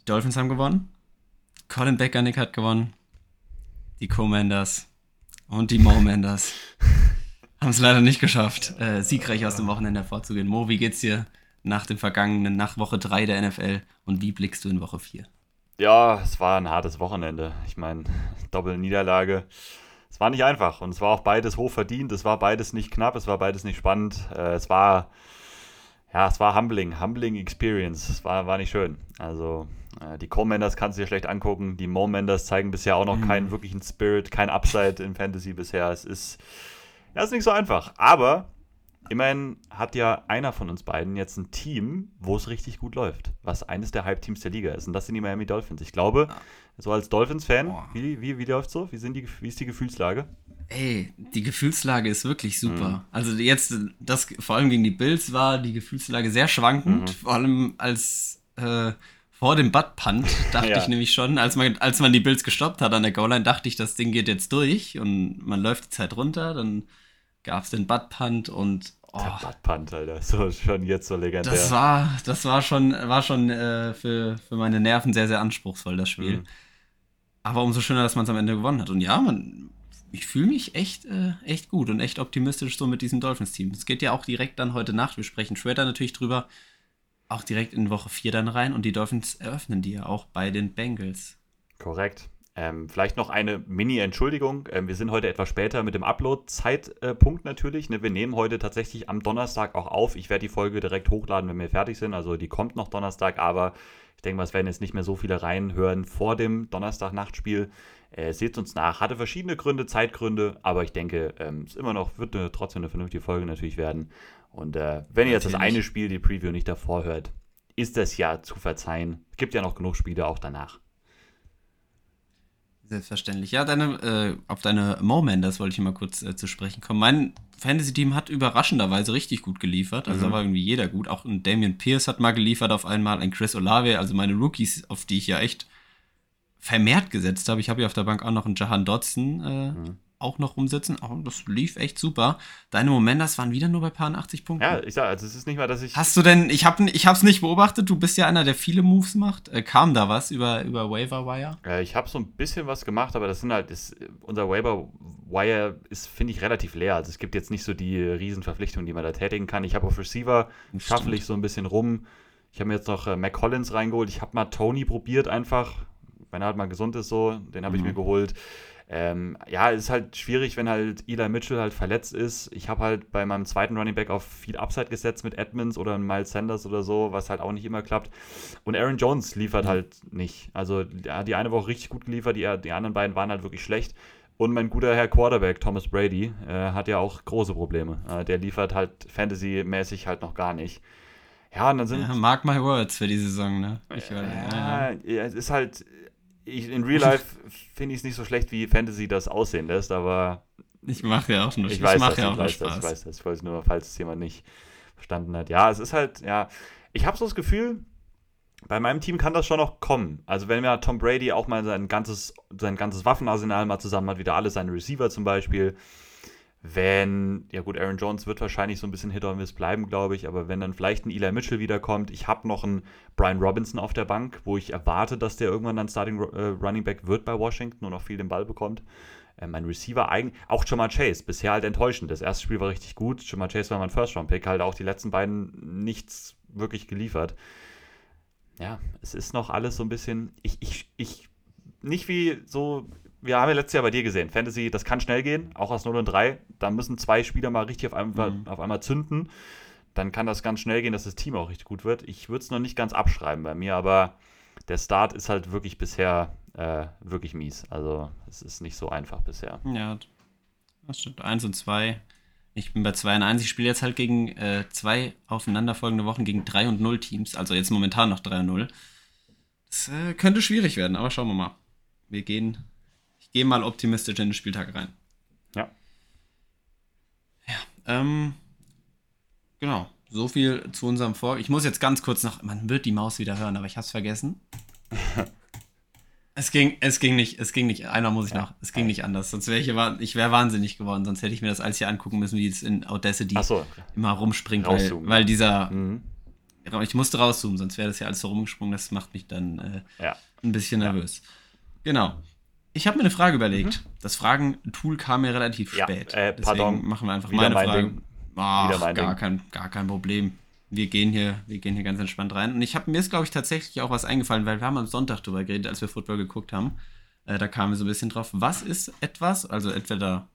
Die Dolphins haben gewonnen. Colin Beckernich hat gewonnen. Die Commanders und die Momanders haben es leider nicht geschafft, äh, siegreich aus dem Wochenende hervorzugehen. Mo, wie geht's dir nach dem vergangenen, nach Woche 3 der NFL und wie blickst du in Woche 4? Ja, es war ein hartes Wochenende. Ich meine, Doppelniederlage. Es war nicht einfach und es war auch beides hoch verdient. Es war beides nicht knapp, es war beides nicht spannend. Äh, es war, ja, es war humbling, humbling Experience. Es war, war nicht schön. Also, die Co-Manders kannst du dir schlecht angucken. Die Mo-Manders zeigen bisher auch noch mhm. keinen wirklichen Spirit, kein Upside in Fantasy bisher. Es ist, ja, ist nicht so einfach. Aber immerhin hat ja einer von uns beiden jetzt ein Team, wo es richtig gut läuft, was eines der Hype-Teams der Liga ist. Und das sind die Miami Dolphins. Ich glaube, so als Dolphins-Fan, wie, wie, wie läuft so? Wie, sind die, wie ist die Gefühlslage? Ey, die Gefühlslage ist wirklich super. Mhm. Also jetzt, das vor allem gegen die Bills war die Gefühlslage sehr schwankend, mhm. vor allem als äh, vor dem Butt-Punt dachte ja. ich nämlich schon, als man, als man die Bills gestoppt hat an der Goal-Line, dachte ich, das Ding geht jetzt durch und man läuft die Zeit runter, dann gab es den Butt-Punt und oh, der Butt-Punt, Alter, so schon jetzt so legendär. Das war, das war schon, war schon äh, für, für meine Nerven sehr, sehr anspruchsvoll, das Spiel. Mhm. Aber umso schöner, dass man es am Ende gewonnen hat. Und ja, man, ich fühle mich echt, äh, echt gut und echt optimistisch so mit diesem Dolphins-Team. Es geht ja auch direkt dann heute Nacht, wir sprechen später natürlich drüber, auch direkt in Woche 4 dann rein und die Dolphins eröffnen die ja auch bei den Bengals. Korrekt. Ähm, vielleicht noch eine Mini-Entschuldigung. Ähm, wir sind heute etwas später mit dem Upload-Zeitpunkt natürlich. Ne? Wir nehmen heute tatsächlich am Donnerstag auch auf. Ich werde die Folge direkt hochladen, wenn wir fertig sind. Also die kommt noch Donnerstag, aber ich denke mal, es werden jetzt nicht mehr so viele reinhören vor dem Donnerstag-Nachtspiel. Äh, seht uns nach. Hatte verschiedene Gründe, Zeitgründe, aber ich denke, ähm, es immer noch wird eine, trotzdem eine vernünftige Folge natürlich werden. Und äh, wenn ihr jetzt das eine Spiel, die Preview, nicht davor hört, ist das ja zu verzeihen. Es gibt ja noch genug Spiele auch danach. Selbstverständlich. Ja, deine, äh, auf deine Momanders wollte ich mal kurz äh, zu sprechen kommen. Mein Fantasy-Team hat überraschenderweise richtig gut geliefert. Also mhm. da war irgendwie jeder gut. Auch ein Damian Pierce hat mal geliefert auf einmal, ein Chris Olave, also meine Rookies, auf die ich ja echt vermehrt gesetzt habe. Ich habe ja auf der Bank auch noch einen Jahan Dodson äh, mhm auch noch umsetzen. Oh, das lief echt super. Deine Momentas waren wieder nur bei paar 80 Punkten. Ja, ich sag, also es ist nicht mal, dass ich. Hast du denn, ich habe ich hab's nicht beobachtet, du bist ja einer, der viele Moves macht. Äh, kam da was über, über Waiver Wire? Äh, ich habe so ein bisschen was gemacht, aber das sind halt, das, unser Waiver Wire ist, finde ich, relativ leer. Also es gibt jetzt nicht so die Riesenverpflichtungen, die man da tätigen kann. Ich habe auf Receiver, schaffel ich so ein bisschen rum. Ich habe mir jetzt noch äh, Mac Collins reingeholt. Ich habe mal Tony probiert einfach, wenn er halt mal gesund ist so. Den habe mhm. ich mir geholt. Ähm, ja, es ist halt schwierig, wenn halt Eli Mitchell halt verletzt ist. Ich habe halt bei meinem zweiten Running Back auf viel Upside gesetzt mit Edmonds oder Miles Sanders oder so, was halt auch nicht immer klappt. Und Aaron Jones liefert halt nicht. Also er hat die eine Woche richtig gut geliefert, die, die anderen beiden waren halt wirklich schlecht. Und mein guter Herr Quarterback, Thomas Brady, äh, hat ja auch große Probleme. Äh, der liefert halt Fantasy-mäßig halt noch gar nicht. Ja, und dann sind. Ja, mark my words für die Saison, ne? Ich, äh, ja, ja, es ist halt ich, in Real Life finde ich es nicht so schlecht, wie Fantasy das aussehen lässt, aber. Ich mache ja auch nur Ich, ich weiß das, ja ich weiß das, ich weiß das. Ich wollte nur, falls es jemand nicht verstanden hat. Ja, es ist halt, ja, ich habe so das Gefühl, bei meinem Team kann das schon noch kommen. Also wenn mir Tom Brady auch mal sein ganzes, sein ganzes Waffenarsenal mal zusammen hat, wieder alle seine Receiver zum Beispiel, wenn, ja gut, Aaron Jones wird wahrscheinlich so ein bisschen Hit or Miss bleiben, glaube ich, aber wenn dann vielleicht ein Eli Mitchell wiederkommt, ich habe noch einen Brian Robinson auf der Bank, wo ich erwarte, dass der irgendwann dann Starting äh, Running Back wird bei Washington und auch viel den Ball bekommt. Äh, mein Receiver, eigentlich, auch Jamar Chase, bisher halt enttäuschend. Das erste Spiel war richtig gut, Jamar Chase war mein First-Round-Pick, halt auch die letzten beiden nichts wirklich geliefert. Ja, es ist noch alles so ein bisschen, ich, ich, ich, nicht wie so wir haben ja letztes Jahr bei dir gesehen, Fantasy, das kann schnell gehen, auch aus 0 und 3. Da müssen zwei Spieler mal richtig auf einmal, mhm. auf einmal zünden. Dann kann das ganz schnell gehen, dass das Team auch richtig gut wird. Ich würde es noch nicht ganz abschreiben bei mir, aber der Start ist halt wirklich bisher äh, wirklich mies. Also es ist nicht so einfach bisher. Ja, das stimmt. 1 und 2. Ich bin bei 2 und 1. Ich spiele jetzt halt gegen äh, zwei aufeinanderfolgende Wochen gegen 3 und 0 Teams. Also jetzt momentan noch 3 und 0. Das äh, könnte schwierig werden, aber schauen wir mal. Wir gehen gehe mal optimistisch in den Spieltag rein. Ja. Ja, ähm, genau. So viel zu unserem Vor. Ich muss jetzt ganz kurz noch, man wird die Maus wieder hören, aber ich hab's vergessen. es ging, es ging nicht, es ging nicht. Einer muss ich noch. Es ging nicht anders. Sonst wäre ich, ich wäre wahnsinnig geworden. Sonst hätte ich mir das alles hier angucken müssen, wie es in Audacity so. immer rumspringt, weil, weil, dieser mhm. ich musste rauszoomen, sonst wäre das ja alles so rumgesprungen. Das macht mich dann äh, ja. ein bisschen nervös. Genau. Ich habe mir eine Frage überlegt. Mhm. Das Fragen-Tool kam mir relativ ja, spät. Äh, pardon. machen wir einfach Wieder meine Fragen. Ach, gar, Ding. kein, gar kein Problem. Wir gehen hier, wir gehen hier ganz entspannt rein. Und ich habe mir ist, glaube ich, tatsächlich auch was eingefallen, weil wir haben am Sonntag drüber geredet, als wir Football geguckt haben. Äh, da kamen wir so ein bisschen drauf. Was ist etwas, also entweder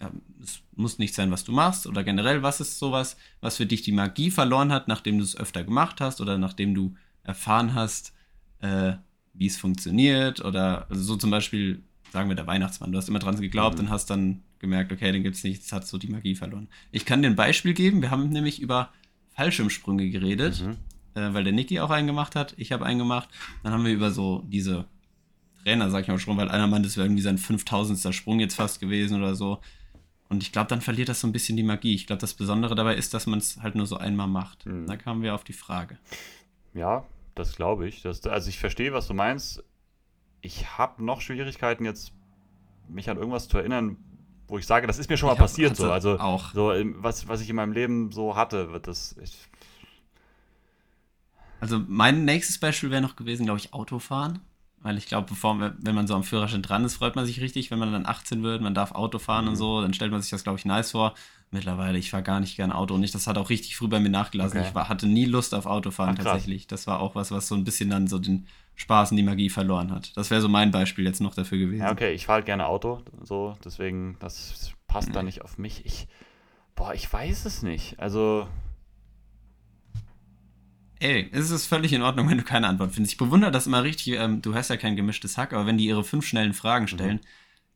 ja, es muss nicht sein, was du machst, oder generell, was ist sowas, was für dich die Magie verloren hat, nachdem du es öfter gemacht hast oder nachdem du erfahren hast, äh, wie es funktioniert oder also so zum Beispiel, sagen wir der Weihnachtsmann, du hast immer dran geglaubt mhm. und hast dann gemerkt, okay, den gibt es nicht, es hat so die Magie verloren. Ich kann dir ein Beispiel geben, wir haben nämlich über Fallschirmsprünge geredet, mhm. äh, weil der Niki auch einen gemacht hat, ich habe einen gemacht, dann haben wir über so diese Trainer, sag ich mal schon, weil einer meinte, es wäre irgendwie sein 5000. Sprung jetzt fast gewesen oder so. Und ich glaube, dann verliert das so ein bisschen die Magie. Ich glaube, das Besondere dabei ist, dass man es halt nur so einmal macht. Mhm. Da kamen wir auf die Frage. Ja, das glaube ich. Das, also ich verstehe, was du meinst. Ich habe noch Schwierigkeiten jetzt, mich an irgendwas zu erinnern, wo ich sage, das ist mir schon mal passiert so. Also auch. so was, was ich in meinem Leben so hatte, wird das. Ich also mein nächstes Special wäre noch gewesen, glaube ich, Autofahren. Weil ich glaube, bevor, wenn man so am Führerschein dran ist, freut man sich richtig, wenn man dann 18 wird, man darf Auto fahren mhm. und so, dann stellt man sich das, glaube ich, nice vor. Mittlerweile, ich fahre gar nicht gern Auto und ich, das hat auch richtig früh bei mir nachgelassen. Okay. Ich war, hatte nie Lust auf Autofahren Ach, tatsächlich. Das war auch was, was so ein bisschen dann so den Spaß und die Magie verloren hat. Das wäre so mein Beispiel jetzt noch dafür gewesen. Ja, okay, ich fahre halt gerne Auto, so, deswegen, das passt mhm. da nicht auf mich. Ich, boah, ich weiß es nicht. Also, Ey, es ist völlig in Ordnung, wenn du keine Antwort findest. Ich bewundere das immer richtig. Ähm, du hast ja kein gemischtes Hack, aber wenn die ihre fünf schnellen Fragen stellen, mhm.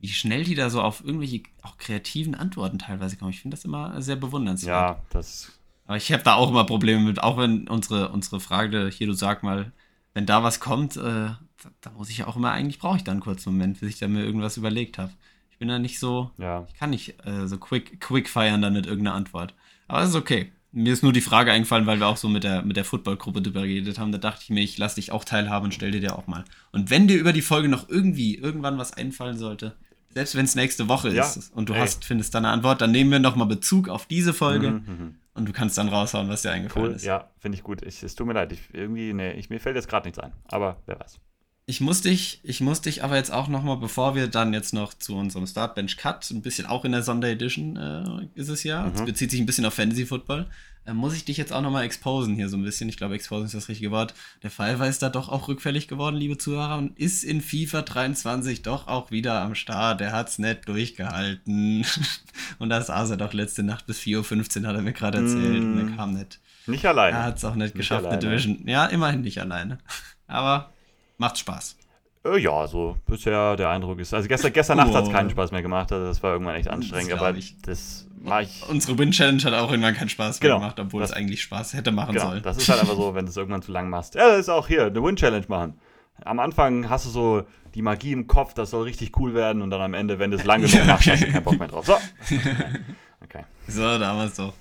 Wie schnell die da so auf irgendwelche auch kreativen Antworten teilweise kommen, ich finde das immer sehr bewundernswert. Ja, das. Aber ich habe da auch immer Probleme mit, auch wenn unsere, unsere Frage hier, du sag mal, wenn da was kommt, äh, da, da, muss ich auch immer, eigentlich brauche ich da einen kurzen Moment, bis ich da mir irgendwas überlegt habe. Ich bin da nicht so, ja. ich kann nicht äh, so quick, quick feiern dann mit irgendeiner Antwort. Aber es ist okay. Mir ist nur die Frage eingefallen, weil wir auch so mit der, mit der Footballgruppe drüber geredet haben. Da dachte ich mir, ich lass dich auch teilhaben und stell dir dir auch mal. Und wenn dir über die Folge noch irgendwie irgendwann was einfallen sollte, selbst wenn es nächste Woche ja, ist und du ey. hast, findest dann eine Antwort, dann nehmen wir nochmal Bezug auf diese Folge mhm, mhm, und du kannst dann raushauen, was dir eingefallen cool, ist. Ja, finde ich gut. Ich, es tut mir leid, ich, irgendwie, nee, ich, mir fällt jetzt gerade nichts ein, aber wer weiß. Ich muss dich, ich muss dich aber jetzt auch nochmal, bevor wir dann jetzt noch zu unserem Startbench Cut, ein bisschen auch in der Sonderedition äh, ist es ja, mhm. bezieht sich ein bisschen auf Fantasy Football, äh, muss ich dich jetzt auch nochmal exposen hier so ein bisschen. Ich glaube, exposen ist das richtige Wort. Der Fiverr ist da doch auch rückfällig geworden, liebe Zuhörer, und ist in FIFA 23 doch auch wieder am Start. Der hat's nicht durchgehalten. und das saß er doch letzte Nacht bis 4.15 Uhr, hat er mir gerade erzählt. Mm. Und er kam nicht. Nicht alleine. Er hat es auch nicht, nicht geschafft, eine Division. Ja, immerhin nicht alleine. Aber Macht Spaß. Äh, ja, so bisher der Eindruck ist. Also gestern, gestern Nacht hat es keinen Spaß mehr gemacht. Also das war irgendwann echt anstrengend. Das aber ich. das mache ich. Unsere Win-Challenge hat auch irgendwann keinen Spaß mehr genau, gemacht, obwohl das, es eigentlich Spaß hätte machen genau, sollen. Das ist halt einfach so, wenn du es irgendwann zu lang machst. Ja, das ist auch hier, eine Win-Challenge machen. Am Anfang hast du so die Magie im Kopf, das soll richtig cool werden und dann am Ende, wenn du es lang genug machst, hast du keinen Bock mehr drauf. So. Okay. So, da haben wir es doch.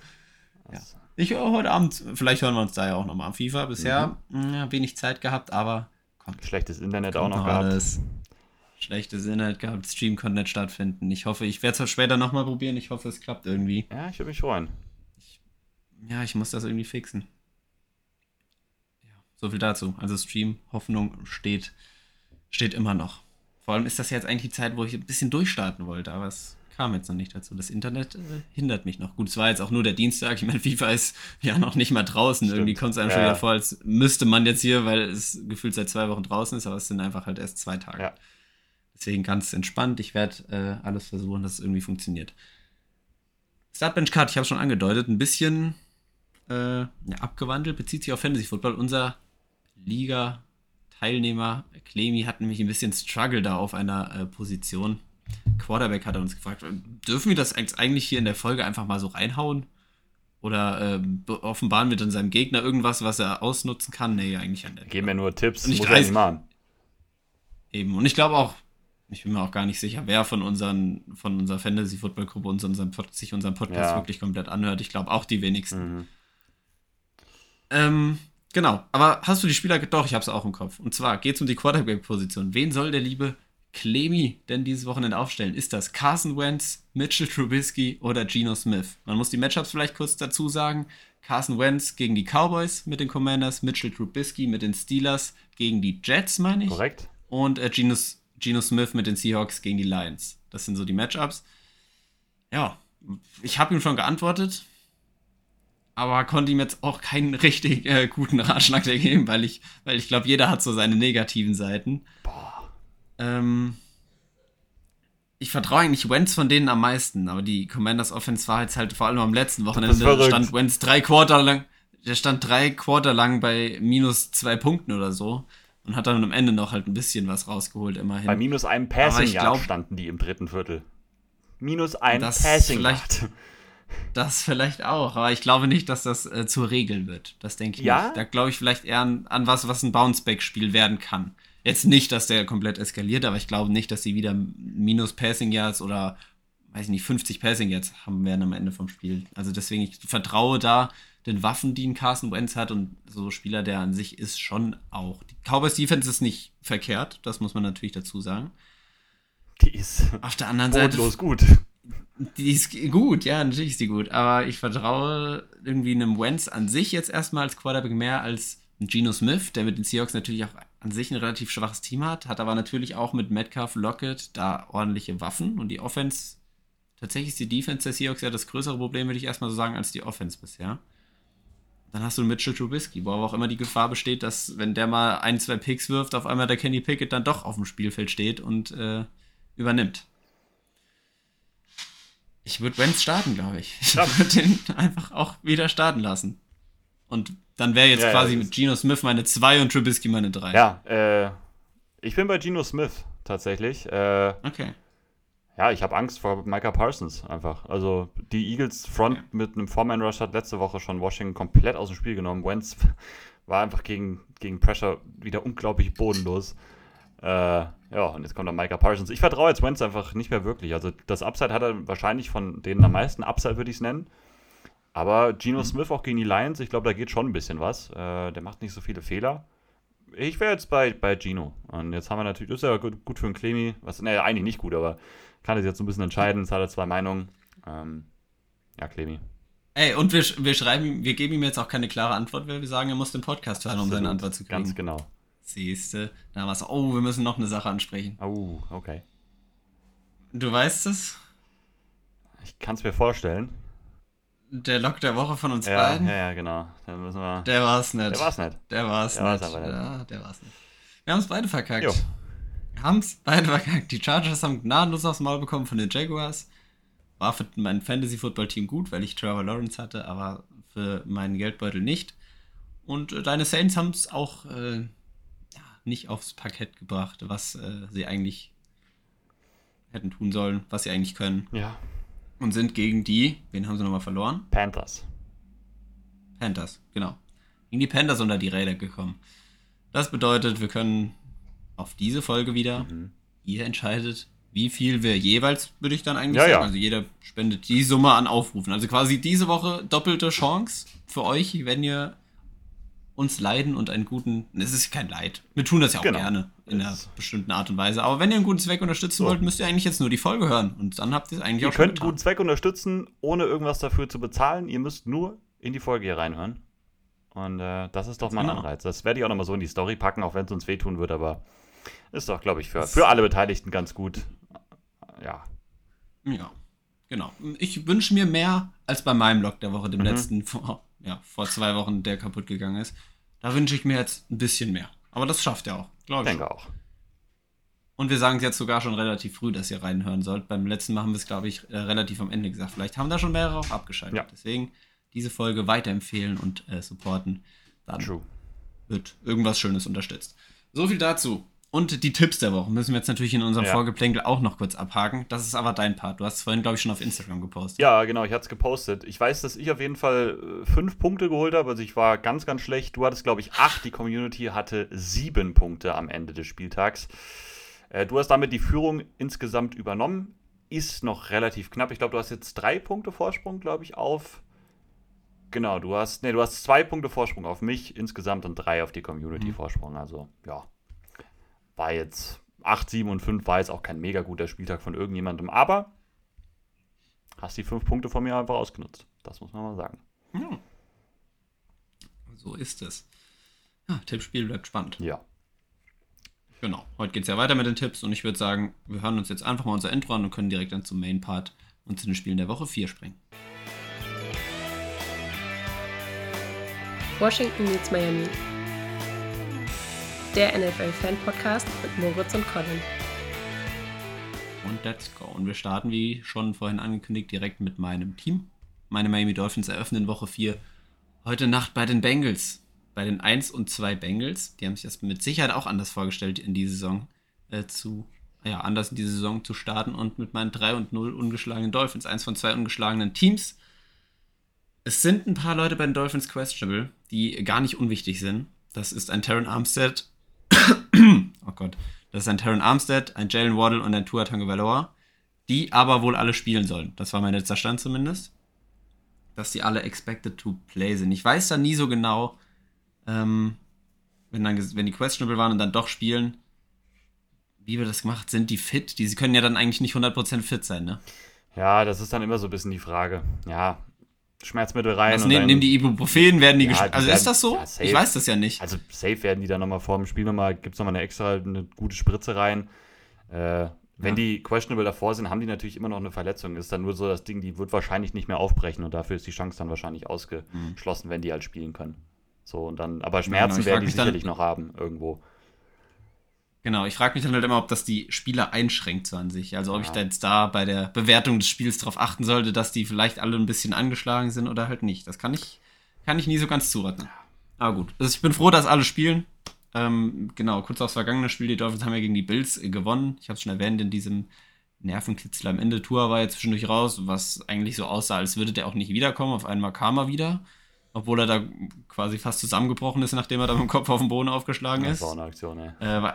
Ja. Ich heute Abend, vielleicht hören wir uns da ja auch nochmal am FIFA. Bisher mhm. ja, wenig Zeit gehabt, aber Schlechtes Internet auch noch gehabt. Alles. Schlechtes Internet gehabt, Stream konnte nicht stattfinden. Ich hoffe, ich werde es später nochmal probieren. Ich hoffe, es klappt irgendwie. Ja, ich würde mich freuen. Ich, ja, ich muss das irgendwie fixen. Ja, so viel dazu. Also Stream, Hoffnung steht, steht immer noch. Vor allem ist das jetzt eigentlich die Zeit, wo ich ein bisschen durchstarten wollte, aber es kam jetzt noch nicht dazu. Das Internet äh, hindert mich noch. Gut, es war jetzt auch nur der Dienstag. Ich meine, FIFA ist ja noch nicht mal draußen. Stimmt. Irgendwie kommt es einem ja. schon wieder vor, als müsste man jetzt hier, weil es gefühlt seit zwei Wochen draußen ist, aber es sind einfach halt erst zwei Tage. Ja. Deswegen ganz entspannt. Ich werde äh, alles versuchen, dass es irgendwie funktioniert. Startbench Card, ich habe schon angedeutet, ein bisschen äh, ja, abgewandelt, bezieht sich auf Fantasy Football. Unser Liga-Teilnehmer Clemi hat nämlich ein bisschen Struggle da auf einer äh, Position Quarterback hat er uns gefragt, dürfen wir das eigentlich hier in der Folge einfach mal so reinhauen? Oder äh, offenbaren wir dann seinem Gegner irgendwas, was er ausnutzen kann? Nee, eigentlich ja nicht. Geben wir nur Tipps, und ich muss nicht machen. Eben, und ich glaube auch, ich bin mir auch gar nicht sicher, wer von unseren, von unserer Fantasy-Football-Gruppe uns unseren, sich unseren Podcast ja. wirklich komplett anhört. Ich glaube auch die wenigsten. Mhm. Ähm, genau, aber hast du die Spieler? Doch, ich habe es auch im Kopf. Und zwar geht es um die Quarterback-Position. Wen soll der liebe Clemi denn dieses Wochenende aufstellen? Ist das Carson Wentz, Mitchell Trubisky oder Geno Smith? Man muss die Matchups vielleicht kurz dazu sagen. Carson Wentz gegen die Cowboys mit den Commanders, Mitchell Trubisky mit den Steelers gegen die Jets, meine ich. Korrekt. Und äh, Geno, Geno Smith mit den Seahawks gegen die Lions. Das sind so die Matchups. Ja, ich habe ihm schon geantwortet, aber konnte ihm jetzt auch keinen richtig äh, guten Ratschlag geben, weil ich, weil ich glaube, jeder hat so seine negativen Seiten. Boah. Ähm, ich vertraue eigentlich Wentz von denen am meisten, aber die Commanders Offense war jetzt halt vor allem am letzten Wochenende stand Wentz drei Quarter lang, der stand drei Quarter lang bei minus zwei Punkten oder so und hat dann am Ende noch halt ein bisschen was rausgeholt, immerhin. Bei minus einem Passing Yard standen die im dritten Viertel. Minus ein Passing Yard. Das vielleicht auch, aber ich glaube nicht, dass das äh, zur Regel wird. Das denke ich ja? nicht. Da glaube ich vielleicht eher an, an was, was ein Bounceback-Spiel werden kann. Jetzt nicht, dass der komplett eskaliert, aber ich glaube nicht, dass sie wieder minus Passing Yards oder, weiß ich nicht, 50 Passing Yards haben werden am Ende vom Spiel. Also deswegen, ich vertraue da den Waffen, die ein Carson Wentz hat und so Spieler, der an sich ist, schon auch. Die Cowboys Defense ist nicht verkehrt, das muss man natürlich dazu sagen. Die ist auf der anderen Seite gut. Die ist gut, ja, natürlich ist die gut, aber ich vertraue irgendwie einem Wentz an sich jetzt erstmal als Quarterback mehr als Geno Smith, der mit den Seahawks natürlich auch an sich ein relativ schwaches Team hat, hat aber natürlich auch mit Metcalf, Lockett da ordentliche Waffen und die Offense, tatsächlich ist die Defense der Seahawks ja das größere Problem, würde ich erstmal so sagen, als die Offense bisher. Dann hast du Mitchell Trubisky, wo aber auch immer die Gefahr besteht, dass wenn der mal ein, zwei Picks wirft, auf einmal der Kenny Pickett dann doch auf dem Spielfeld steht und äh, übernimmt. Ich würde Wentz starten, glaube ich. Ich würde den einfach auch wieder starten lassen. Und dann wäre jetzt ja, quasi ja, mit Geno Smith meine 2 und Trubisky meine 3. Ja, äh, ich bin bei Geno Smith tatsächlich. Äh, okay. Ja, ich habe Angst vor Micah Parsons einfach. Also die Eagles Front okay. mit einem Foreman Rush hat letzte Woche schon Washington komplett aus dem Spiel genommen. Wentz war einfach gegen, gegen Pressure wieder unglaublich bodenlos. Äh, ja, und jetzt kommt dann Micah Parsons. Ich vertraue jetzt Wentz einfach nicht mehr wirklich. Also das Upside hat er wahrscheinlich von denen am meisten. Upside würde ich es nennen. Aber Geno mhm. Smith auch gegen die Lions, ich glaube, da geht schon ein bisschen was. Äh, der macht nicht so viele Fehler. Ich wäre jetzt bei, bei Gino. Und jetzt haben wir natürlich, das ist ja gut, gut für einen Clemi. Was, naja, eigentlich nicht gut, aber kann es jetzt so ein bisschen entscheiden. Es hat er zwei Meinungen. Ähm, ja, Clemi. Ey, und wir, wir schreiben, wir geben ihm jetzt auch keine klare Antwort, weil wir sagen, er muss den Podcast hören, um seine Antwort zu kriegen. Ganz genau. Siehste, da war es, oh, wir müssen noch eine Sache ansprechen. Oh, okay. Du weißt es? Ich kann es mir vorstellen der Lock der Woche von uns ja, beiden. Ja, ja, genau. Dann müssen wir der war's nicht. Der war's nicht. Der war's der nicht. War's nicht. Ja, der war's nicht. Wir haben es beide verkackt. Jo. Wir haben es beide verkackt. Die Chargers haben gnadenlos aufs Maul bekommen von den Jaguars. War für mein Fantasy-Football-Team gut, weil ich Trevor Lawrence hatte, aber für meinen Geldbeutel nicht. Und äh, deine Saints haben es auch äh, ja, nicht aufs Parkett gebracht, was äh, sie eigentlich hätten tun sollen, was sie eigentlich können. Ja. Und sind gegen die, wen haben sie nochmal verloren? Panthers. Panthers, genau. Gegen die Panthers unter die Räder gekommen. Das bedeutet, wir können auf diese Folge wieder, mhm. ihr entscheidet, wie viel wir jeweils, würde ich dann eigentlich ja, sagen. Ja. Also jeder spendet die Summe an Aufrufen. Also quasi diese Woche doppelte Chance für euch, wenn ihr uns leiden und einen guten. Es ist kein Leid. Wir tun das ja auch genau. gerne in einer bestimmten Art und Weise. Aber wenn ihr einen guten Zweck unterstützen so. wollt, müsst ihr eigentlich jetzt nur die Folge hören. Und dann habt ihr es eigentlich ihr auch schon. Ihr könnt einen guten Zweck unterstützen, ohne irgendwas dafür zu bezahlen. Ihr müsst nur in die Folge hier reinhören. Und äh, das ist doch mal ein genau. Anreiz. Das werde ich auch nochmal so in die Story packen, auch wenn es uns wehtun wird. Aber ist doch, glaube ich, für, für alle Beteiligten ganz gut. Ja. Ja, genau. Ich wünsche mir mehr als bei meinem Log der Woche, dem mhm. letzten vor, ja, vor zwei Wochen, der kaputt gegangen ist. Da wünsche ich mir jetzt ein bisschen mehr. Aber das schafft er auch, glaube ich. Denke auch. Und wir sagen es jetzt sogar schon relativ früh, dass ihr reinhören sollt. Beim letzten Mal haben wir es, glaube ich, äh, relativ am Ende gesagt. Vielleicht haben da schon mehrere auch abgeschaltet. Ja. Deswegen diese Folge weiterempfehlen und äh, supporten. Dann True. wird irgendwas Schönes unterstützt. So viel dazu. Und die Tipps der Woche müssen wir jetzt natürlich in unserem ja. Vorgeplänkel auch noch kurz abhaken. Das ist aber dein Part. Du hast es vorhin, glaube ich, schon auf Instagram gepostet. Ja, genau, ich hatte es gepostet. Ich weiß, dass ich auf jeden Fall äh, fünf Punkte geholt habe. Also ich war ganz, ganz schlecht. Du hattest, glaube ich, acht. Die Community hatte sieben Punkte am Ende des Spieltags. Äh, du hast damit die Führung insgesamt übernommen. Ist noch relativ knapp. Ich glaube, du hast jetzt drei Punkte Vorsprung, glaube ich, auf. Genau, du hast, nee, du hast zwei Punkte Vorsprung auf mich insgesamt und drei auf die Community mhm. Vorsprung. Also, ja war jetzt 8, 7 und 5 war jetzt auch kein mega guter Spieltag von irgendjemandem, aber hast die 5 Punkte von mir einfach ausgenutzt. Das muss man mal sagen. Ja. So ist es. Ja, Tippspiel bleibt spannend. Ja. Genau. Heute geht es ja weiter mit den Tipps und ich würde sagen, wir hören uns jetzt einfach mal unser Intro an und können direkt dann zum Main Part und zu den Spielen der Woche 4 springen. Washington meets Miami. Der NFL-Fan-Podcast mit Moritz und Colin. Und let's go. Und wir starten, wie schon vorhin angekündigt, direkt mit meinem Team. Meine Miami Dolphins eröffnen Woche 4 heute Nacht bei den Bengals bei den 1 und 2 Bengals, die haben sich das mit Sicherheit auch anders vorgestellt in die Saison äh, zu, ja, anders in die Saison zu starten und mit meinen 3 und 0 ungeschlagenen Dolphins, eins von zwei ungeschlagenen Teams. Es sind ein paar Leute bei den Dolphins questionable, die gar nicht unwichtig sind. Das ist ein Terran Armstead. Oh Gott. Das ist ein Terran Armstead, ein Jalen Waddle und ein Tua Tagovailoa, die aber wohl alle spielen sollen. Das war mein letzter Stand zumindest. Dass die alle expected to play sind. Ich weiß da nie so genau, ähm, wenn, dann, wenn die questionable waren und dann doch spielen, wie wird das gemacht? Sind die fit? Die sie können ja dann eigentlich nicht 100% fit sein, ne? Ja, das ist dann immer so ein bisschen die Frage. Ja, Schmerzmittel rein. Also nehmen, nehmen die Ibuprofen, werden die, ja, die Also werden, ist das so? Ja, ich weiß das ja nicht. Also safe werden die dann nochmal vor dem Spiel nochmal, gibt es nochmal eine extra, eine gute Spritze rein. Äh, wenn ja. die questionable davor sind, haben die natürlich immer noch eine Verletzung. Ist dann nur so das Ding, die wird wahrscheinlich nicht mehr aufbrechen und dafür ist die Chance dann wahrscheinlich ausgeschlossen, mhm. wenn die halt spielen können. So, und dann, aber Schmerzen genau. werden die sicherlich dann, noch haben, irgendwo. Genau, ich frage mich dann halt immer, ob das die Spieler einschränkt so an sich. Also ob ja. ich da jetzt da bei der Bewertung des Spiels darauf achten sollte, dass die vielleicht alle ein bisschen angeschlagen sind oder halt nicht. Das kann ich, kann ich nie so ganz zuordnen. Aber gut. Also ich bin froh, dass alle spielen. Ähm, genau, kurz aufs vergangene Spiel, die Dolphins haben ja gegen die Bills äh, gewonnen. Ich habe es schon erwähnt, in diesem Nervenkitzel am Ende. Tour war jetzt zwischendurch raus, was eigentlich so aussah, als würde der auch nicht wiederkommen. Auf einmal kam er wieder obwohl er da quasi fast zusammengebrochen ist, nachdem er da mit dem Kopf auf den Boden aufgeschlagen ist. Das war eine Aktion, ja. Äh,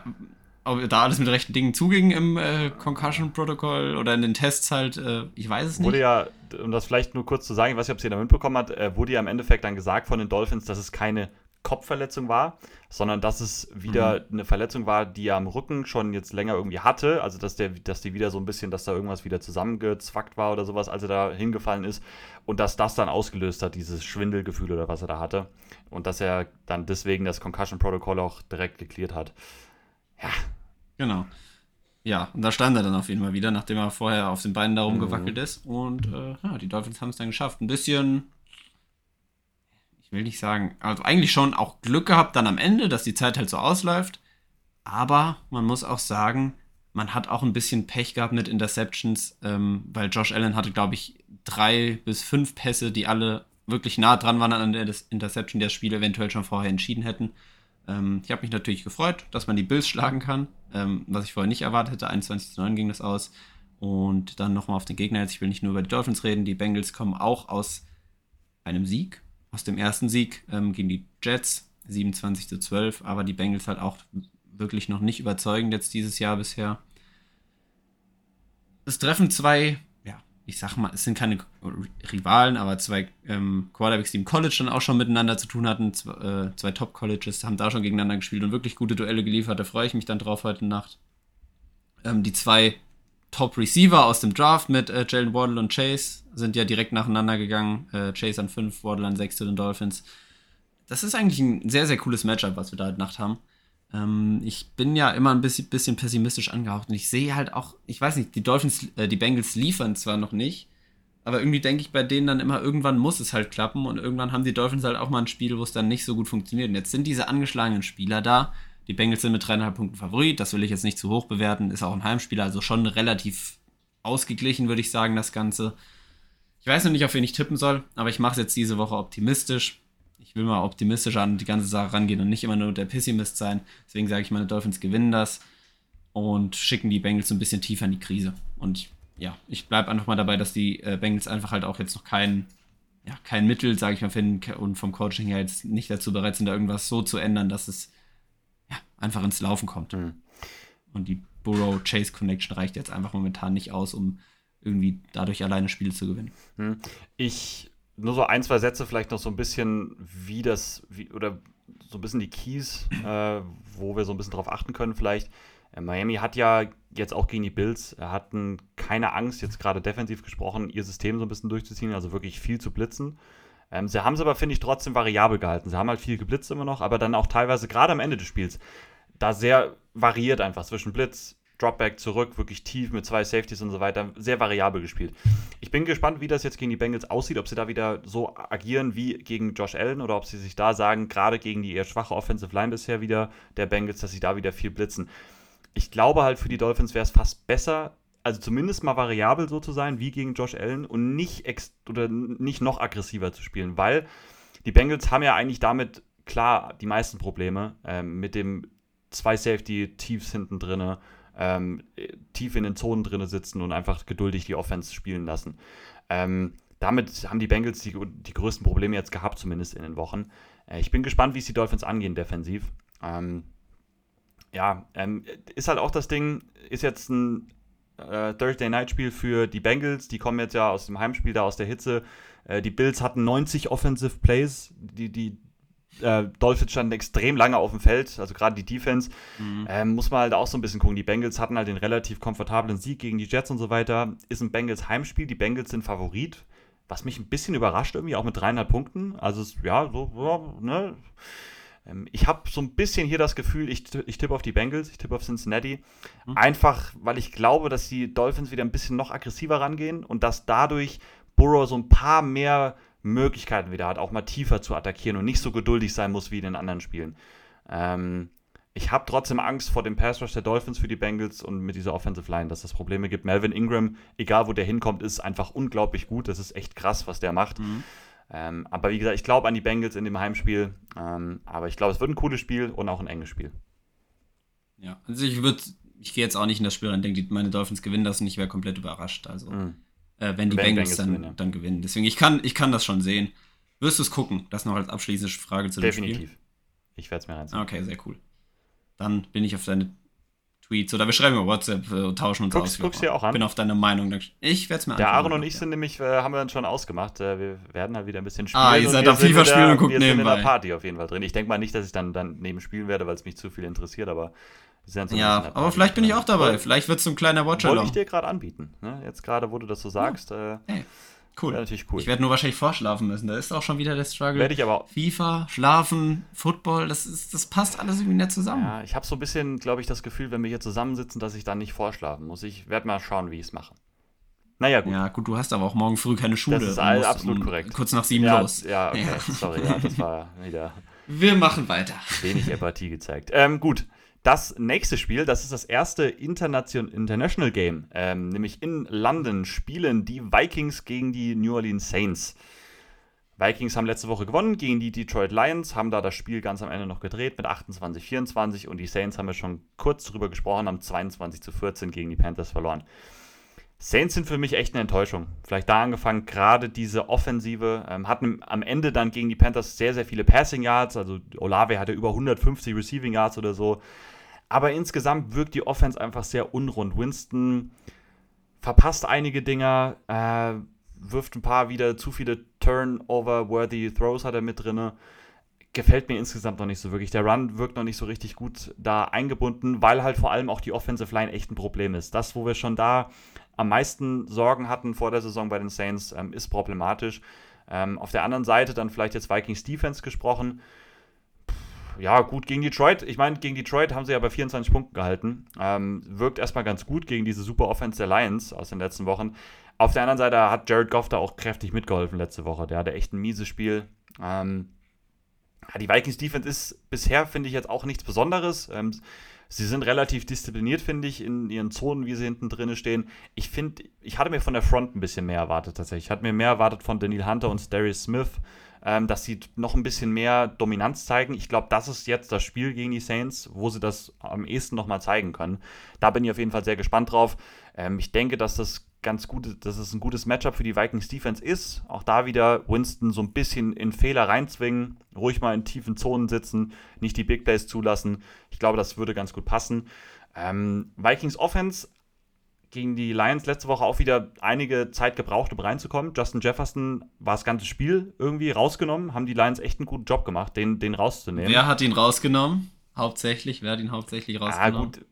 ob da alles mit rechten Dingen zuging im äh, Concussion-Protokoll oder in den Tests halt, äh, ich weiß es nicht. Wurde ja, um das vielleicht nur kurz zu sagen, ich weiß nicht, ob es jeder mitbekommen hat, äh, wurde ja im Endeffekt dann gesagt von den Dolphins, dass es keine Kopfverletzung war, sondern dass es wieder mhm. eine Verletzung war, die er am Rücken schon jetzt länger irgendwie hatte. Also dass der, dass die wieder so ein bisschen, dass da irgendwas wieder zusammengezwackt war oder sowas, als er da hingefallen ist. Und dass das dann ausgelöst hat, dieses Schwindelgefühl oder was er da hatte. Und dass er dann deswegen das Concussion Protocol auch direkt geklärt hat. Ja. Genau. Ja, und da stand er dann auf jeden Fall wieder, nachdem er vorher auf den Beinen da rumgewackelt mhm. ist. Und äh, ja, die Dolphins haben es dann geschafft. Ein bisschen will nicht sagen, also eigentlich schon auch Glück gehabt dann am Ende, dass die Zeit halt so ausläuft. Aber man muss auch sagen, man hat auch ein bisschen Pech gehabt mit Interceptions, ähm, weil Josh Allen hatte, glaube ich, drei bis fünf Pässe, die alle wirklich nah dran waren an der Interception, der das Spiel eventuell schon vorher entschieden hätten. Ähm, ich habe mich natürlich gefreut, dass man die Bills schlagen kann, ähm, was ich vorher nicht erwartet hätte. 21 zu 9 ging das aus. Und dann nochmal auf den Gegner jetzt. Ich will nicht nur über die Dolphins reden. Die Bengals kommen auch aus einem Sieg aus dem ersten Sieg ähm, gegen die Jets, 27 zu 12, aber die Bengals halt auch wirklich noch nicht überzeugend jetzt dieses Jahr bisher. Es treffen zwei, ich sag mal, es sind keine Rivalen, aber zwei ähm, Quarterbacks, die im College dann auch schon miteinander zu tun hatten. Zwei, äh, zwei Top-Colleges haben da schon gegeneinander gespielt und wirklich gute Duelle geliefert. Da freue ich mich dann drauf heute Nacht. Ähm, die zwei Top-Receiver aus dem Draft mit äh, Jalen Waddle und Chase sind ja direkt nacheinander gegangen. Äh, Chase an 5, Waddle an 6 zu den Dolphins. Das ist eigentlich ein sehr, sehr cooles Matchup, was wir da heute Nacht haben. Ähm, ich bin ja immer ein bisschen, bisschen, pessimistisch angehaucht und ich sehe halt auch, ich weiß nicht, die Dolphins, äh, die Bengals liefern zwar noch nicht, aber irgendwie denke ich bei denen dann immer, irgendwann muss es halt klappen und irgendwann haben die Dolphins halt auch mal ein Spiel, wo es dann nicht so gut funktioniert. Und jetzt sind diese angeschlagenen Spieler da, die Bengals sind mit dreieinhalb Punkten Favorit, das will ich jetzt nicht zu hoch bewerten, ist auch ein Heimspieler, also schon relativ ausgeglichen, würde ich sagen, das Ganze. Ich weiß noch nicht, auf wen ich tippen soll, aber ich mache es jetzt diese Woche optimistisch. Ich will mal optimistisch an die ganze Sache rangehen und nicht immer nur der Pessimist sein. Deswegen sage ich, meine Dolphins gewinnen das und schicken die Bengals so ein bisschen tiefer in die Krise. Und ja, ich bleibe einfach mal dabei, dass die äh, Bengals einfach halt auch jetzt noch kein, ja, kein Mittel, sage ich mal, finden und vom Coaching her jetzt nicht dazu bereit sind, da irgendwas so zu ändern, dass es ja, einfach ins Laufen kommt. Mhm. Und die Burrow-Chase-Connection reicht jetzt einfach momentan nicht aus, um irgendwie dadurch alleine Spiele zu gewinnen. Mhm. Ich, nur so ein, zwei Sätze vielleicht noch so ein bisschen, wie das, wie, oder so ein bisschen die Keys, äh, wo wir so ein bisschen drauf achten können vielleicht. Äh, Miami hat ja jetzt auch gegen die Bills, äh, hatten keine Angst, jetzt gerade defensiv gesprochen, ihr System so ein bisschen durchzuziehen, also wirklich viel zu blitzen. Ähm, sie haben es aber, finde ich, trotzdem variabel gehalten. Sie haben halt viel geblitzt immer noch, aber dann auch teilweise gerade am Ende des Spiels da sehr variiert einfach zwischen Blitz, Dropback zurück, wirklich tief mit zwei Safeties und so weiter, sehr variabel gespielt. Ich bin gespannt, wie das jetzt gegen die Bengals aussieht, ob sie da wieder so agieren wie gegen Josh Allen oder ob sie sich da sagen, gerade gegen die eher schwache Offensive Line bisher wieder der Bengals, dass sie da wieder viel blitzen. Ich glaube halt, für die Dolphins wäre es fast besser, also zumindest mal variabel so zu sein wie gegen Josh Allen und nicht ex oder nicht noch aggressiver zu spielen, weil die Bengals haben ja eigentlich damit klar die meisten Probleme ähm, mit dem zwei Safety Tiefs hinten drinne ähm, tief in den Zonen drin sitzen und einfach geduldig die Offense spielen lassen. Ähm, damit haben die Bengals die, die größten Probleme jetzt gehabt, zumindest in den Wochen. Äh, ich bin gespannt, wie es die Dolphins angehen defensiv. Ähm, ja, ähm, ist halt auch das Ding, ist jetzt ein äh, Thursday Night Spiel für die Bengals. Die kommen jetzt ja aus dem Heimspiel da aus der Hitze. Äh, die Bills hatten 90 Offensive Plays. Die, die äh, Dolphins standen extrem lange auf dem Feld, also gerade die Defense. Mhm. Ähm, muss man halt auch so ein bisschen gucken. Die Bengals hatten halt den relativ komfortablen Sieg gegen die Jets und so weiter. Ist ein Bengals Heimspiel. Die Bengals sind Favorit, was mich ein bisschen überrascht irgendwie, auch mit dreieinhalb Punkten. Also, ja, so, ne. Ähm, ich habe so ein bisschen hier das Gefühl, ich, ich tippe auf die Bengals, ich tippe auf Cincinnati. Mhm. Einfach, weil ich glaube, dass die Dolphins wieder ein bisschen noch aggressiver rangehen und dass dadurch Burrow so ein paar mehr Möglichkeiten wieder hat, auch mal tiefer zu attackieren und nicht so geduldig sein muss wie in den anderen Spielen. Ähm, ich habe trotzdem Angst vor dem Pass Rush der Dolphins für die Bengals und mit dieser Offensive Line, dass es Probleme gibt. Melvin Ingram, egal wo der hinkommt, ist einfach unglaublich gut. Das ist echt krass, was der macht. Mhm. Ähm, aber wie gesagt, ich glaube an die Bengals in dem Heimspiel. Ähm, aber ich glaube, es wird ein cooles Spiel und auch ein enges Spiel. Ja, also ich würde, ich gehe jetzt auch nicht in das Spiel und denke, meine Dolphins gewinnen das und ich wäre komplett überrascht. Also. Mhm äh, wenn die wenn Bengals, Bengals dann, gewinnen, ja. dann gewinnen. Deswegen, ich kann, ich kann das schon sehen. Wirst du es gucken? Das noch als abschließende Frage zu Definitiv. dem Spiel. Ich werde es mir reinziehen. Okay, sehr cool. Dann bin ich auf deine Tweets oder wir schreiben über WhatsApp äh, und tauschen uns guckst, aus. Guckst dir auch an? bin auf deine Meinung. Ich werde es mir anschauen. Der Aaron und ich ja. sind nämlich, äh, haben wir uns schon ausgemacht. Äh, wir werden halt wieder ein bisschen spielen. Ah, ihr seid am FIFA spielen und guckt nebenbei. Wir sind in der Party auf jeden Fall drin. Ich denke mal nicht, dass ich dann, dann neben spielen werde, weil es mich zu viel interessiert, aber ja, aber vielleicht bin ich auch dabei. Vielleicht wird es so ein kleiner watch Wollte ich dir gerade anbieten. Ne? Jetzt gerade, wo du das so sagst. Ja. Äh, hey, cool. natürlich cool. Ich werde nur wahrscheinlich vorschlafen müssen. Da ist auch schon wieder der Struggle. Werde ich aber auch. FIFA, Schlafen, Football, das, ist, das passt alles irgendwie nicht zusammen. Ja, ich habe so ein bisschen, glaube ich, das Gefühl, wenn wir hier zusammensitzen, dass ich dann nicht vorschlafen muss. Ich werde mal schauen, wie ich es mache. Naja, gut. Ja, gut, du hast aber auch morgen früh keine Schule. Das ist all, absolut um, korrekt. Kurz nach sieben ja, los. Ja, okay. Ja. Sorry, ja, das war wieder. Wir machen weiter. Wenig Empathie gezeigt. Ähm, gut. Das nächste Spiel, das ist das erste Internation International Game, ähm, nämlich in London spielen die Vikings gegen die New Orleans Saints. Vikings haben letzte Woche gewonnen gegen die Detroit Lions, haben da das Spiel ganz am Ende noch gedreht mit 28-24 und die Saints haben wir schon kurz drüber gesprochen, haben 22 zu 14 gegen die Panthers verloren. Saints sind für mich echt eine Enttäuschung. Vielleicht da angefangen, gerade diese Offensive ähm, hatten am Ende dann gegen die Panthers sehr, sehr viele Passing Yards. Also Olave hatte über 150 Receiving Yards oder so. Aber insgesamt wirkt die Offense einfach sehr unrund. Winston verpasst einige Dinger, äh, wirft ein paar wieder zu viele Turnover-worthy Throws hat er mit drin. Gefällt mir insgesamt noch nicht so wirklich. Der Run wirkt noch nicht so richtig gut da eingebunden, weil halt vor allem auch die Offensive Line echt ein Problem ist. Das, wo wir schon da am meisten Sorgen hatten vor der Saison bei den Saints, ähm, ist problematisch. Ähm, auf der anderen Seite dann vielleicht jetzt Vikings Defense gesprochen ja, gut gegen Detroit. Ich meine, gegen Detroit haben sie ja bei 24 Punkten gehalten. Ähm, wirkt erstmal ganz gut gegen diese super Offense der Lions aus den letzten Wochen. Auf der anderen Seite hat Jared Goff da auch kräftig mitgeholfen letzte Woche. Der hatte echt ein mieses Spiel. Ähm, die Vikings Defense ist bisher, finde ich, jetzt auch nichts Besonderes. Ähm, sie sind relativ diszipliniert, finde ich, in ihren Zonen, wie sie hinten drin stehen. Ich finde, ich hatte mir von der Front ein bisschen mehr erwartet tatsächlich. Ich hatte mir mehr erwartet von Daniel Hunter und Darius Smith ähm, dass sie noch ein bisschen mehr Dominanz zeigen. Ich glaube, das ist jetzt das Spiel gegen die Saints, wo sie das am ehesten nochmal zeigen können. Da bin ich auf jeden Fall sehr gespannt drauf. Ähm, ich denke, dass das ganz gut, dass es ein gutes Matchup für die Vikings Defense ist. Auch da wieder Winston so ein bisschen in Fehler reinzwingen, ruhig mal in tiefen Zonen sitzen, nicht die Big Plays zulassen. Ich glaube, das würde ganz gut passen. Ähm, Vikings Offense gegen die Lions letzte Woche auch wieder einige Zeit gebraucht, um reinzukommen. Justin Jefferson war das ganze Spiel irgendwie rausgenommen, haben die Lions echt einen guten Job gemacht, den, den rauszunehmen. Wer hat ihn rausgenommen? Hauptsächlich, wer hat ihn hauptsächlich rausgenommen? Ah, gut.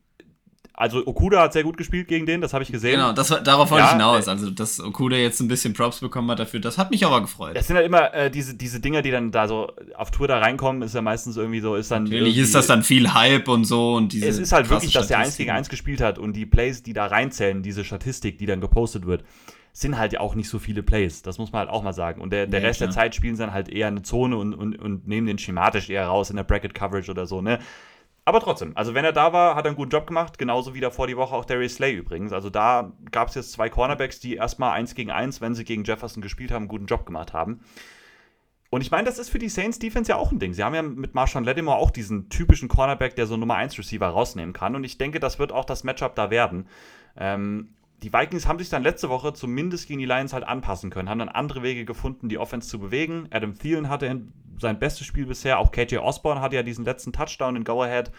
Also Okuda hat sehr gut gespielt gegen den, das habe ich gesehen. Genau, das darauf wollte ja, ich hinaus. Also, dass Okuda jetzt ein bisschen Props bekommen hat dafür, das hat mich aber gefreut. Es sind halt immer äh, diese, diese Dinge, die dann da so auf Tour da reinkommen, ist ja meistens irgendwie so, ist dann. Natürlich ist das dann viel Hype und so und diese. Es ist halt wirklich, dass der 1 gegen 1 gespielt hat und die Plays, die da reinzählen, diese Statistik, die dann gepostet wird, sind halt ja auch nicht so viele Plays. Das muss man halt auch mal sagen. Und der, der ja, Rest klar. der Zeit spielen sie dann halt eher eine Zone und, und, und nehmen den schematisch eher raus in der Bracket Coverage oder so, ne? Aber trotzdem, also wenn er da war, hat er einen guten Job gemacht, genauso wie davor die Woche auch Darius Slay übrigens. Also da gab es jetzt zwei Cornerbacks, die erstmal eins gegen eins, wenn sie gegen Jefferson gespielt haben, einen guten Job gemacht haben. Und ich meine, das ist für die Saints Defense ja auch ein Ding. Sie haben ja mit Marshawn Lattimore auch diesen typischen Cornerback, der so Nummer 1 Receiver rausnehmen kann. Und ich denke, das wird auch das Matchup da werden. Ähm, die Vikings haben sich dann letzte Woche zumindest gegen die Lions halt anpassen können, haben dann andere Wege gefunden, die Offense zu bewegen. Adam Thielen hatte sein bestes Spiel bisher, auch KJ Osborne hatte ja diesen letzten Touchdown in Go-Ahead.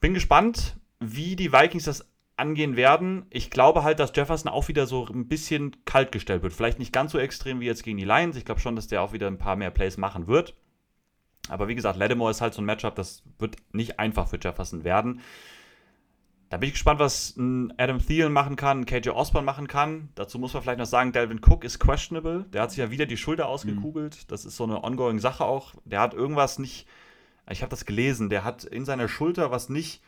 Bin gespannt, wie die Vikings das angehen werden. Ich glaube halt, dass Jefferson auch wieder so ein bisschen kalt gestellt wird. Vielleicht nicht ganz so extrem wie jetzt gegen die Lions. Ich glaube schon, dass der auch wieder ein paar mehr Plays machen wird. Aber wie gesagt, Lattimore ist halt so ein Matchup, das wird nicht einfach für Jefferson werden. Da bin ich gespannt, was ein Adam Thielen machen kann, ein KJ Osborne machen kann. Dazu muss man vielleicht noch sagen, Delvin Cook ist questionable. Der hat sich ja wieder die Schulter ausgekugelt. Mhm. Das ist so eine ongoing Sache auch. Der hat irgendwas nicht, ich habe das gelesen, der hat in seiner Schulter was nicht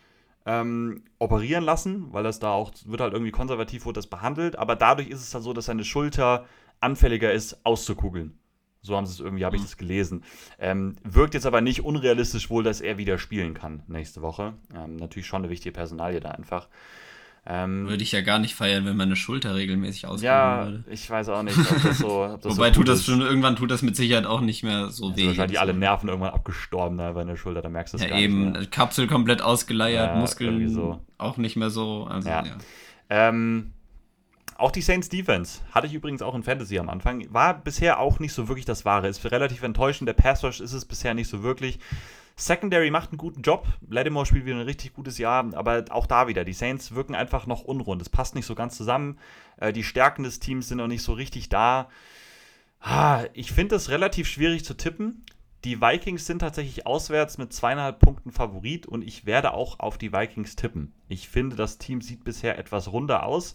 ähm, operieren lassen, weil das da auch, wird halt irgendwie konservativ, wurde das behandelt. Aber dadurch ist es dann so, dass seine Schulter anfälliger ist, auszukugeln. So haben sie es irgendwie, habe ich mhm. das gelesen. Ähm, wirkt jetzt aber nicht unrealistisch wohl, dass er wieder spielen kann nächste Woche. Ähm, natürlich schon eine wichtige Personalie da einfach. Ähm, würde ich ja gar nicht feiern, wenn meine Schulter regelmäßig ausgehen ja, würde. Ja, ich weiß auch nicht, ob das so. Ob das Wobei so tut das schon, irgendwann tut das mit Sicherheit auch nicht mehr so also weh. Wahrscheinlich alle Nerven irgendwann abgestorben da bei der Schulter, da merkst du es ja, gar eben, nicht. Ja, eben, Kapsel komplett ausgeleiert, ja, Muskeln so. auch nicht mehr so. Also, ja. ja. Ähm, auch die Saints Defense hatte ich übrigens auch in Fantasy am Anfang. War bisher auch nicht so wirklich das Wahre. Ist relativ enttäuschend. Der Pass Rush ist es bisher nicht so wirklich. Secondary macht einen guten Job. Lattimore spielt wieder ein richtig gutes Jahr, aber auch da wieder. Die Saints wirken einfach noch unrund. Es passt nicht so ganz zusammen. Äh, die Stärken des Teams sind noch nicht so richtig da. Ich finde es relativ schwierig zu tippen. Die Vikings sind tatsächlich auswärts mit zweieinhalb Punkten Favorit und ich werde auch auf die Vikings tippen. Ich finde, das Team sieht bisher etwas runder aus.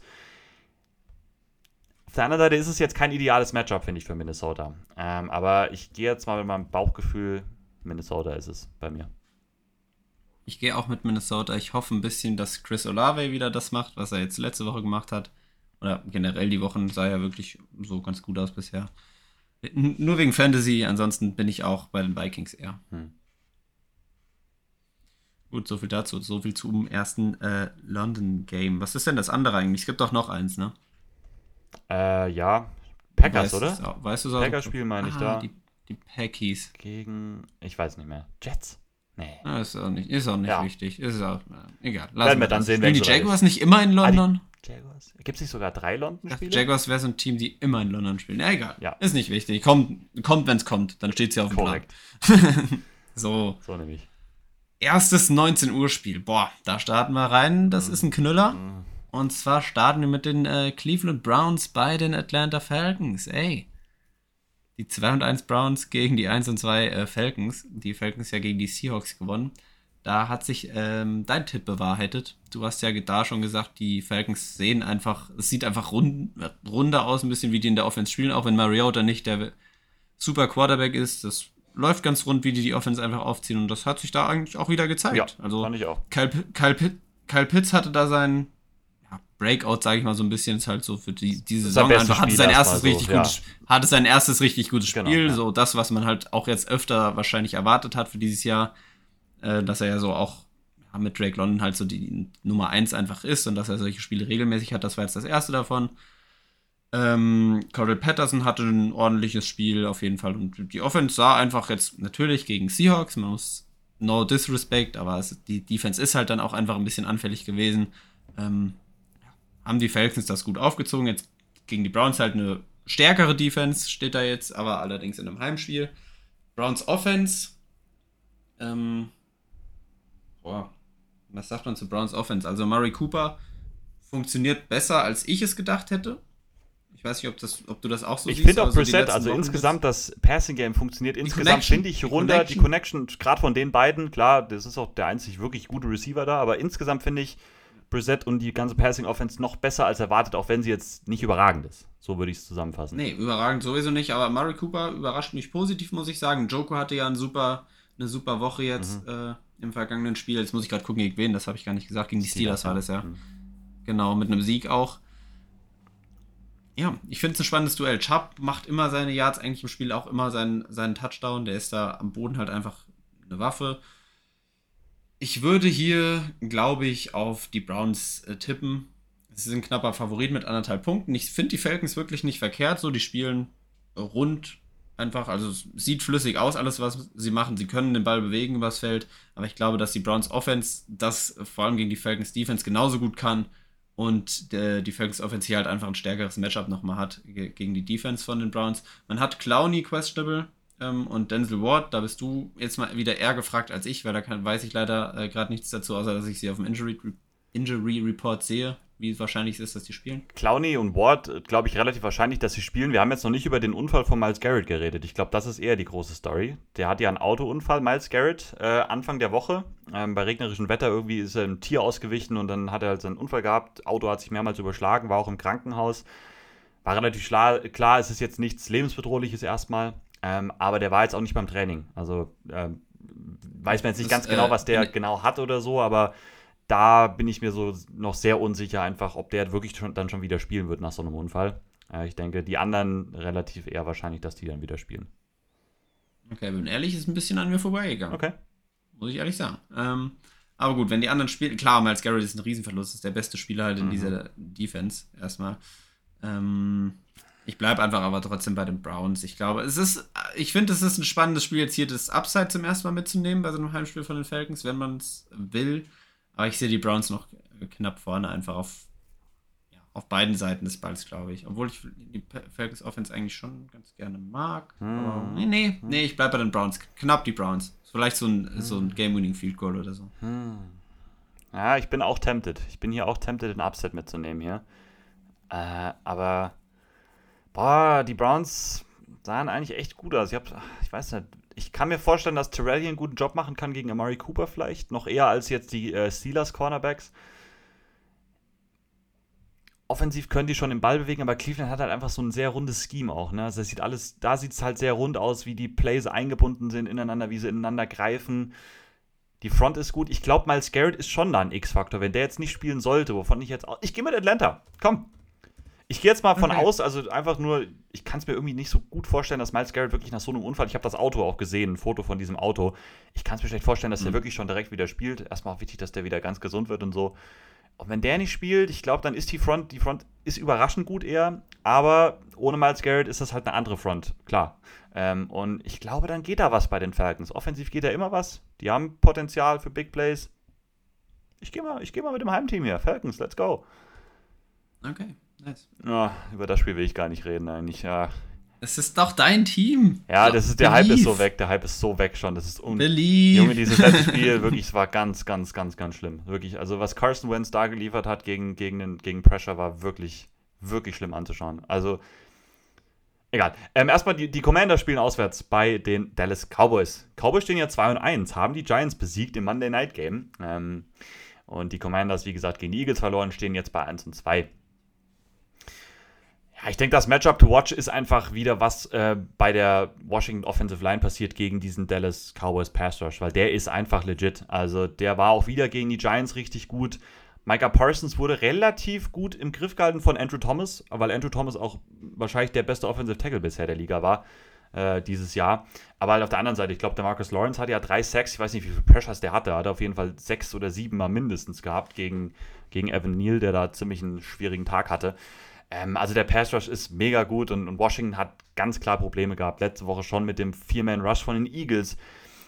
Auf der anderen Seite ist es jetzt kein ideales Matchup, finde ich, für Minnesota. Ähm, aber ich gehe jetzt mal mit meinem Bauchgefühl, Minnesota ist es bei mir. Ich gehe auch mit Minnesota. Ich hoffe ein bisschen, dass Chris Olave wieder das macht, was er jetzt letzte Woche gemacht hat. Oder generell die Wochen sah ja wirklich so ganz gut aus bisher. Nur wegen Fantasy, ansonsten bin ich auch bei den Vikings eher. Hm. Gut, so viel dazu. So viel zum ersten äh, London Game. Was ist denn das andere eigentlich? Es gibt doch noch eins, ne? Äh, ja. Packers, weißt oder? Auch, weißt du so? Packers-Spiel meine ich ah, da. Die, die Packies. Gegen, ich weiß nicht mehr. Jets? Nee. Ah, ist auch nicht, ist auch nicht ja. wichtig. Ist auch, egal. Lassen Werden wir dann sehen, Spielen die Jaguars nicht immer in London? Ah, Jaguars? Gibt es nicht sogar drei London-Spiele? Jaguars wäre so ein Team, die immer in London spielen. Ja, egal. Ja. Ist nicht wichtig. Kommt, kommt wenn es kommt. Dann steht sie auf dem Korrekt. Plan. so. So nämlich. Erstes 19 Uhr Spiel. Boah, da starten wir rein. Das mhm. ist ein Knüller. Mhm. Und zwar starten wir mit den äh, Cleveland Browns bei den Atlanta Falcons. Ey. Die 2 und 1 Browns gegen die 1 und 2 äh, Falcons. Die Falcons ja gegen die Seahawks gewonnen. Da hat sich ähm, dein Tipp bewahrheitet. Du hast ja da schon gesagt, die Falcons sehen einfach, es sieht einfach rund, runder aus, ein bisschen wie die in der Offense spielen, auch wenn Mariota nicht der super Quarterback ist. Das läuft ganz rund, wie die die Offense einfach aufziehen. Und das hat sich da eigentlich auch wieder gezeigt. Ja, also, fand ich auch. Kyle, Kyle, Kyle Pitts hatte da seinen Breakout, sage ich mal so ein bisschen, ist halt so für die, diese Saison einfach hatte sein erstes so, richtig ja. gutes, hatte sein erstes richtig gutes Spiel, genau, ja. so das, was man halt auch jetzt öfter wahrscheinlich erwartet hat für dieses Jahr, äh, dass er ja so auch ja, mit Drake London halt so die Nummer eins einfach ist und dass er solche Spiele regelmäßig hat, das war jetzt das erste davon. Ähm, Cordell Patterson hatte ein ordentliches Spiel auf jeden Fall und die Offense sah einfach jetzt natürlich gegen Seahawks, man muss no disrespect, aber es, die Defense ist halt dann auch einfach ein bisschen anfällig gewesen. Ähm, haben die Falcons das gut aufgezogen. Jetzt gegen die Browns halt eine stärkere Defense, steht da jetzt, aber allerdings in einem Heimspiel. Browns Offense. Ähm, boah, was sagt man zu Browns Offense? Also Murray Cooper funktioniert besser, als ich es gedacht hätte. Ich weiß nicht, ob, das, ob du das auch so ich siehst. Ich finde auch Preset, also Wochen insgesamt das Passing Game funktioniert insgesamt, finde ich, runter. Die Connection, gerade von den beiden, klar, das ist auch der einzig wirklich gute Receiver da, aber insgesamt finde ich, Brissett und die ganze Passing-Offense noch besser als erwartet, auch wenn sie jetzt nicht überragend ist. So würde ich es zusammenfassen. Nee, überragend sowieso nicht, aber Murray Cooper überrascht mich positiv, muss ich sagen. Joko hatte ja ein super, eine super Woche jetzt mhm. äh, im vergangenen Spiel. Jetzt muss ich gerade gucken, gegen wen, das habe ich gar nicht gesagt. Gegen die Steelers, Steelers war das ja. Mhm. Genau, mit einem Sieg auch. Ja, ich finde es ein spannendes Duell. Chubb macht immer seine Yards, eigentlich im Spiel auch immer seinen, seinen Touchdown. Der ist da am Boden halt einfach eine Waffe. Ich würde hier, glaube ich, auf die Browns äh, tippen. Sie sind knapper Favorit mit anderthalb Punkten. Ich finde die Falcons wirklich nicht verkehrt. So, die spielen rund einfach. Also es sieht flüssig aus, alles, was sie machen. Sie können den Ball bewegen übers Feld. Aber ich glaube, dass die Browns Offense das vor allem gegen die Falcons Defense genauso gut kann. Und der, die Falcons Offense hier halt einfach ein stärkeres Matchup nochmal hat gegen die Defense von den Browns. Man hat Clowney questionable ähm, und Denzel Ward, da bist du jetzt mal wieder eher gefragt als ich, weil da kann, weiß ich leider äh, gerade nichts dazu, außer dass ich sie auf dem Injury, Injury Report sehe, wie wahrscheinlich es ist, dass sie spielen. Clowney und Ward, äh, glaube ich, relativ wahrscheinlich, dass sie spielen. Wir haben jetzt noch nicht über den Unfall von Miles Garrett geredet. Ich glaube, das ist eher die große Story. Der hat ja einen Autounfall, Miles Garrett, äh, Anfang der Woche. Ähm, bei regnerischem Wetter irgendwie ist er ein Tier ausgewichen und dann hat er halt seinen Unfall gehabt. Auto hat sich mehrmals überschlagen, war auch im Krankenhaus. War relativ klar, es ist jetzt nichts lebensbedrohliches erstmal. Ähm, aber der war jetzt auch nicht beim Training. Also ähm, weiß man jetzt nicht das, ganz genau, äh, was der äh, genau hat oder so, aber da bin ich mir so noch sehr unsicher, einfach, ob der wirklich schon, dann schon wieder spielen wird nach so einem Unfall. Äh, ich denke, die anderen relativ eher wahrscheinlich, dass die dann wieder spielen. Okay, bin ehrlich, ist ein bisschen an mir vorbeigegangen. Okay. Muss ich ehrlich sagen. Ähm, aber gut, wenn die anderen spielen, klar, Miles Garrett ist ein Riesenverlust, ist der beste Spieler halt in mhm. dieser Defense erstmal. Ähm, ich bleibe einfach aber trotzdem bei den Browns. Ich glaube, es ist, ich finde, es ist ein spannendes Spiel, jetzt hier das Upside zum ersten Mal mitzunehmen bei so einem Heimspiel von den Falcons, wenn man es will. Aber ich sehe die Browns noch knapp vorne, einfach auf, ja, auf beiden Seiten des Balls, glaube ich. Obwohl ich die Falcons Offense eigentlich schon ganz gerne mag. Hm. Aber nee, nee, nee, ich bleibe bei den Browns. Knapp die Browns. Vielleicht so ein, hm. so ein Game-Winning Field Goal oder so. Hm. Ja, ich bin auch tempted. Ich bin hier auch tempted, den Upset mitzunehmen hier. Äh, aber boah, die Browns sahen eigentlich echt gut aus. Ich, hab, ich weiß nicht, ich kann mir vorstellen, dass Terrell hier einen guten Job machen kann gegen Amari Cooper vielleicht, noch eher als jetzt die äh, Steelers Cornerbacks. Offensiv können die schon den Ball bewegen, aber Cleveland hat halt einfach so ein sehr rundes Scheme auch. Ne? Also das sieht alles, da sieht es halt sehr rund aus, wie die Plays eingebunden sind ineinander, wie sie ineinander greifen. Die Front ist gut. Ich glaube, Miles Garrett ist schon da ein X-Faktor. Wenn der jetzt nicht spielen sollte, wovon ich jetzt auch. Ich gehe mit Atlanta. Komm, ich gehe jetzt mal von okay. aus, also einfach nur, ich kann es mir irgendwie nicht so gut vorstellen, dass Miles Garrett wirklich nach so einem Unfall, ich habe das Auto auch gesehen, ein Foto von diesem Auto. Ich kann es mir schlecht vorstellen, dass mhm. der wirklich schon direkt wieder spielt. Erstmal auch wichtig, dass der wieder ganz gesund wird und so. Und wenn der nicht spielt, ich glaube, dann ist die Front, die Front ist überraschend gut eher, aber ohne Miles Garrett ist das halt eine andere Front, klar. Ähm, und ich glaube, dann geht da was bei den Falcons. Offensiv geht da immer was. Die haben Potenzial für Big Plays. Ich gehe mal, geh mal mit dem Heimteam hier. Falcons, let's go. Okay. Nice. Oh, über das Spiel will ich gar nicht reden eigentlich. Ja. Es ist doch dein Team. Ja, das ist, der Belief. Hype ist so weg. Der Hype ist so weg schon. Das ist un Junge, dieses letzte Spiel, wirklich, es war ganz, ganz, ganz, ganz schlimm. Wirklich, also was Carson Wentz da geliefert hat gegen, gegen, den, gegen Pressure, war wirklich, wirklich schlimm anzuschauen. Also, egal. Ähm, erstmal, die, die Commander spielen auswärts bei den Dallas Cowboys. Cowboys stehen ja 2 und 1, haben die Giants besiegt im Monday Night Game. Ähm, und die Commanders, wie gesagt, gegen die Eagles verloren, stehen jetzt bei 1 und 2. Ich denke, das Matchup to watch ist einfach wieder, was äh, bei der Washington Offensive Line passiert gegen diesen Dallas Cowboys Pass Rush, weil der ist einfach legit. Also der war auch wieder gegen die Giants richtig gut. Micah Parsons wurde relativ gut im Griff gehalten von Andrew Thomas, weil Andrew Thomas auch wahrscheinlich der beste Offensive Tackle bisher der Liga war äh, dieses Jahr. Aber halt auf der anderen Seite, ich glaube, der Marcus Lawrence hatte ja drei Sacks, ich weiß nicht, wie viele Pressures der hatte, hat auf jeden Fall sechs oder sieben mal mindestens gehabt gegen, gegen Evan Neal, der da ziemlich einen schwierigen Tag hatte. Ähm, also der Pass Rush ist mega gut und, und, Washington hat ganz klar Probleme gehabt. Letzte Woche schon mit dem Vier-Man-Rush von den Eagles.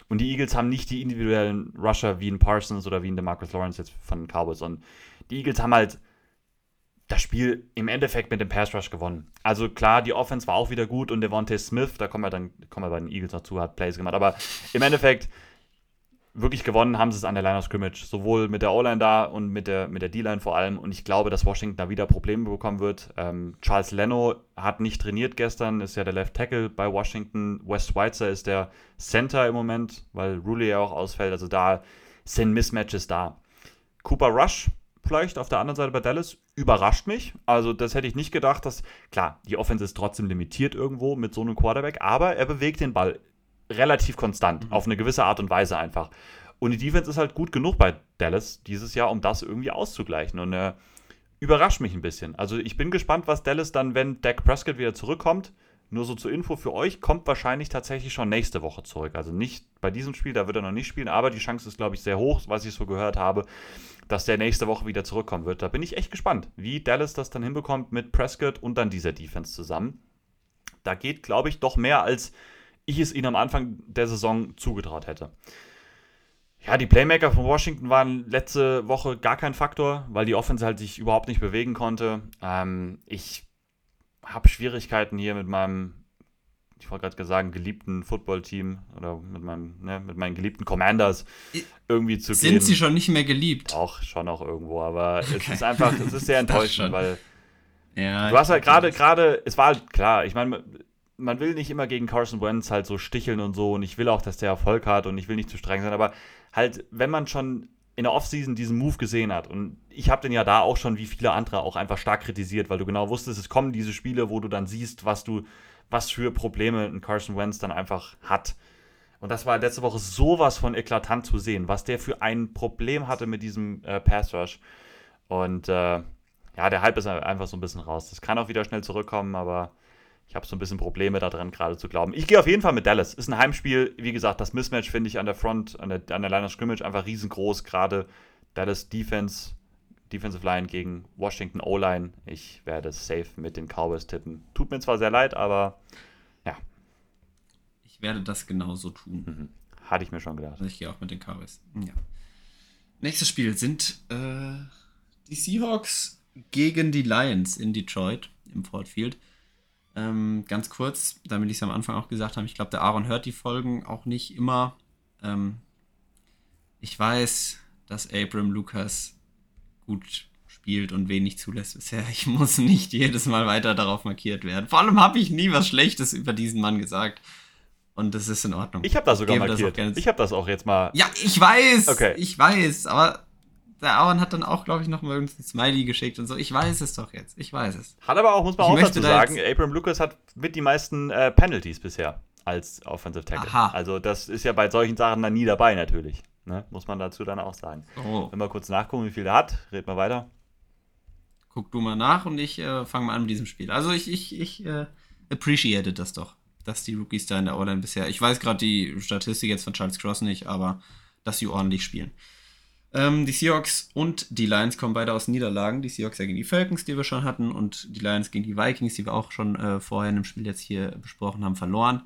Und die Eagles haben nicht die individuellen Rusher wie in Parsons oder wie in Demarcus Lawrence jetzt von den Cowboys. Und die Eagles haben halt das Spiel im Endeffekt mit dem Pass Rush gewonnen. Also klar, die Offense war auch wieder gut und Devontae Smith, da kommen wir dann kommen wir bei den Eagles noch zu, hat Plays gemacht. Aber im Endeffekt wirklich gewonnen haben sie es an der Line of Scrimmage. Sowohl mit der O-Line da und mit der, mit der D-Line vor allem. Und ich glaube, dass Washington da wieder Probleme bekommen wird. Ähm, Charles Leno hat nicht trainiert gestern, ist ja der Left Tackle bei Washington. Wes Schweitzer ist der Center im Moment, weil Rulli ja auch ausfällt. Also da sind Mismatches da. Cooper Rush, vielleicht auf der anderen Seite bei Dallas überrascht mich. Also das hätte ich nicht gedacht, dass, klar, die Offense ist trotzdem limitiert irgendwo mit so einem Quarterback, aber er bewegt den Ball relativ konstant, mhm. auf eine gewisse Art und Weise einfach. Und die Defense ist halt gut genug bei Dallas dieses Jahr, um das irgendwie auszugleichen. Und er überrascht mich ein bisschen. Also ich bin gespannt, was Dallas dann, wenn Dak Prescott wieder zurückkommt, nur so zur Info für euch, kommt wahrscheinlich tatsächlich schon nächste Woche zurück. Also nicht bei diesem Spiel, da wird er noch nicht spielen, aber die Chance ist, glaube ich, sehr hoch, was ich so gehört habe, dass der nächste Woche wieder zurückkommen wird. Da bin ich echt gespannt, wie Dallas das dann hinbekommt mit Prescott und dann dieser Defense zusammen. Da geht, glaube ich, doch mehr, als ich es ihnen am Anfang der Saison zugetraut hätte. Ja, die Playmaker von Washington waren letzte Woche gar kein Faktor, weil die Offense halt sich überhaupt nicht bewegen konnte. Ähm, ich habe Schwierigkeiten hier mit meinem, ich wollte gerade sagen, geliebten Footballteam oder mit, meinem, ne, mit meinen geliebten Commanders irgendwie zu Sind gehen. sie schon nicht mehr geliebt? Auch schon auch irgendwo, aber okay. es ist einfach, es ist sehr enttäuschend, weil ja, du hast halt gerade, gerade, es war halt klar, ich meine, man will nicht immer gegen Carson Wentz halt so sticheln und so und ich will auch, dass der Erfolg hat und ich will nicht zu streng sein, aber halt, wenn man schon in der Offseason diesen Move gesehen hat. Und ich habe den ja da auch schon wie viele andere auch einfach stark kritisiert, weil du genau wusstest, es kommen diese Spiele, wo du dann siehst, was du, was für Probleme ein Carson Wentz dann einfach hat. Und das war letzte Woche sowas von eklatant zu sehen, was der für ein Problem hatte mit diesem äh, Pass Rush. Und äh, ja, der Hype ist einfach so ein bisschen raus. Das kann auch wieder schnell zurückkommen, aber ich habe so ein bisschen Probleme daran gerade zu glauben. Ich gehe auf jeden Fall mit Dallas. Ist ein Heimspiel. Wie gesagt, das Mismatch finde ich an der Front, an der, an der Line of Scrimmage einfach riesengroß. Gerade Dallas Defense, Defensive Line gegen Washington O-Line. Ich werde safe mit den Cowboys tippen. Tut mir zwar sehr leid, aber ja. Ich werde das genauso tun. Mhm. Hatte ich mir schon gedacht. Ich gehe auch mit den Cowboys. Ja. Nächstes Spiel sind äh, die Seahawks gegen die Lions in Detroit im Ford Field. Ähm, ganz kurz, damit ich es am Anfang auch gesagt habe, ich glaube, der Aaron hört die Folgen auch nicht immer. Ähm, ich weiß, dass Abram Lucas gut spielt und wenig zulässt bisher. Ich muss nicht jedes Mal weiter darauf markiert werden. Vor allem habe ich nie was Schlechtes über diesen Mann gesagt. Und das ist in Ordnung. Ich habe das sogar markiert. Das ich habe das auch jetzt mal. Ja, ich weiß. Okay. Ich weiß. Aber der Aaron hat dann auch, glaube ich, noch mal ein Smiley geschickt und so. Ich weiß es doch jetzt. Ich weiß es. Hat aber auch, muss man ich auch dazu sagen, Abram Lucas hat mit die meisten äh, Penalties bisher als Offensive Tackle. Aha. Also das ist ja bei solchen Sachen dann nie dabei natürlich. Ne? Muss man dazu dann auch sagen. Oh. Wenn wir kurz nachgucken, wie viel er hat, red mal weiter. Guck du mal nach und ich äh, fange mal an mit diesem Spiel. Also ich, ich, ich äh, appreciate das doch, dass die Rookies da in der O-Line bisher, ich weiß gerade die Statistik jetzt von Charles Cross nicht, aber dass sie ordentlich spielen. Ähm, die Seahawks und die Lions kommen beide aus Niederlagen. Die Seahawks ja gegen die Falcons, die wir schon hatten, und die Lions gegen die Vikings, die wir auch schon äh, vorher in dem Spiel jetzt hier besprochen haben, verloren.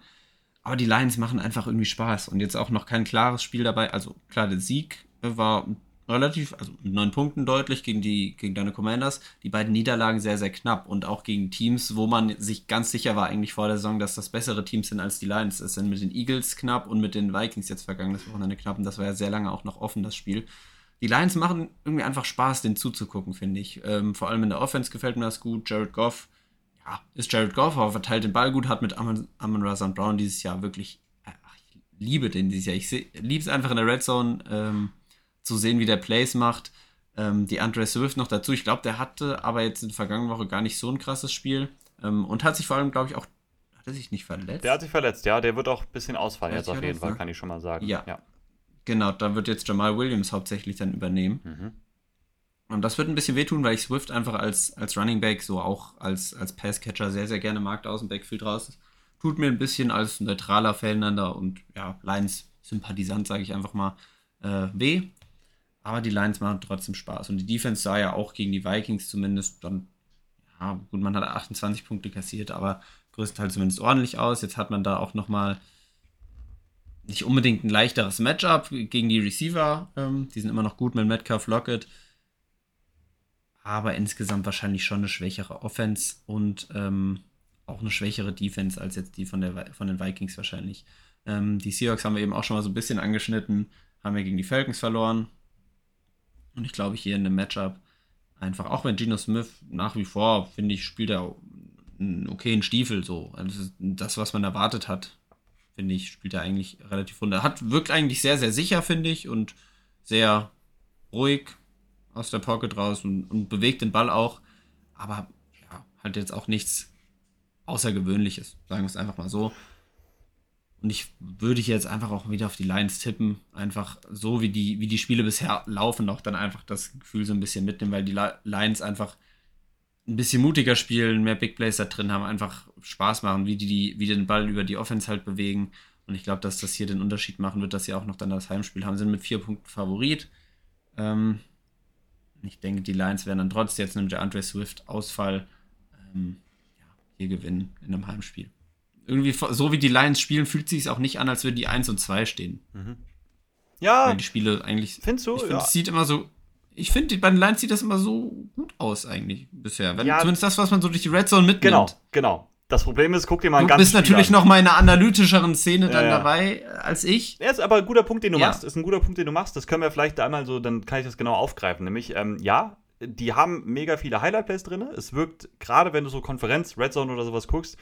Aber die Lions machen einfach irgendwie Spaß und jetzt auch noch kein klares Spiel dabei. Also klar, der Sieg war relativ, also mit neun Punkten deutlich gegen die gegen deine Commanders. Die beiden Niederlagen sehr, sehr knapp und auch gegen Teams, wo man sich ganz sicher war eigentlich vor der Saison, dass das bessere Teams sind als die Lions. Es sind mit den Eagles knapp und mit den Vikings jetzt vergangenes Wochenende knapp und das war ja sehr lange auch noch offen, das Spiel die Lions machen irgendwie einfach Spaß, den zuzugucken, finde ich. Ähm, vor allem in der Offense gefällt mir das gut. Jared Goff, ja, ist Jared Goff, aber verteilt den Ball gut, hat mit Amon, Amon Razan Brown dieses Jahr wirklich, ach, ich liebe den dieses Jahr. Ich liebe es einfach in der Red Zone ähm, zu sehen, wie der Plays macht. Ähm, die Andre Swift noch dazu. Ich glaube, der hatte aber jetzt in der vergangenen Woche gar nicht so ein krasses Spiel ähm, und hat sich vor allem, glaube ich, auch hat er sich nicht verletzt? Der hat sich verletzt, ja. Der wird auch ein bisschen ausfallen jetzt auf jeden Fall, ne? kann ich schon mal sagen. Ja. ja. Genau, da wird jetzt Jamal Williams hauptsächlich dann übernehmen. Mhm. Und das wird ein bisschen wehtun, weil ich Swift einfach als, als Running Back, so auch als, als Passcatcher sehr, sehr gerne mag, da aus dem Backfield raus. Tut mir ein bisschen als neutraler Fellender und ja, Lions-Sympathisant, sage ich einfach mal, äh, weh. Aber die Lions machen trotzdem Spaß. Und die Defense sah ja auch gegen die Vikings zumindest dann, ja, gut, man hat 28 Punkte kassiert, aber größtenteils zumindest ordentlich aus. Jetzt hat man da auch nochmal nicht unbedingt ein leichteres Matchup gegen die Receiver. Ähm, die sind immer noch gut mit Metcalf Lockett. Aber insgesamt wahrscheinlich schon eine schwächere Offense und ähm, auch eine schwächere Defense als jetzt die von, der, von den Vikings wahrscheinlich. Ähm, die Seahawks haben wir eben auch schon mal so ein bisschen angeschnitten. Haben wir gegen die Falcons verloren. Und ich glaube, hier in dem Matchup einfach, auch wenn Geno Smith nach wie vor, finde ich, spielt er einen okayen Stiefel so. Also das, was man erwartet hat finde ich, spielt er eigentlich relativ runter. Hat, wirkt eigentlich sehr, sehr sicher, finde ich, und sehr ruhig. aus der Pocket raus und, und bewegt den Ball auch. Aber ja, halt jetzt auch nichts Außergewöhnliches, sagen wir es einfach mal so. Und ich würde jetzt einfach auch wieder auf die Lions tippen. Einfach so, wie die, wie die Spiele bisher laufen, auch dann einfach das Gefühl so ein bisschen mitnehmen, weil die Lions einfach ein bisschen mutiger spielen, mehr Big Plays da drin haben, einfach Spaß machen, wie die, die, wie den Ball über die Offense halt bewegen. Und ich glaube, dass das hier den Unterschied machen wird, dass sie auch noch dann das Heimspiel haben. Sind mit vier Punkten Favorit. Ähm, ich denke, die Lions werden dann trotz jetzt einem DeAndre Swift-Ausfall ähm, ja, hier gewinnen in einem Heimspiel. Irgendwie, so wie die Lions spielen, fühlt sich es auch nicht an, als würden die 1 und 2 stehen. Mhm. Ja. Weil die Spiele eigentlich. Findest du? Ich finde, ja. es sieht immer so ich finde, bei den Lions sieht das immer so gut aus eigentlich bisher. Wenn, ja, zumindest das, was man so durch die Red Zone mitnimmt. Genau, genau. Das Problem ist, guck dir mal einen Du bist natürlich an. noch mal in einer analytischeren Szene dann ja, dabei als ich. Ja, ist aber ein guter Punkt, den du machst. Ist ein guter Punkt, den du machst. Das können wir vielleicht einmal so, dann kann ich das genau aufgreifen. Nämlich, ähm, ja, die haben mega viele Highlight-Plays drin. Es wirkt, gerade wenn du so Konferenz, Red Zone oder sowas guckst,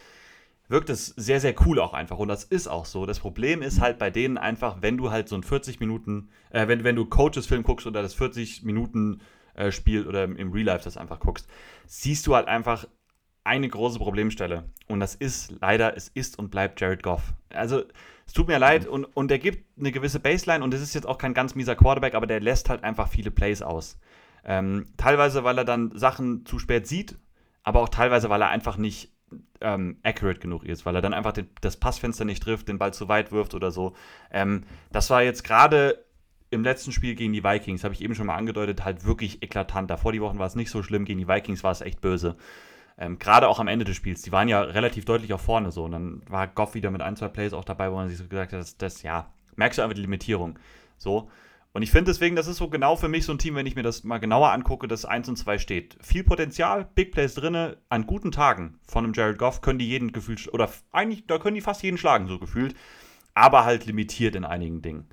wirkt es sehr, sehr cool auch einfach. Und das ist auch so. Das Problem ist halt bei denen einfach, wenn du halt so ein 40 Minuten, äh, wenn, wenn du Coaches-Film guckst oder das 40 Minuten äh, Spiel oder im Real Life das einfach guckst, siehst du halt einfach eine große Problemstelle. Und das ist leider, es ist und bleibt Jared Goff. Also, es tut mir leid und, und der gibt eine gewisse Baseline und es ist jetzt auch kein ganz mieser Quarterback, aber der lässt halt einfach viele Plays aus. Ähm, teilweise, weil er dann Sachen zu spät sieht, aber auch teilweise, weil er einfach nicht ähm, accurate genug ist, weil er dann einfach den, das Passfenster nicht trifft, den Ball zu weit wirft oder so. Ähm, das war jetzt gerade im letzten Spiel gegen die Vikings, habe ich eben schon mal angedeutet, halt wirklich eklatant. Davor die Wochen war es nicht so schlimm, gegen die Vikings war es echt böse. Ähm, Gerade auch am Ende des Spiels, die waren ja relativ deutlich auch vorne so. Und dann war Goff wieder mit ein, zwei Plays auch dabei, wo man sich so gesagt hat, das, das ja, merkst du einfach die Limitierung. So. Und ich finde deswegen, das ist so genau für mich so ein Team, wenn ich mir das mal genauer angucke, das 1 und 2 steht. Viel Potenzial, Big Plays drinne, an guten Tagen von einem Jared Goff können die jeden gefühlt, oder eigentlich, da können die fast jeden schlagen, so gefühlt, aber halt limitiert in einigen Dingen.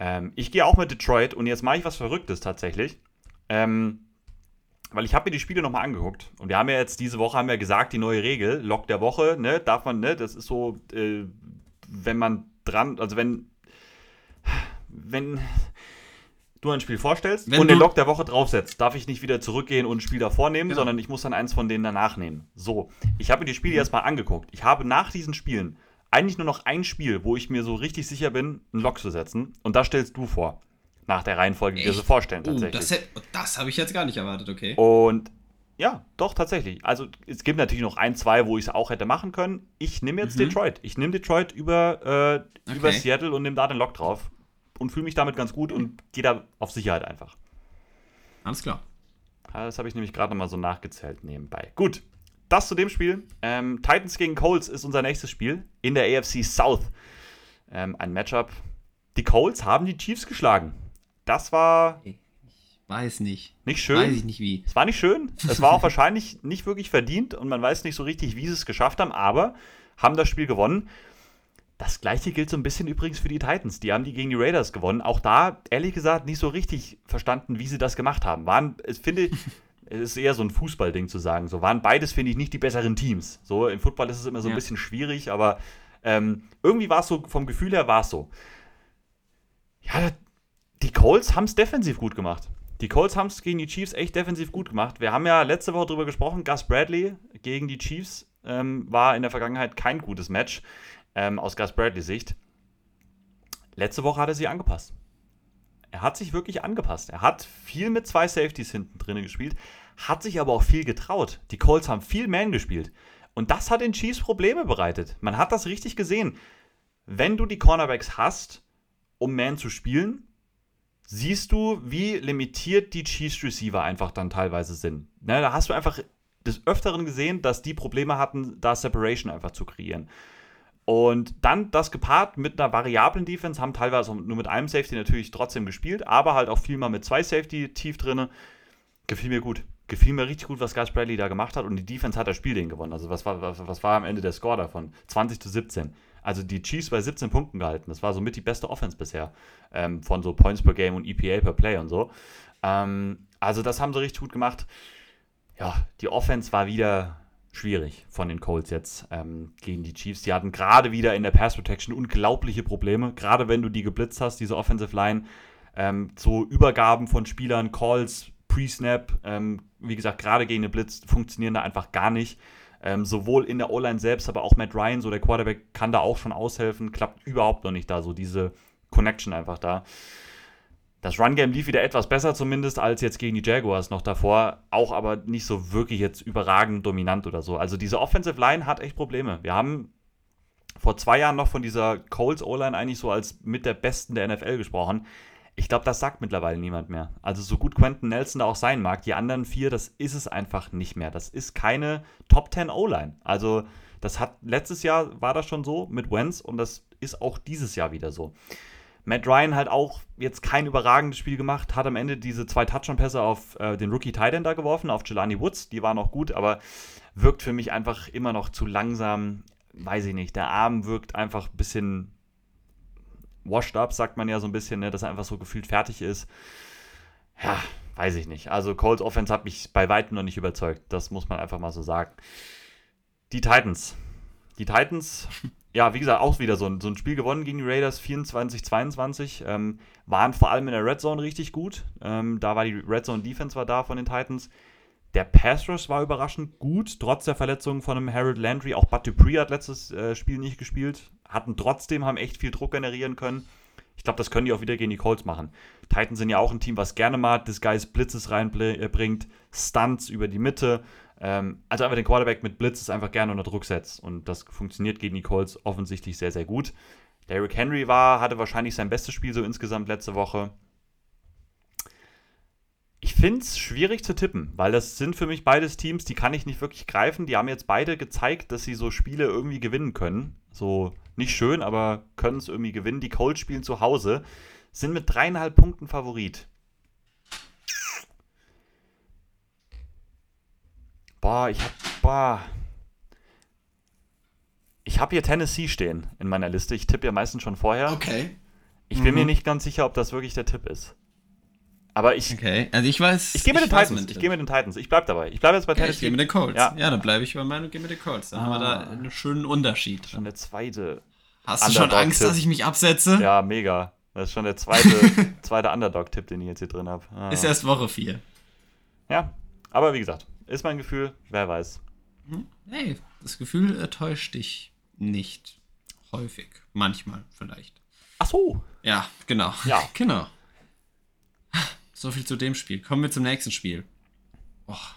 Ähm, ich gehe auch mit Detroit und jetzt mache ich was Verrücktes tatsächlich. Ähm, weil ich habe mir die Spiele nochmal angeguckt und wir haben ja jetzt diese Woche haben wir gesagt, die neue Regel, Lock der Woche, ne, darf man, ne, das ist so, äh, wenn man dran, also wenn, wenn du ein Spiel vorstellst wenn und den Lock der Woche draufsetzt, darf ich nicht wieder zurückgehen und ein Spiel davor nehmen, genau. sondern ich muss dann eins von denen danach nehmen. So, ich habe mir die Spiele mhm. jetzt mal angeguckt. Ich habe nach diesen Spielen eigentlich nur noch ein Spiel, wo ich mir so richtig sicher bin, einen Lock zu setzen. Und das stellst du vor. Nach der Reihenfolge, die wir so vorstellen, oh, tatsächlich. das, das habe ich jetzt gar nicht erwartet, okay. Und ja, doch, tatsächlich. Also es gibt natürlich noch ein, zwei, wo ich es auch hätte machen können. Ich nehme jetzt mhm. Detroit. Ich nehme Detroit über, äh, okay. über Seattle und nehme da den Lock drauf. Und fühle mich damit ganz gut und gehe da auf Sicherheit einfach. Alles klar. Das habe ich nämlich gerade nochmal so nachgezählt nebenbei. Gut, das zu dem Spiel. Ähm, Titans gegen Colts ist unser nächstes Spiel in der AFC South. Ähm, ein Matchup. Die Colts haben die Chiefs geschlagen. Das war. Ich weiß nicht. Nicht schön. Weiß ich nicht wie. Es war nicht schön. Es war auch wahrscheinlich nicht wirklich verdient und man weiß nicht so richtig, wie sie es geschafft haben, aber haben das Spiel gewonnen. Das gleiche gilt so ein bisschen übrigens für die Titans. Die haben die gegen die Raiders gewonnen. Auch da, ehrlich gesagt, nicht so richtig verstanden, wie sie das gemacht haben. Waren, ich finde, es ist eher so ein Fußballding zu sagen. So waren beides, finde ich, nicht die besseren Teams. So im Football ist es immer so ein ja. bisschen schwierig, aber ähm, irgendwie war es so, vom Gefühl her war es so. Ja, die Colts haben es defensiv gut gemacht. Die Colts haben es gegen die Chiefs echt defensiv gut gemacht. Wir haben ja letzte Woche darüber gesprochen, Gus Bradley gegen die Chiefs ähm, war in der Vergangenheit kein gutes Match ähm, aus Gus Bradleys Sicht. Letzte Woche hat er sie angepasst. Er hat sich wirklich angepasst. Er hat viel mit zwei Safeties hinten drin gespielt, hat sich aber auch viel getraut. Die Colts haben viel Man gespielt. Und das hat den Chiefs Probleme bereitet. Man hat das richtig gesehen. Wenn du die Cornerbacks hast, um Man zu spielen, siehst du, wie limitiert die Chiefs Receiver einfach dann teilweise sind. Ne, da hast du einfach des Öfteren gesehen, dass die Probleme hatten, da Separation einfach zu kreieren. Und dann das gepaart mit einer variablen Defense, haben teilweise nur mit einem Safety natürlich trotzdem gespielt, aber halt auch viel mal mit zwei Safety tief drin. Gefiel mir gut. Gefiel mir richtig gut, was Gus Bradley da gemacht hat und die Defense hat das Spiel den gewonnen. Also was war, was, was war am Ende der Score davon? 20 zu 17. Also die Chiefs bei 17 Punkten gehalten. Das war somit die beste Offense bisher ähm, von so Points per Game und EPA per Play und so. Ähm, also das haben sie richtig gut gemacht. Ja, die Offense war wieder schwierig von den Colts jetzt ähm, gegen die Chiefs. Die hatten gerade wieder in der Pass Protection unglaubliche Probleme, gerade wenn du die geblitzt hast, diese Offensive Line. Ähm, so Übergaben von Spielern, Calls, Pre-Snap, ähm, wie gesagt, gerade gegen den Blitz funktionieren da einfach gar nicht. Ähm, sowohl in der O-Line selbst, aber auch Matt Ryan, so der Quarterback, kann da auch schon aushelfen, klappt überhaupt noch nicht da, so diese Connection einfach da. Das Run-Game lief wieder etwas besser zumindest als jetzt gegen die Jaguars noch davor, auch aber nicht so wirklich jetzt überragend dominant oder so. Also diese Offensive Line hat echt Probleme. Wir haben vor zwei Jahren noch von dieser Coles O-Line eigentlich so als mit der besten der NFL gesprochen. Ich glaube, das sagt mittlerweile niemand mehr. Also so gut Quentin Nelson da auch sein mag, die anderen vier, das ist es einfach nicht mehr. Das ist keine Top 10 O-Line. Also das hat letztes Jahr war das schon so mit Wentz und das ist auch dieses Jahr wieder so. Matt Ryan halt auch jetzt kein überragendes Spiel gemacht, hat am Ende diese zwei Touchdown-Pässe auf äh, den Rookie Titan da geworfen, auf Jelani Woods, die waren auch gut, aber wirkt für mich einfach immer noch zu langsam weiß ich nicht, der Arm wirkt einfach ein bisschen washed up, sagt man ja so ein bisschen, ne, dass er einfach so gefühlt fertig ist. Ja, weiß ich nicht. Also Colts Offense hat mich bei weitem noch nicht überzeugt. Das muss man einfach mal so sagen. Die Titans. Die Titans, ja, wie gesagt, auch wieder so ein, so ein Spiel gewonnen gegen die Raiders 24-22. Ähm, waren vor allem in der Red Zone richtig gut. Ähm, da war die Red Zone Defense war da von den Titans. Der Pass Rush war überraschend gut, trotz der Verletzung von einem Harold Landry. Auch Bud Dupree hat letztes äh, Spiel nicht gespielt. Hatten trotzdem, haben echt viel Druck generieren können. Ich glaube, das können die auch wieder gegen die Colts machen. Titans sind ja auch ein Team, was gerne mal Disguise Blitzes reinbringt, Stunts über die Mitte. Ähm, also einfach den Quarterback mit Blitzes einfach gerne unter Druck setzt. Und das funktioniert gegen die Colts offensichtlich sehr, sehr gut. Derrick Henry war, hatte wahrscheinlich sein bestes Spiel so insgesamt letzte Woche. Ich finde es schwierig zu tippen, weil das sind für mich beides Teams, die kann ich nicht wirklich greifen. Die haben jetzt beide gezeigt, dass sie so Spiele irgendwie gewinnen können. So nicht schön, aber können es irgendwie gewinnen. Die Colts spielen zu Hause, sind mit dreieinhalb Punkten Favorit. Boah, ich hab. Boah. Ich habe hier Tennessee stehen in meiner Liste. Ich tippe ja meistens schon vorher. Okay. Ich bin mhm. mir nicht ganz sicher, ob das wirklich der Tipp ist. Aber ich. Okay, also ich weiß. Ich gehe mit den Titans. Ich gehe mit den Titans. Ich bleib dabei. Ich bleibe jetzt bei Tennessee. Ja, ich gehe mit den Colts. Ja, ja dann bleibe ich bei meinen und gehe mit den Colts. Dann ah. haben wir da ah. einen schönen Unterschied. Schon der zweite. Hast du schon Angst, dass ich mich absetze? Ja, mega. Das ist schon der zweite, zweite Underdog-Tipp, den ich jetzt hier drin habe. Ah. Ist erst Woche 4. Ja, aber wie gesagt, ist mein Gefühl, wer weiß. Hm? Hey, das Gefühl täuscht dich nicht. Häufig. Manchmal vielleicht. Ach so. Ja, genau. Ja. genau. So viel zu dem Spiel. Kommen wir zum nächsten Spiel. Boah.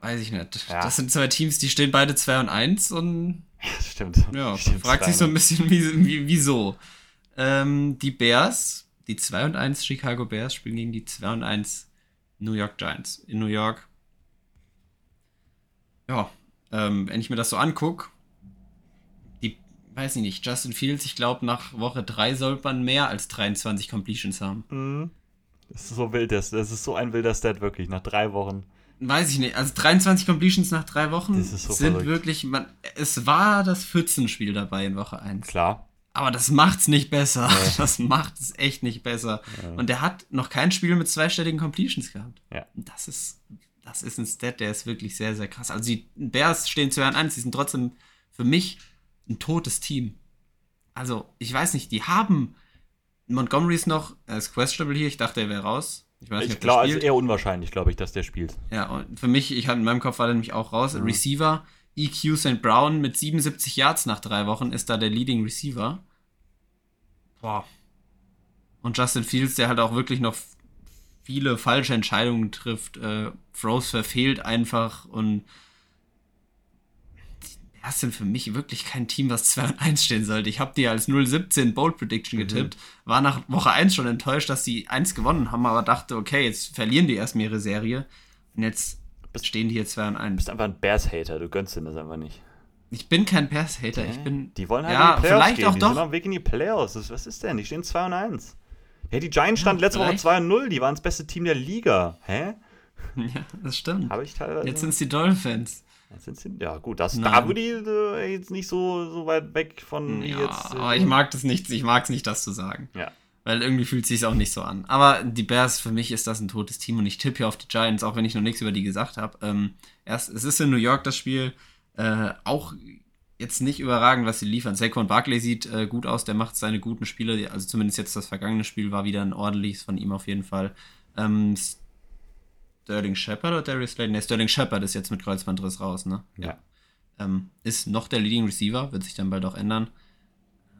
Weiß ich nicht. Ja. Das sind zwei Teams, die stehen beide 2 und 1 und. Stimmt. Ja, stimmt, fragt sich so ein bisschen, wie, wie, wieso. Ähm, die Bears, die 2 und 1 Chicago Bears, spielen gegen die 2 und 1 New York Giants. In New York. Ja, ähm, wenn ich mir das so angucke, die, weiß ich nicht, Justin Fields, ich glaube, nach Woche 3 sollte man mehr als 23 Completions haben. Mhm. Das ist so wild, das, das ist so ein wilder Stat, wirklich, nach drei Wochen. Weiß ich nicht, also 23 Completions nach drei Wochen so sind verrückt. wirklich, man, es war das Pfützenspiel dabei in Woche 1. Klar. Aber das macht's nicht besser. Ja. Das macht es echt nicht besser. Ja. Und der hat noch kein Spiel mit zweistelligen Completions gehabt. Ja. Das ist, das ist ein Stat, der ist wirklich sehr, sehr krass. Also die Bears stehen zu Herrn 1, die sind trotzdem für mich ein totes Team. Also, ich weiß nicht, die haben Montgomery ist noch, er ist questionable hier. Ich dachte, er wäre raus. Ich weiß nicht, ich glaube, ist eher unwahrscheinlich, glaube ich, dass der spielt. Ja, und für mich, ich hatte in meinem Kopf war der nämlich auch raus. Mhm. Receiver, EQ St. Brown mit 77 Yards nach drei Wochen ist da der Leading Receiver. Boah. Und Justin Fields, der halt auch wirklich noch viele falsche Entscheidungen trifft. Äh, Froze verfehlt einfach und das sind für mich wirklich kein Team, was 2 und 1 stehen sollte. Ich habe die als 0-17 Bold Prediction mhm. getippt, mhm. war nach Woche 1 schon enttäuscht, dass die 1 gewonnen haben, aber dachte, okay, jetzt verlieren die erstmal ihre Serie und jetzt bist, stehen die hier 2 und 1. Du bist einfach ein Bears-Hater, du gönnst denen das einfach nicht. Ich bin kein Bears-Hater, ich bin. Die wollen halt ja, in die Playoffs vielleicht gehen. auch die doch. sind auf dem Weg in die Playoffs. Was ist denn? Die stehen 2 und 1. Ja, die Giants standen ja, letzte Woche 2 und 0, die waren das beste Team der Liga. Hä? Ja, das stimmt. Habe ich teilweise. Jetzt sind es die Dolphins. Ja, gut, das, da würde ich äh, jetzt nicht so, so weit weg von ja, jetzt. Äh, aber ich mag das nicht, ich mag es nicht, das zu sagen. Ja. Weil irgendwie fühlt es sich auch nicht so an. Aber die Bears, für mich ist das ein totes Team und ich tippe hier auf die Giants, auch wenn ich noch nichts über die gesagt habe. Ähm, erst, es ist in New York das Spiel. Äh, auch jetzt nicht überragend, was sie liefern. Saquon Barkley sieht äh, gut aus, der macht seine guten Spiele. Also zumindest jetzt das vergangene Spiel war wieder ein ordentliches von ihm auf jeden Fall. Ähm, Sterling Shepard oder Darius Slade? Ne, Sterling Shepard ist jetzt mit Kreuzbandriss raus, ne? Ja. Ähm, ist noch der Leading Receiver, wird sich dann bald auch ändern.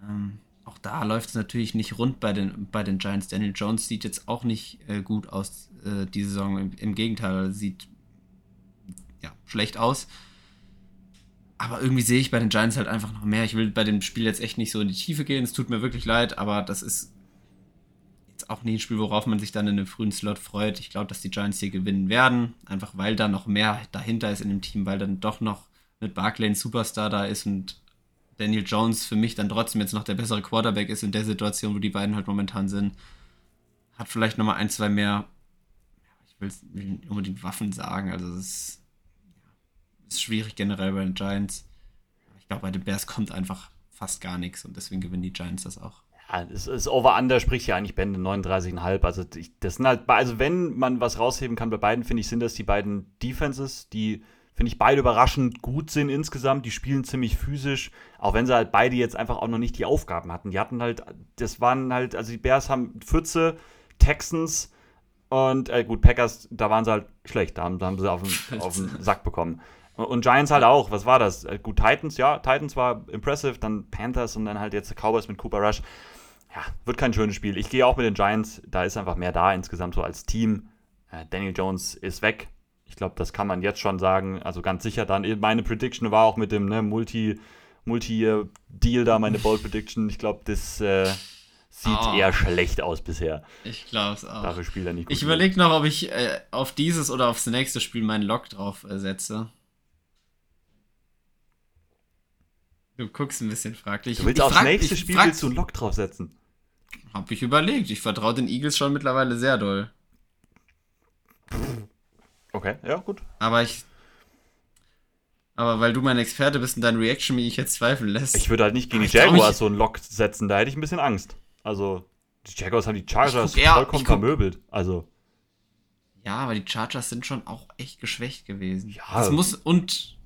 Ähm, auch da läuft es natürlich nicht rund bei den, bei den Giants. Daniel Jones sieht jetzt auch nicht äh, gut aus äh, die Saison. Im, Im, Gegenteil, sieht ja, schlecht aus. Aber irgendwie sehe ich bei den Giants halt einfach noch mehr. Ich will bei dem Spiel jetzt echt nicht so in die Tiefe gehen. Es tut mir wirklich leid, aber das ist jetzt auch nie ein Spiel, worauf man sich dann in einem frühen Slot freut. Ich glaube, dass die Giants hier gewinnen werden. Einfach weil da noch mehr dahinter ist in dem Team, weil dann doch noch mit Barclay ein Superstar da ist und Daniel Jones für mich dann trotzdem jetzt noch der bessere Quarterback ist in der Situation, wo die beiden halt momentan sind. Hat vielleicht nochmal ein, zwei mehr, ich will nicht unbedingt Waffen sagen, also es ist, ist schwierig generell bei den Giants. Ich glaube, bei den Bears kommt einfach fast gar nichts und deswegen gewinnen die Giants das auch. Ja, es ist Over-Under, spricht ja eigentlich Bände 39,5. Also, das sind halt, also wenn man was rausheben kann bei beiden, finde ich, sind das die beiden Defenses, die finde ich, beide überraschend gut sind insgesamt. Die spielen ziemlich physisch, auch wenn sie halt beide jetzt einfach auch noch nicht die Aufgaben hatten. Die hatten halt, das waren halt, also die Bears haben Pfütze, Texans und äh, gut, Packers, da waren sie halt schlecht. Da haben, da haben sie auf den, auf den Sack bekommen. Und, Giants halt auch. Was war das? Äh, gut, Titans, ja, Titans war impressive, dann Panthers und dann halt jetzt Cowboys mit Cooper Rush. Ja, wird kein schönes Spiel. Ich gehe auch mit den Giants, da ist einfach mehr da insgesamt so als Team. Äh, Daniel Jones ist weg, ich glaube, das kann man jetzt schon sagen. Also ganz sicher dann. Meine Prediction war auch mit dem ne, Multi, Multi-Deal da, meine Bold Prediction. Ich glaube, das äh, sieht oh. eher schlecht aus bisher. Ich glaube es auch. Dafür spielt er nicht gut. Ich überlege noch, ob ich äh, auf dieses oder aufs nächste Spiel meinen Lock drauf äh, setze. Du guckst ein bisschen fraglich. Du willst ich aufs frag, nächste Spiel willst du einen Lock draufsetzen? Hab ich überlegt. Ich vertraue den Eagles schon mittlerweile sehr doll. Okay, ja, gut. Aber ich. Aber weil du mein Experte bist und deine Reaction mich jetzt zweifeln lässt. Ich würde halt nicht gegen die Jaguars so einen Lock setzen, da hätte ich ein bisschen Angst. Also, die Jaguars haben die Chargers eher, vollkommen vermöbelt. Also. Ja, aber die Chargers sind schon auch echt geschwächt gewesen. Ja. Das muss und.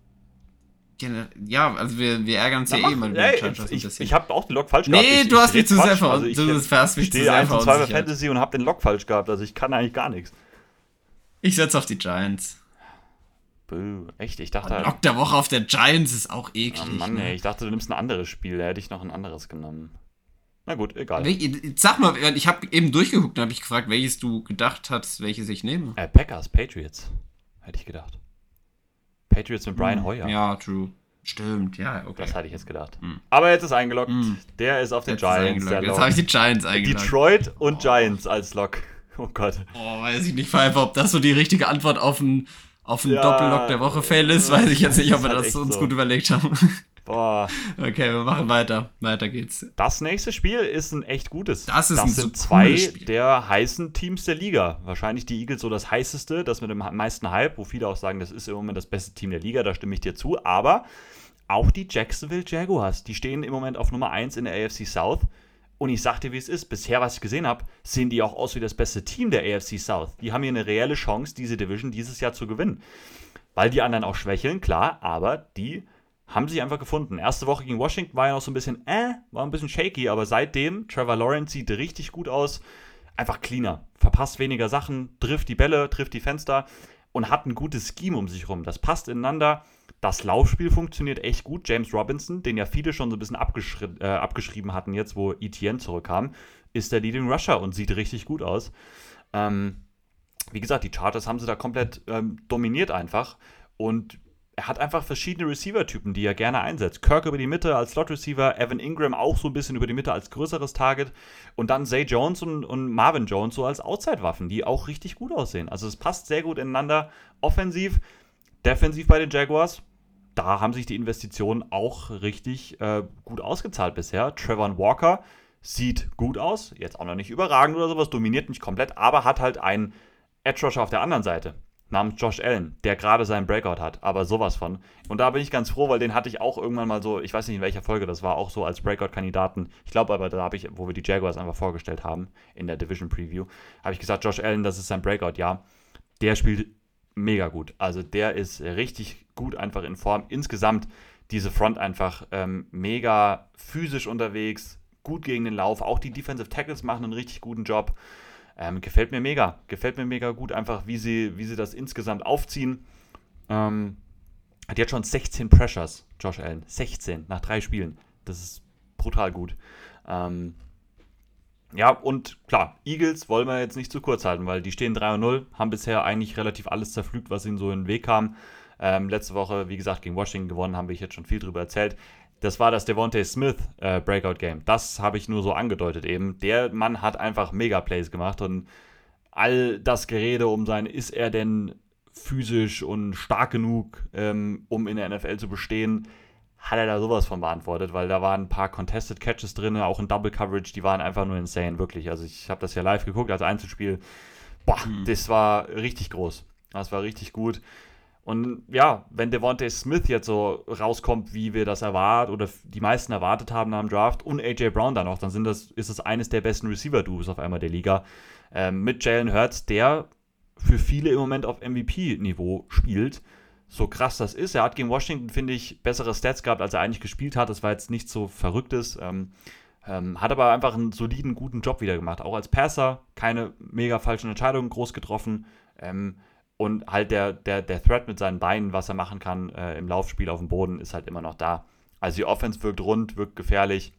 Ja, also wir, wir ärgern uns Na, ja eh mal über die Chargers ich, ein bisschen. Ich habe auch den Lock falsch gehabt. Nee, du hast mich zu sehr verunsichert. Also ich, du hast mich zu sehr verunsichert. Ich Fantasy und habe den Lock falsch gehabt. Also ich kann eigentlich gar nichts. Ich setze auf die Giants. Buh, echt? Ich dachte. Lock der Woche auf der Giants ist auch eklig. Oh Mann, ne? ey, ich dachte, du nimmst ein anderes Spiel. Da hätte ich noch ein anderes genommen. Na gut, egal. Sag mal, ich habe eben durchgeguckt und habe ich gefragt, welches du gedacht hast, welches ich nehme. Äh, Packers, Patriots. Hätte ich gedacht. Patriots mit Brian hm, Hoyer. Ja, true. Stimmt, ja, okay. Das hatte ich jetzt gedacht. Hm. Aber jetzt ist eingeloggt. Hm. Der ist auf den Giants. Jetzt habe ich die Giants eingeloggt. Detroit und oh. Giants als Lock. Oh Gott. Oh, weiß ich nicht, Pfeife, ob das so die richtige Antwort auf einen auf ja, Doppellock der Woche Fail ist, weiß ich jetzt nicht, ob wir halt das uns so. gut überlegt haben. Boah. Okay, wir machen weiter. Weiter geht's. Das nächste Spiel ist ein echt gutes. Das ist das ein sind so zwei Spiel. der heißen Teams der Liga. Wahrscheinlich die Eagles so das heißeste, das mit dem meisten Hype, wo viele auch sagen, das ist im Moment das beste Team der Liga, da stimme ich dir zu. Aber auch die Jacksonville Jaguars, die stehen im Moment auf Nummer 1 in der AFC South. Und ich sag dir, wie es ist. Bisher, was ich gesehen habe, sehen die auch aus wie das beste Team der AFC South. Die haben hier eine reelle Chance, diese Division dieses Jahr zu gewinnen. Weil die anderen auch schwächeln, klar, aber die haben sich einfach gefunden. Erste Woche gegen Washington war ja noch so ein bisschen, äh, war ein bisschen shaky, aber seitdem, Trevor Lawrence sieht richtig gut aus. Einfach cleaner. Verpasst weniger Sachen, trifft die Bälle, trifft die Fenster und hat ein gutes Scheme um sich rum. Das passt ineinander. Das Laufspiel funktioniert echt gut. James Robinson, den ja viele schon so ein bisschen abgeschri äh, abgeschrieben hatten, jetzt wo Etienne zurückkam, ist der Leading Rusher und sieht richtig gut aus. Ähm, wie gesagt, die Charters haben sie da komplett ähm, dominiert einfach. Und er hat einfach verschiedene Receiver-Typen, die er gerne einsetzt. Kirk über die Mitte als Slot-Receiver, Evan Ingram auch so ein bisschen über die Mitte als größeres Target und dann Zay Jones und, und Marvin Jones so als Outside-Waffen, die auch richtig gut aussehen. Also es passt sehr gut ineinander. Offensiv, defensiv bei den Jaguars da haben sich die Investitionen auch richtig äh, gut ausgezahlt bisher. Trevor Walker sieht gut aus, jetzt auch noch nicht überragend oder sowas, dominiert nicht komplett, aber hat halt einen Edge Rusher auf der anderen Seite namens Josh Allen, der gerade seinen Breakout hat, aber sowas von. Und da bin ich ganz froh, weil den hatte ich auch irgendwann mal so, ich weiß nicht in welcher Folge das war, auch so als Breakout-Kandidaten. Ich glaube aber, da habe ich, wo wir die Jaguars einfach vorgestellt haben in der Division Preview, habe ich gesagt, Josh Allen, das ist sein Breakout, ja. Der spielt mega gut. Also der ist richtig gut einfach in Form. Insgesamt diese Front einfach ähm, mega physisch unterwegs, gut gegen den Lauf. Auch die Defensive Tackles machen einen richtig guten Job. Ähm, gefällt mir mega. Gefällt mir mega gut, einfach wie sie, wie sie das insgesamt aufziehen. Ähm, hat jetzt schon 16 Pressures, Josh Allen. 16 nach drei Spielen. Das ist brutal gut. Ähm, ja, und klar, Eagles wollen wir jetzt nicht zu kurz halten, weil die stehen 3 0, haben bisher eigentlich relativ alles zerpflügt, was ihnen so in den Weg kam. Ähm, letzte Woche, wie gesagt, gegen Washington gewonnen, haben wir jetzt schon viel drüber erzählt. Das war das Devontae Smith äh, Breakout Game. Das habe ich nur so angedeutet eben. Der Mann hat einfach Mega-Plays gemacht und all das Gerede um sein, ist er denn physisch und stark genug, ähm, um in der NFL zu bestehen, hat er da sowas von beantwortet, weil da waren ein paar Contested Catches drin, auch in Double Coverage, die waren einfach nur insane, wirklich. Also ich habe das ja live geguckt als Einzelspiel. Boah, mhm. das war richtig groß. Das war richtig gut. Und ja, wenn Devontae Smith jetzt so rauskommt, wie wir das erwartet oder die meisten erwartet haben nach dem Draft und AJ Brown dann noch, dann sind das, ist es eines der besten Receiver-Duos auf einmal der Liga. Ähm, mit Jalen Hurts, der für viele im Moment auf MVP-Niveau spielt. So krass das ist. Er hat gegen Washington, finde ich, bessere Stats gehabt, als er eigentlich gespielt hat. Das war jetzt nicht so verrücktes. Ähm, ähm, hat aber einfach einen soliden, guten Job wieder gemacht. Auch als Passer, keine mega falschen Entscheidungen groß getroffen. Ähm, und halt der, der, der Threat mit seinen Beinen, was er machen kann äh, im Laufspiel auf dem Boden, ist halt immer noch da. Also die Offense wirkt rund, wirkt gefährlich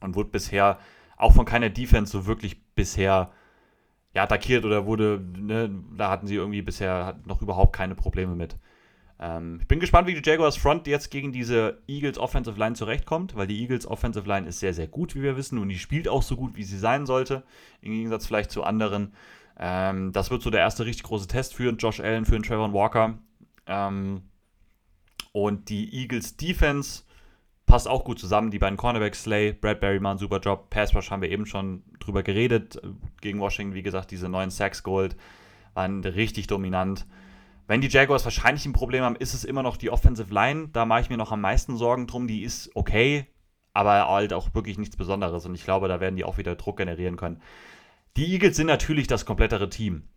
und wurde bisher auch von keiner Defense so wirklich bisher ja, attackiert oder wurde, ne, da hatten sie irgendwie bisher noch überhaupt keine Probleme mit. Ähm, ich bin gespannt, wie die Jaguars Front jetzt gegen diese Eagles Offensive Line zurechtkommt, weil die Eagles Offensive Line ist sehr, sehr gut, wie wir wissen, und die spielt auch so gut, wie sie sein sollte, im Gegensatz vielleicht zu anderen. Ähm, das wird so der erste richtig große Test für Josh Allen, für den Trevor Walker. Ähm, und die Eagles Defense passt auch gut zusammen. Die beiden Cornerbacks, Slay, Bradbury machen einen super Job. Pass Rush haben wir eben schon drüber geredet. Gegen Washington, wie gesagt, diese neuen Sacks Gold waren richtig dominant. Wenn die Jaguars wahrscheinlich ein Problem haben, ist es immer noch die Offensive Line. Da mache ich mir noch am meisten Sorgen drum. Die ist okay, aber halt auch wirklich nichts Besonderes. Und ich glaube, da werden die auch wieder Druck generieren können. Die Eagles sind natürlich das komplettere Team.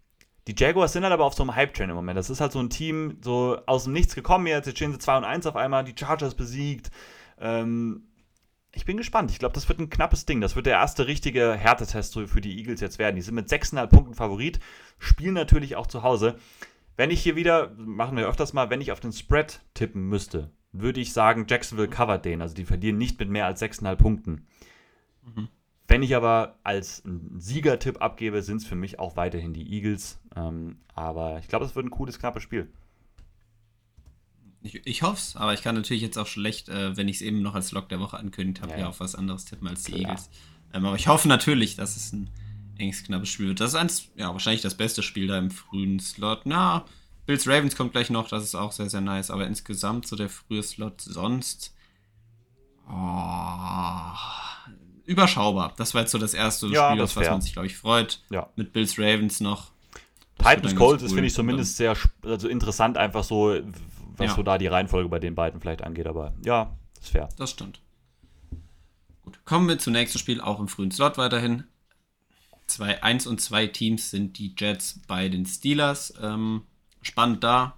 Die Jaguars sind halt aber auf so einem Hype-Train im Moment. Das ist halt so ein Team, so aus dem Nichts gekommen jetzt. Jetzt stehen sie 2 und 1 auf einmal, die Chargers besiegt. Ähm, ich bin gespannt. Ich glaube, das wird ein knappes Ding. Das wird der erste richtige Härtetest für die Eagles jetzt werden. Die sind mit 6,5 Punkten Favorit, spielen natürlich auch zu Hause. Wenn ich hier wieder, machen wir öfters mal, wenn ich auf den Spread tippen müsste, würde ich sagen, Jacksonville covert den. Also die verlieren nicht mit mehr als 6,5 Punkten. Mhm. Wenn ich aber als Siegertipp abgebe, sind es für mich auch weiterhin die Eagles. Ähm, aber ich glaube, es wird ein cooles, knappes Spiel. Ich, ich hoffe es, aber ich kann natürlich jetzt auch schlecht, äh, wenn ich es eben noch als Log der Woche ankündigt habe, ja, ja auf was anderes tippen als die Klar. Eagles. Ähm, aber ich hoffe natürlich, dass es ein enges, knappes Spiel wird. Das ist eins, ja, wahrscheinlich das beste Spiel da im frühen Slot. Na, Bills Ravens kommt gleich noch, das ist auch sehr, sehr nice. Aber insgesamt so der frühe Slot sonst. Oh, überschaubar. Das war jetzt so das erste ja, Spiel, auf was man sich, glaube ich, freut. Ja. Mit Bills Ravens noch. Titans Colts cool. ist, finde ich, zumindest sehr also interessant, einfach so, was ja. so da die Reihenfolge bei den beiden vielleicht angeht. Aber ja, ist fair. Das stimmt. Gut, kommen wir zum nächsten Spiel, auch im frühen Slot weiterhin. Zwei, eins und zwei Teams sind die Jets bei den Steelers. Ähm, spannend da.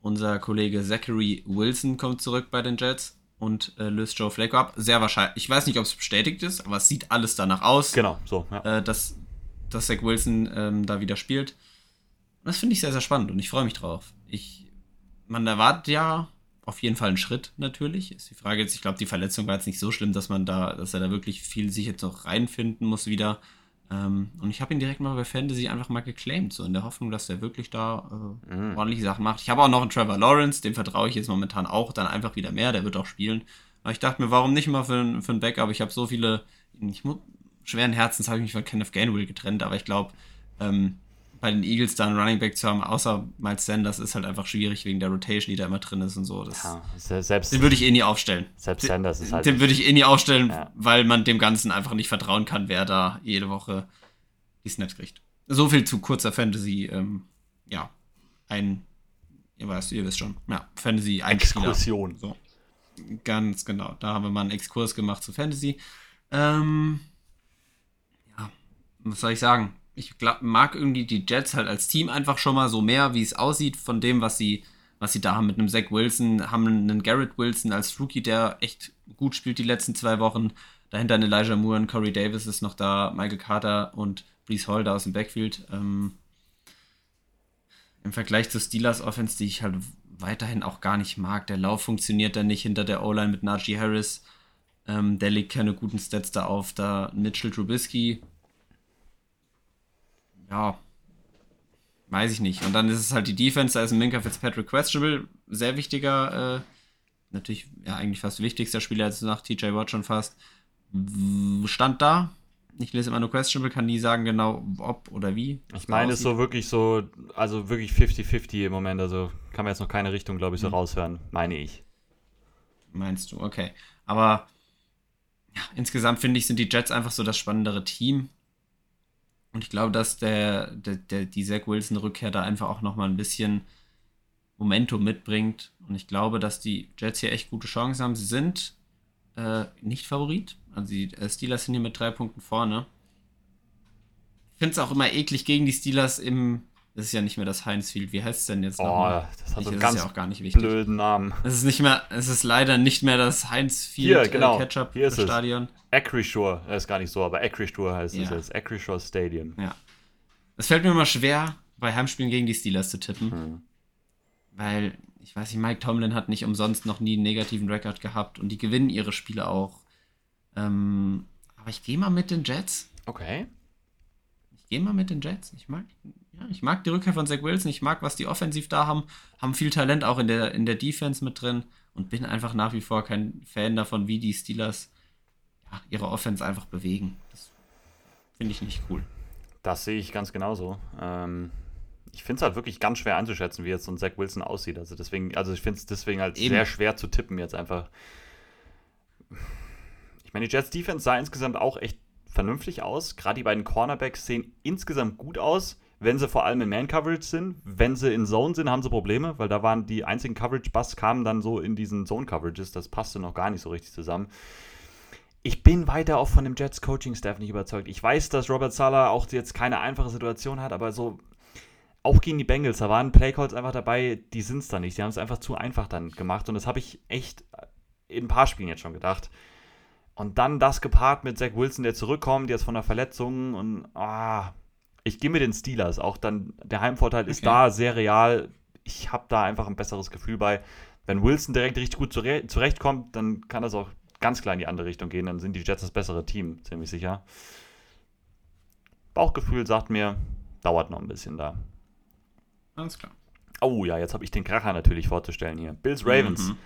Unser Kollege Zachary Wilson kommt zurück bei den Jets und äh, löst Joe Flacco ab. Sehr wahrscheinlich. Ich weiß nicht, ob es bestätigt ist, aber es sieht alles danach aus. Genau, so. Ja. Äh, dass, dass Zach Wilson ähm, da wieder spielt. das finde ich sehr, sehr spannend und ich freue mich drauf. Ich, man erwartet ja auf jeden Fall einen Schritt natürlich. Ist die Frage jetzt, ich glaube, die Verletzung war jetzt nicht so schlimm, dass man da, dass er da wirklich viel sich jetzt noch reinfinden muss wieder. Ähm, und ich habe ihn direkt mal bei Fantasy einfach mal geclaimed, so in der Hoffnung, dass er wirklich da äh, mhm. ordentliche Sachen macht. Ich habe auch noch einen Trevor Lawrence, dem vertraue ich jetzt momentan auch dann einfach wieder mehr, der wird auch spielen. Aber ich dachte mir, warum nicht mal für, für ein Backup? Ich habe so viele, ich, schweren Herzens habe ich mich von Kenneth Gainwell getrennt, aber ich glaube, ähm, bei den Eagles da einen Running Back zu haben, außer Miles Sanders, ist halt einfach schwierig wegen der Rotation, die da immer drin ist und so. Das, ja, selbst, den würde ich eh nie aufstellen. Selbst Sanders ist halt. Den würde ich eh nie aufstellen, ja. weil man dem Ganzen einfach nicht vertrauen kann, wer da jede Woche die Snaps kriegt. So viel zu kurzer Fantasy, ähm, ja, ein, ihr weißt, ihr wisst schon, ja, Fantasy Exkursion. So. Ganz genau. Da haben wir mal einen Exkurs gemacht zu Fantasy. Ähm, ja, was soll ich sagen? Ich glaub, mag irgendwie die Jets halt als Team einfach schon mal so mehr, wie es aussieht, von dem, was sie, was sie da haben mit einem Zach Wilson, haben einen Garrett Wilson als Rookie, der echt gut spielt die letzten zwei Wochen. Dahinter ein Elijah Moore und Corey Davis ist noch da, Michael Carter und Brees Hall da aus dem Backfield. Ähm, Im Vergleich zu Steelers Offense, die ich halt weiterhin auch gar nicht mag. Der Lauf funktioniert dann nicht hinter der O-Line mit Najee Harris. Ähm, der legt keine guten Stats da auf. Da Mitchell Trubisky. Ja, weiß ich nicht. Und dann ist es halt die Defense, da ist ein Minka Fitzpatrick questionable, sehr wichtiger, äh, natürlich, ja, eigentlich fast wichtigster Spieler jetzt nach TJ Watt schon fast. Stand da. Ich lese immer nur questionable, kann nie sagen genau, ob oder wie. Ich meine, es ist so wirklich so, also wirklich 50-50 im Moment. Also kann man jetzt noch keine Richtung, glaube ich, so mhm. raushören, meine ich. Meinst du, okay. Aber ja, insgesamt finde ich, sind die Jets einfach so das spannendere Team. Und ich glaube, dass der, der, der, die Zach Wilson-Rückkehr da einfach auch nochmal ein bisschen Momentum mitbringt. Und ich glaube, dass die Jets hier echt gute Chancen haben. Sie sind äh, nicht Favorit. Also die äh, Steelers sind hier mit drei Punkten vorne. Ich finde es auch immer eklig gegen die Steelers im das ist ja nicht mehr das Heinz Field. Wie heißt es denn jetzt oh, nochmal? Das hat einen ganz ja auch gar nicht wichtig. blöden Namen. Es ist nicht mehr, es ist leider nicht mehr das Heinz Field Hier, genau. äh, Ketchup Hier ist Stadion. Acrisure, das ist gar nicht so, aber Acrisure heißt ja. es jetzt. Acrisure Stadium. Ja. Es fällt mir immer schwer, bei Heimspielen gegen die Steelers zu tippen. Hm. Weil, ich weiß nicht, Mike Tomlin hat nicht umsonst noch nie einen negativen Rekord gehabt und die gewinnen ihre Spiele auch. Ähm, aber ich gehe mal mit den Jets. Okay. Gehe mal mit den Jets. Ich mag, ja, ich mag die Rückkehr von Zach Wilson, ich mag, was die offensiv da haben, haben viel Talent auch in der, in der Defense mit drin und bin einfach nach wie vor kein Fan davon, wie die Steelers ja, ihre Offense einfach bewegen. Das finde ich nicht cool. Das sehe ich ganz genauso. Ähm, ich finde es halt wirklich ganz schwer einzuschätzen, wie jetzt so ein Zach Wilson aussieht. Also deswegen, also ich finde es deswegen halt Eben. sehr schwer zu tippen jetzt einfach. Ich meine, die Jets Defense sah insgesamt auch echt vernünftig aus. Gerade die beiden Cornerbacks sehen insgesamt gut aus wenn sie vor allem in Man-Coverage sind. Wenn sie in Zone sind, haben sie Probleme, weil da waren die einzigen Coverage-Busts kamen dann so in diesen Zone-Coverages. Das passte noch gar nicht so richtig zusammen. Ich bin weiter auch von dem Jets Coaching-Staff nicht überzeugt. Ich weiß, dass Robert Sala auch jetzt keine einfache Situation hat, aber so auch gegen die Bengals, da waren Playcalls einfach dabei, die sind es da nicht. Die haben es einfach zu einfach dann gemacht und das habe ich echt in ein paar Spielen jetzt schon gedacht. Und dann das gepaart mit Zach Wilson, der zurückkommt, jetzt von der Verletzung und ah, ich gehe mit den Steelers. Auch dann der Heimvorteil okay. ist da sehr real. Ich habe da einfach ein besseres Gefühl bei. Wenn Wilson direkt richtig gut zurechtkommt, dann kann das auch ganz klar in die andere Richtung gehen. Dann sind die Jets das bessere Team, ziemlich sicher. Bauchgefühl sagt mir, dauert noch ein bisschen da. Alles klar. Oh ja, jetzt habe ich den Kracher natürlich vorzustellen hier. Bills Ravens. Mhm.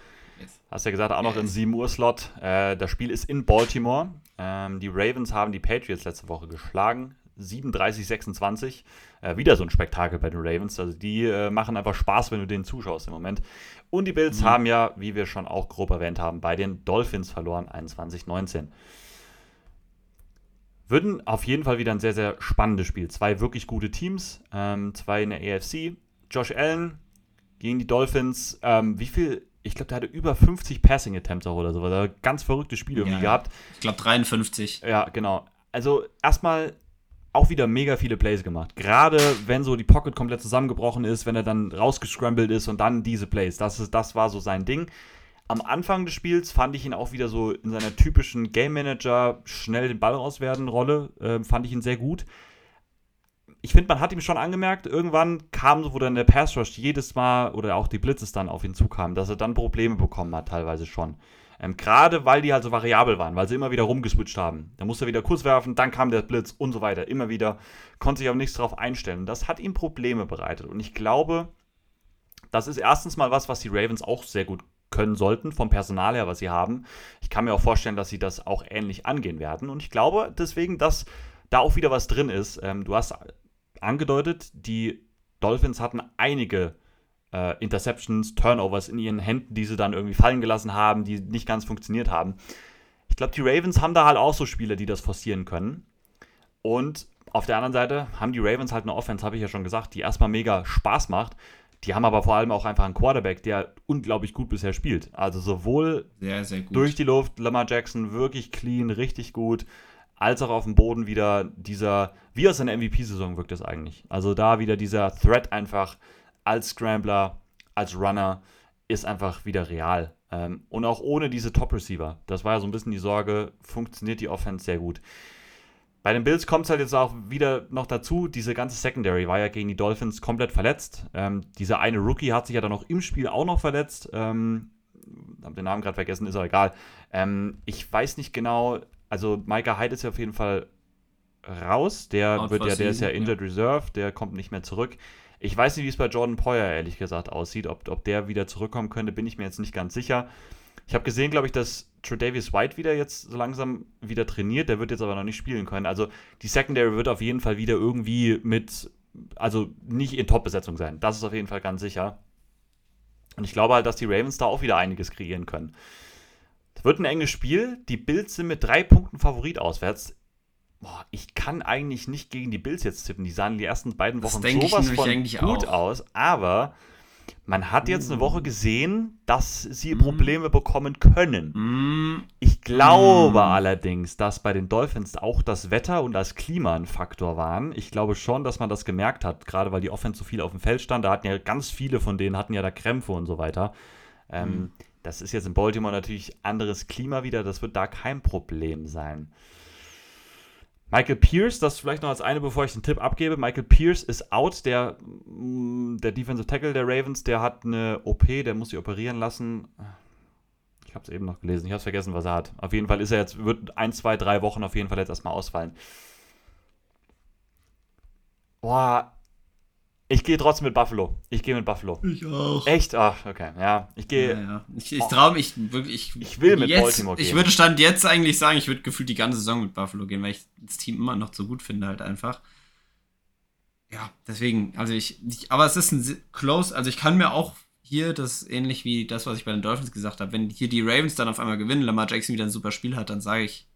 Hast ja gesagt, auch noch im 7 Uhr Slot. Äh, das Spiel ist in Baltimore. Ähm, die Ravens haben die Patriots letzte Woche geschlagen. 37, 26. Äh, wieder so ein Spektakel bei den Ravens. Also die äh, machen einfach Spaß, wenn du denen zuschaust im Moment. Und die Bills mhm. haben ja, wie wir schon auch grob erwähnt haben, bei den Dolphins verloren, 21, 19. Würden auf jeden Fall wieder ein sehr, sehr spannendes Spiel. Zwei wirklich gute Teams, ähm, zwei in der AFC. Josh Allen gegen die Dolphins. Ähm, wie viel ich glaube, der hatte über 50 Passing Attempts auch oder so. Da ganz verrücktes Spiel irgendwie ja, gehabt. Ich glaube 53. Ja, genau. Also erstmal auch wieder mega viele Plays gemacht. Gerade wenn so die Pocket komplett zusammengebrochen ist, wenn er dann rausgescrambled ist und dann diese Plays. Das, ist, das war so sein Ding. Am Anfang des Spiels fand ich ihn auch wieder so in seiner typischen Game Manager schnell den Ball rauswerden Rolle. Äh, fand ich ihn sehr gut. Ich finde, man hat ihm schon angemerkt, irgendwann kam so, wo dann der Pass Rush jedes Mal oder auch die Blitzes dann auf ihn zukamen, dass er dann Probleme bekommen hat, teilweise schon. Ähm, Gerade weil die halt so variabel waren, weil sie immer wieder rumgeswitcht haben. Da musste er wieder kurz werfen, dann kam der Blitz und so weiter. Immer wieder. Konnte sich aber nichts darauf einstellen. Das hat ihm Probleme bereitet. Und ich glaube, das ist erstens mal was, was die Ravens auch sehr gut können sollten, vom Personal her, was sie haben. Ich kann mir auch vorstellen, dass sie das auch ähnlich angehen werden. Und ich glaube deswegen, dass da auch wieder was drin ist. Ähm, du hast angedeutet, die Dolphins hatten einige äh, Interceptions, Turnovers in ihren Händen, die sie dann irgendwie fallen gelassen haben, die nicht ganz funktioniert haben. Ich glaube, die Ravens haben da halt auch so Spieler, die das forcieren können. Und auf der anderen Seite haben die Ravens halt eine Offense, habe ich ja schon gesagt, die erstmal mega Spaß macht. Die haben aber vor allem auch einfach einen Quarterback, der unglaublich gut bisher spielt. Also sowohl sehr, sehr durch die Luft, Lamar Jackson wirklich clean, richtig gut, als auch auf dem Boden wieder dieser, wie aus einer MVP-Saison wirkt das eigentlich. Also da wieder dieser Threat einfach als Scrambler, als Runner ist einfach wieder real. Ähm, und auch ohne diese Top-Receiver, das war ja so ein bisschen die Sorge, funktioniert die Offense sehr gut. bei den Bills kommt es halt jetzt auch wieder noch dazu, diese ganze Secondary war ja gegen die Dolphins komplett verletzt. Ähm, dieser eine Rookie hat sich ja dann noch im Spiel auch noch verletzt. Ähm, hab den Namen gerade vergessen, ist auch egal. Ähm, ich weiß nicht genau, also Micah Hyde ist ja auf jeden Fall raus. Der Out wird ja, der ist ja Injured ja. Reserve, der kommt nicht mehr zurück. Ich weiß nicht, wie es bei Jordan Poyer ehrlich gesagt aussieht. Ob, ob der wieder zurückkommen könnte, bin ich mir jetzt nicht ganz sicher. Ich habe gesehen, glaube ich, dass Tredavious White wieder jetzt so langsam wieder trainiert. Der wird jetzt aber noch nicht spielen können. Also die Secondary wird auf jeden Fall wieder irgendwie mit, also nicht in Top-Besetzung sein. Das ist auf jeden Fall ganz sicher. Und ich glaube halt, dass die Ravens da auch wieder einiges kreieren können. Es wird ein enges Spiel. Die Bills sind mit drei Punkten Favorit auswärts. Boah, ich kann eigentlich nicht gegen die Bills jetzt tippen. Die sahen die ersten beiden Wochen sowas von gut auch. aus. Aber man hat jetzt eine Woche gesehen, dass sie Probleme bekommen können. Ich glaube allerdings, dass bei den Dolphins auch das Wetter und das Klima ein Faktor waren. Ich glaube schon, dass man das gemerkt hat, gerade weil die Offense so viel auf dem Feld stand. Da hatten ja ganz viele von denen hatten ja da Krämpfe und so weiter. Ähm, mhm. Das ist jetzt in Baltimore natürlich anderes Klima wieder. Das wird da kein Problem sein. Michael Pierce, das vielleicht noch als eine, bevor ich den Tipp abgebe. Michael Pierce ist out, der, mm, der Defensive Tackle der Ravens, der hat eine OP, der muss sich operieren lassen. Ich habe es eben noch gelesen, ich habe vergessen, was er hat. Auf jeden Fall ist er jetzt, wird ein, zwei, drei Wochen auf jeden Fall jetzt erstmal ausfallen. Boah, ich gehe trotzdem mit Buffalo. Ich gehe mit Buffalo. Ich auch. Echt? Ach, okay. Ja, ich gehe. Ja, ja. Ich, ich traue mich wirklich. Ich, ich, will mit jetzt, Baltimore gehen. Ich würde Stand jetzt eigentlich sagen, ich würde gefühlt die ganze Saison mit Buffalo gehen, weil ich das Team immer noch so gut finde, halt einfach. Ja, deswegen, also ich, ich aber es ist ein close, also ich kann mir auch hier das ähnlich wie das, was ich bei den Dolphins gesagt habe, wenn hier die Ravens dann auf einmal gewinnen, Lamar Jackson wieder ein super Spiel hat, dann sage ich,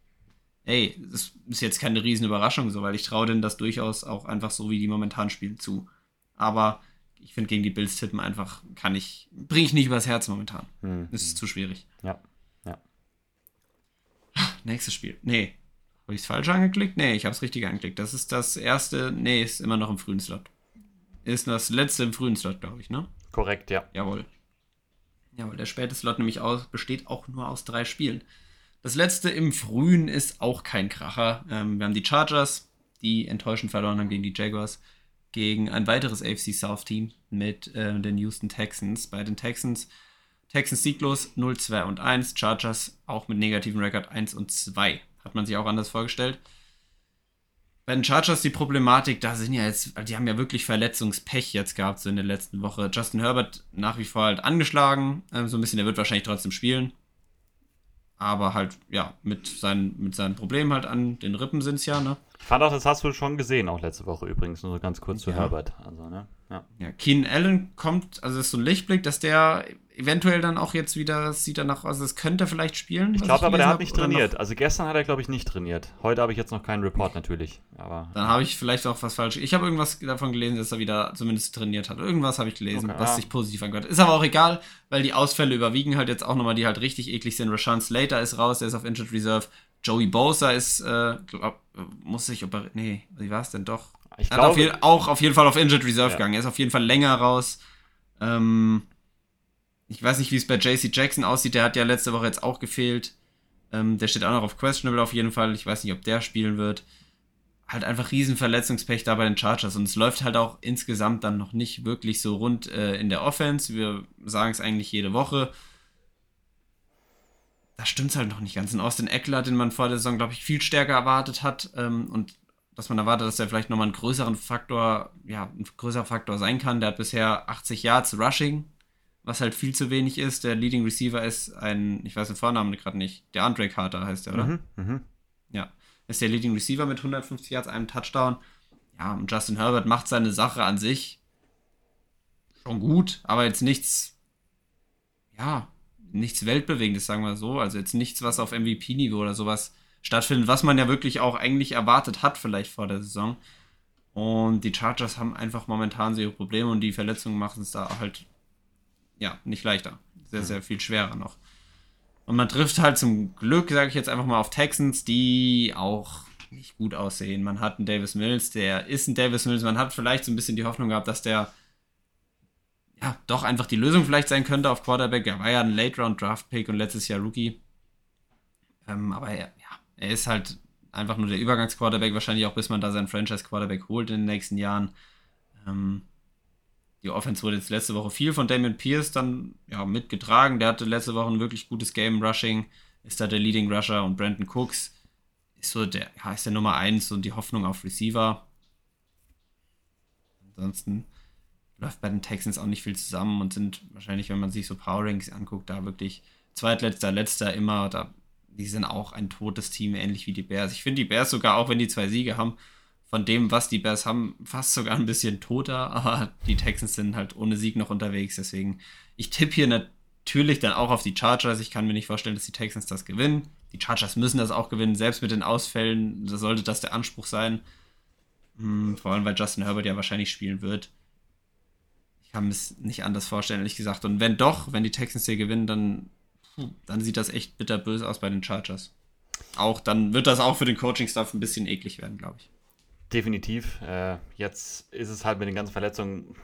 ey, das ist jetzt keine riesen Überraschung so, weil ich traue denen das durchaus auch einfach so, wie die momentan spielen, zu. Aber ich finde, gegen die Bills tippen einfach kann ich, bringe ich nicht übers Herz momentan. Hm. Das ist zu schwierig. Ja, ja. Nächstes Spiel. Nee. Habe ich es falsch angeklickt? Nee, ich habe es richtig angeklickt. Das ist das erste. Nee, ist immer noch im frühen Slot. Ist das letzte im frühen Slot, glaube ich, ne? Korrekt, ja. Jawohl. Jawohl, der späte Slot nämlich aus, besteht auch nur aus drei Spielen. Das letzte im frühen ist auch kein Kracher. Ähm, wir haben die Chargers, die enttäuschend verloren haben gegen die Jaguars gegen ein weiteres AFC South Team mit äh, den Houston Texans. Bei den Texans, Texans sieglos 0, 2 und 1, Chargers auch mit negativem Rekord 1 und 2. Hat man sich auch anders vorgestellt. Bei den Chargers die Problematik, da sind ja jetzt, die haben ja wirklich Verletzungspech jetzt gehabt, so in der letzten Woche. Justin Herbert nach wie vor halt angeschlagen, äh, so ein bisschen, der wird wahrscheinlich trotzdem spielen. Aber halt, ja, mit seinen, mit seinen Problemen halt an den Rippen sind es ja, ne? Ich fand auch, das hast du schon gesehen, auch letzte Woche übrigens, nur so ganz kurz zu Herbert. Also, ne? Ja. ja, Keen Allen kommt, also ist so ein Lichtblick, dass der eventuell dann auch jetzt wieder, sieht danach aus, also es könnte vielleicht spielen. Ich glaube aber, der hat nicht trainiert. Also gestern hat er, glaube ich, nicht trainiert. Heute habe ich jetzt noch keinen Report natürlich. Aber, dann habe ich vielleicht auch was falsch. Ich habe irgendwas davon gelesen, dass er wieder zumindest trainiert hat. Irgendwas habe ich gelesen, okay, was ja. sich positiv angehört. Ist aber auch egal, weil die Ausfälle überwiegen halt jetzt auch nochmal, die halt richtig eklig sind. Rashawn Slater ist raus, der ist auf Injured Reserve. Joey Bosa ist, äh, glaub, muss sich operieren. Nee, wie war es denn doch? Ich er glaube, auf auch auf jeden Fall auf Injured Reserve ja. gegangen. Er ist auf jeden Fall länger raus. Ähm, ich weiß nicht, wie es bei JC Jackson aussieht. Der hat ja letzte Woche jetzt auch gefehlt. Ähm, der steht auch noch auf Questionable auf jeden Fall. Ich weiß nicht, ob der spielen wird. Halt einfach riesen Verletzungspech da bei den Chargers. Und es läuft halt auch insgesamt dann noch nicht wirklich so rund äh, in der Offense. Wir sagen es eigentlich jede Woche. Da stimmt es halt noch nicht ganz. Und Austin Eckler, den man vor der Saison, glaube ich, viel stärker erwartet hat. Ähm, und dass man erwartet, dass der vielleicht nochmal einen größeren Faktor, ja, ein größerer Faktor sein kann. Der hat bisher 80 Yards Rushing, was halt viel zu wenig ist. Der Leading Receiver ist ein, ich weiß den Vornamen gerade nicht, der Andre Carter heißt der, oder? Mhm, mh. Ja, ist der Leading Receiver mit 150 Yards, einem Touchdown. Ja, und Justin Herbert macht seine Sache an sich schon gut, aber jetzt nichts, ja, nichts Weltbewegendes, sagen wir so. Also jetzt nichts, was auf MVP-Niveau oder sowas stattfindet, was man ja wirklich auch eigentlich erwartet hat, vielleicht vor der Saison. Und die Chargers haben einfach momentan so ihre Probleme und die Verletzungen machen es da halt, ja, nicht leichter. Sehr, sehr viel schwerer noch. Und man trifft halt zum Glück, sage ich jetzt einfach mal, auf Texans, die auch nicht gut aussehen. Man hat einen Davis Mills, der ist ein Davis Mills. Man hat vielleicht so ein bisschen die Hoffnung gehabt, dass der ja doch einfach die Lösung vielleicht sein könnte auf Quarterback. Er war ja ein Late-Round-Draft-Pick und letztes Jahr Rookie. Ähm, aber er, ja, er ist halt einfach nur der Übergangsquarterback, wahrscheinlich auch bis man da seinen Franchise-Quarterback holt in den nächsten Jahren. Ähm, die Offense wurde jetzt letzte Woche viel von Damien Pierce dann ja, mitgetragen. Der hatte letzte Woche ein wirklich gutes Game Rushing, ist da der Leading Rusher und Brandon Cooks ist so der, ja, ist der Nummer 1 und die Hoffnung auf Receiver. Ansonsten läuft bei den Texans auch nicht viel zusammen und sind wahrscheinlich, wenn man sich so Power Ranks anguckt, da wirklich zweitletzter, letzter immer, da, die sind auch ein totes Team, ähnlich wie die Bears. Ich finde die Bears sogar, auch wenn die zwei Siege haben, von dem, was die Bears haben, fast sogar ein bisschen toter, aber die Texans sind halt ohne Sieg noch unterwegs. Deswegen, ich tippe hier natürlich dann auch auf die Chargers. Ich kann mir nicht vorstellen, dass die Texans das gewinnen. Die Chargers müssen das auch gewinnen, selbst mit den Ausfällen. Da sollte das der Anspruch sein. Hm, vor allem, weil Justin Herbert ja wahrscheinlich spielen wird. Ich kann es nicht anders vorstellen, ehrlich gesagt. Und wenn doch, wenn die Texans hier gewinnen, dann, dann sieht das echt bitterböse aus bei den Chargers. Auch dann wird das auch für den Coaching-Staff ein bisschen eklig werden, glaube ich. Definitiv. Äh, jetzt ist es halt mit den ganzen Verletzungen,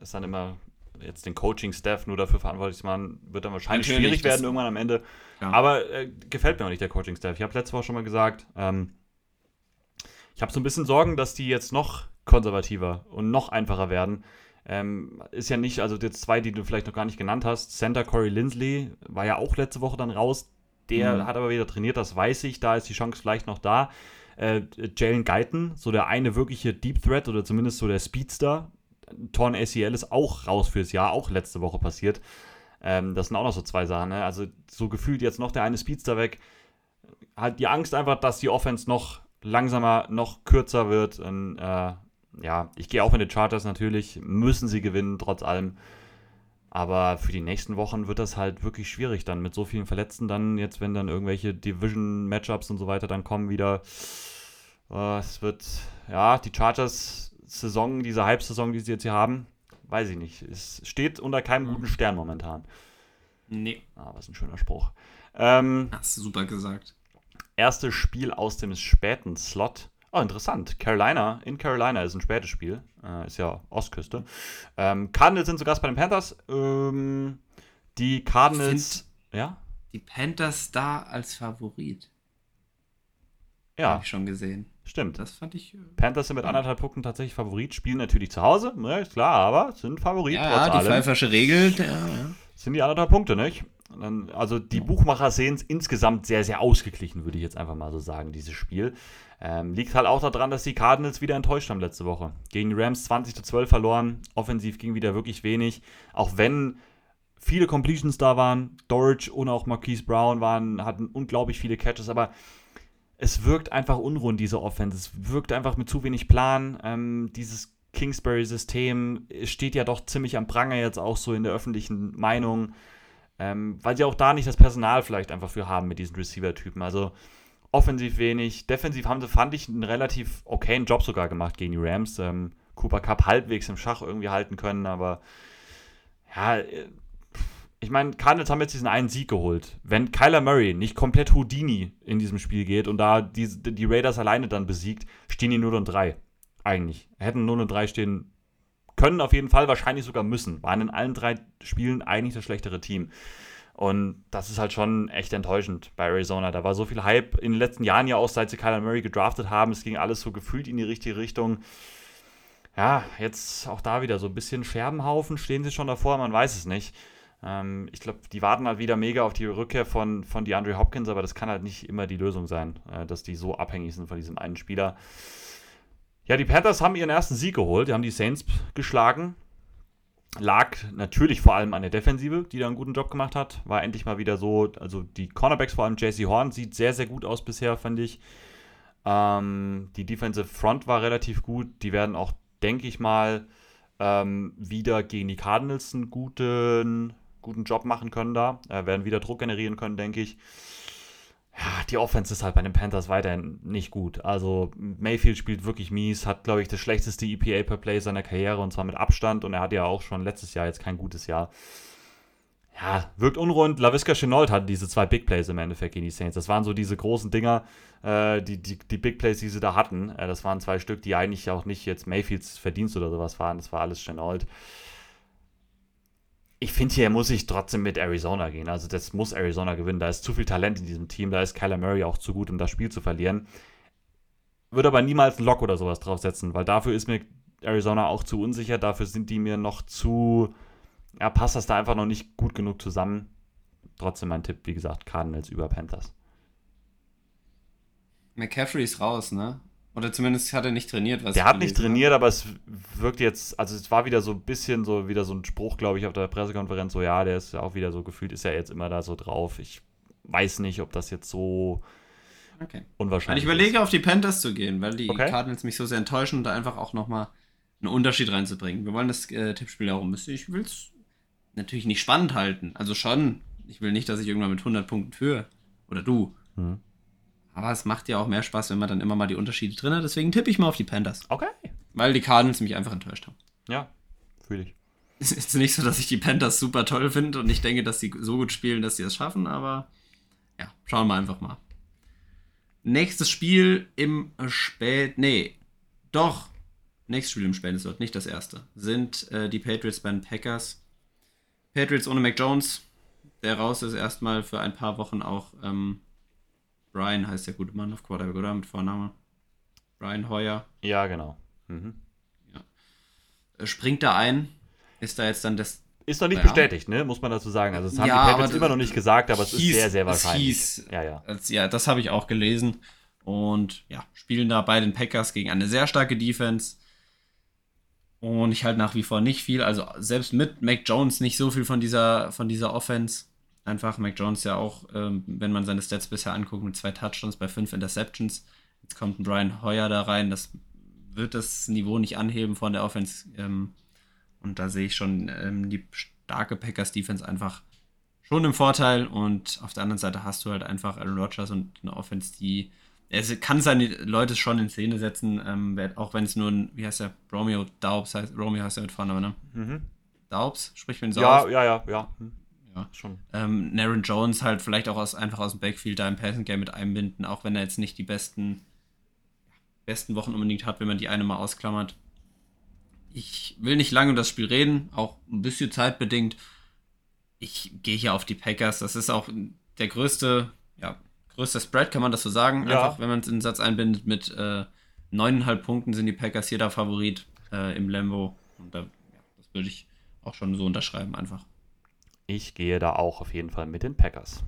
ist dann immer jetzt den Coaching-Staff nur dafür verantwortlich zu machen, wird dann wahrscheinlich Natürlich, schwierig werden irgendwann am Ende. Ja. Aber äh, gefällt mir auch nicht der Coaching-Staff. Ich habe letzte Woche schon mal gesagt, ähm, ich habe so ein bisschen Sorgen, dass die jetzt noch konservativer und noch einfacher werden. Ähm, ist ja nicht, also jetzt zwei, die du vielleicht noch gar nicht genannt hast. Center Corey Lindsley war ja auch letzte Woche dann raus. Der mhm. hat aber wieder trainiert, das weiß ich. Da ist die Chance vielleicht noch da äh, Jalen Guyton, so der eine wirkliche Deep Threat oder zumindest so der Speedster. Torn ACL ist auch raus fürs Jahr, auch letzte Woche passiert. Ähm, das sind auch noch so zwei Sachen. Ne? Also so gefühlt jetzt noch der eine Speedster weg. Halt die Angst einfach, dass die Offense noch langsamer, noch kürzer wird. Und, äh, ja, ich gehe auch in die Charters natürlich. Müssen sie gewinnen, trotz allem. Aber für die nächsten Wochen wird das halt wirklich schwierig dann mit so vielen Verletzten dann jetzt, wenn dann irgendwelche Division-Matchups und so weiter dann kommen wieder. Äh, es wird, ja, die Chargers-Saison, diese Halbsaison, die sie jetzt hier haben, weiß ich nicht. Es steht unter keinem mhm. guten Stern momentan. Nee. Ah, was ein schöner Spruch. Ähm, Hast du super gesagt. Erstes Spiel aus dem späten Slot. Oh, interessant. Carolina, in Carolina ist ein spätes Spiel. Äh, ist ja Ostküste. Ähm, Cardinals sind zu Gast bei den Panthers. Ähm, die Cardinals. Ja? Die Panthers da als Favorit. Ja. Habe ich schon gesehen. Stimmt. Das fand ich. Äh, Panthers sind mit anderthalb Punkten tatsächlich Favorit, spielen natürlich zu Hause, ne, ist klar, aber sind Favorit. Ja, trotz die pfeifersche Regel. Ja, ja. Sind die anderthalb Punkte, nicht? Also die Buchmacher sehen es insgesamt sehr, sehr ausgeglichen, würde ich jetzt einfach mal so sagen, dieses Spiel. Ähm, liegt halt auch daran, dass die Cardinals wieder enttäuscht haben letzte Woche. Gegen die Rams 20 zu 12 verloren. Offensiv ging wieder wirklich wenig. Auch wenn viele Completions da waren. Dorridge und auch Marquise Brown waren, hatten unglaublich viele Catches, aber es wirkt einfach unrund, diese Offense. Es wirkt einfach mit zu wenig Plan. Ähm, dieses Kingsbury-System steht ja doch ziemlich am Pranger jetzt auch so in der öffentlichen Meinung, ähm, weil sie auch da nicht das Personal vielleicht einfach für haben mit diesen Receiver-Typen. Also offensiv wenig. Defensiv haben sie, fand ich, einen relativ okayen Job sogar gemacht gegen die Rams. Ähm, Cooper Cup halbwegs im Schach irgendwie halten können, aber ja, äh, ich meine, Cardinals haben jetzt diesen einen Sieg geholt. Wenn Kyler Murray nicht komplett Houdini in diesem Spiel geht und da die, die Raiders alleine dann besiegt, stehen die 0 und 3. Eigentlich. Hätten 0 und 3 stehen können, auf jeden Fall, wahrscheinlich sogar müssen. Waren in allen drei Spielen eigentlich das schlechtere Team. Und das ist halt schon echt enttäuschend bei Arizona. Da war so viel Hype in den letzten Jahren ja auch, seit sie Kyler Murray gedraftet haben. Es ging alles so gefühlt in die richtige Richtung. Ja, jetzt auch da wieder so ein bisschen Scherbenhaufen. Stehen sie schon davor? Man weiß es nicht. Ähm, ich glaube, die warten halt wieder mega auf die Rückkehr von, von DeAndre Hopkins, aber das kann halt nicht immer die Lösung sein, äh, dass die so abhängig sind von diesem einen Spieler. Ja, die Panthers haben ihren ersten Sieg geholt. Die haben die Saints geschlagen lag natürlich vor allem an der Defensive, die da einen guten Job gemacht hat. War endlich mal wieder so, also die Cornerbacks, vor allem JC Horn, sieht sehr, sehr gut aus bisher, fand ich. Ähm, die Defensive Front war relativ gut. Die werden auch, denke ich mal, ähm, wieder gegen die Cardinals einen guten, guten Job machen können da. Äh, werden wieder Druck generieren können, denke ich die Offense ist halt bei den Panthers weiterhin nicht gut. Also Mayfield spielt wirklich mies, hat, glaube ich, das schlechteste EPA per Play seiner Karriere und zwar mit Abstand und er hatte ja auch schon letztes Jahr jetzt kein gutes Jahr. Ja, wirkt unrund. LaVisca Chenault hatte diese zwei Big Plays im Endeffekt gegen die Saints. Das waren so diese großen Dinger, äh, die, die, die Big Plays, die sie da hatten. Äh, das waren zwei Stück, die eigentlich auch nicht jetzt Mayfields Verdienst oder sowas waren. Das war alles Chenault ich finde, hier muss ich trotzdem mit Arizona gehen. Also, das muss Arizona gewinnen. Da ist zu viel Talent in diesem Team. Da ist Kyler Murray auch zu gut, um das Spiel zu verlieren. würde aber niemals einen Lock oder sowas draufsetzen, weil dafür ist mir Arizona auch zu unsicher. Dafür sind die mir noch zu. Ja, passt das da einfach noch nicht gut genug zusammen. Trotzdem mein Tipp, wie gesagt, Cardinals über Panthers. McCaffrey ist raus, ne? Oder zumindest hat er nicht trainiert. Was der hat nicht trainiert, habe. aber es wirkt jetzt, also es war wieder so ein bisschen so, wieder so ein Spruch, glaube ich, auf der Pressekonferenz, so ja, der ist ja auch wieder so gefühlt, ist ja jetzt immer da so drauf. Ich weiß nicht, ob das jetzt so okay. unwahrscheinlich ist. Ich überlege, ist. auf die Panthers zu gehen, weil die okay. Cardinals mich so sehr enttäuschen und da einfach auch nochmal einen Unterschied reinzubringen. Wir wollen das äh, Tippspiel ja auch ein bisschen, ich will es natürlich nicht spannend halten. Also schon, ich will nicht, dass ich irgendwann mit 100 Punkten führe. Oder du. Mhm. Aber es macht ja auch mehr Spaß, wenn man dann immer mal die Unterschiede drin hat. Deswegen tippe ich mal auf die Panthers. Okay. Weil die Cardinals mich einfach enttäuscht haben. Ja, fühle ich. Es ist nicht so, dass ich die Panthers super toll finde und ich denke, dass sie so gut spielen, dass sie es schaffen, aber ja, schauen wir einfach mal. Nächstes Spiel im Spät. Nee, doch. Nächstes Spiel im Späteslot, nicht das erste. Sind äh, die Patriots bei den Packers. Patriots ohne Mac Jones, der raus ist, erstmal für ein paar Wochen auch ähm, Brian heißt der gute Mann auf Quarterback, oder? Mit Vorname. Brian Hoyer. Ja, genau. Mhm. Ja. Äh, springt da ein? Ist da jetzt dann das. Ist noch nicht ja. bestätigt, ne? Muss man dazu sagen. Also, das haben ja, die Patriots immer noch nicht gesagt, aber es ist sehr, sehr wahrscheinlich. Hieß, ja, ja. Als, ja, das habe ich auch gelesen. Und ja, spielen da bei den Packers gegen eine sehr starke Defense. Und ich halte nach wie vor nicht viel. Also selbst mit Mac Jones nicht so viel von dieser, von dieser Offense. Einfach Mac Jones ja auch, ähm, wenn man seine Stats bisher anguckt, mit zwei Touchdowns bei fünf Interceptions. Jetzt kommt ein Brian Hoyer da rein. Das wird das Niveau nicht anheben von der Offense. Ähm, und da sehe ich schon ähm, die starke Packers-Defense einfach schon im Vorteil. Und auf der anderen Seite hast du halt einfach Aaron Rodgers und eine Offense, die er kann seine Leute schon in Szene setzen, ähm, auch wenn es nur ein, wie heißt der, Romeo Daubs heißt, Romeo heißt er mit Vornamen, ne? Mhm. Daubs, spricht man so ja, aus? Ja, ja, ja, hm. Ja. Schon. Ähm, Naren Jones halt vielleicht auch aus, einfach aus dem Backfield da im Passing Game mit einbinden, auch wenn er jetzt nicht die besten, besten Wochen unbedingt hat, wenn man die eine mal ausklammert. Ich will nicht lange über das Spiel reden, auch ein bisschen zeitbedingt. Ich gehe hier auf die Packers. Das ist auch der größte, ja, größter Spread, kann man das so sagen? Ja. Einfach, wenn man es in den Satz einbindet, mit äh, neuneinhalb äh, Punkten sind die Packers hier der Favorit äh, im Lambo. Und da, ja, das würde ich auch schon so unterschreiben, einfach. Ich gehe da auch auf jeden Fall mit den Packers.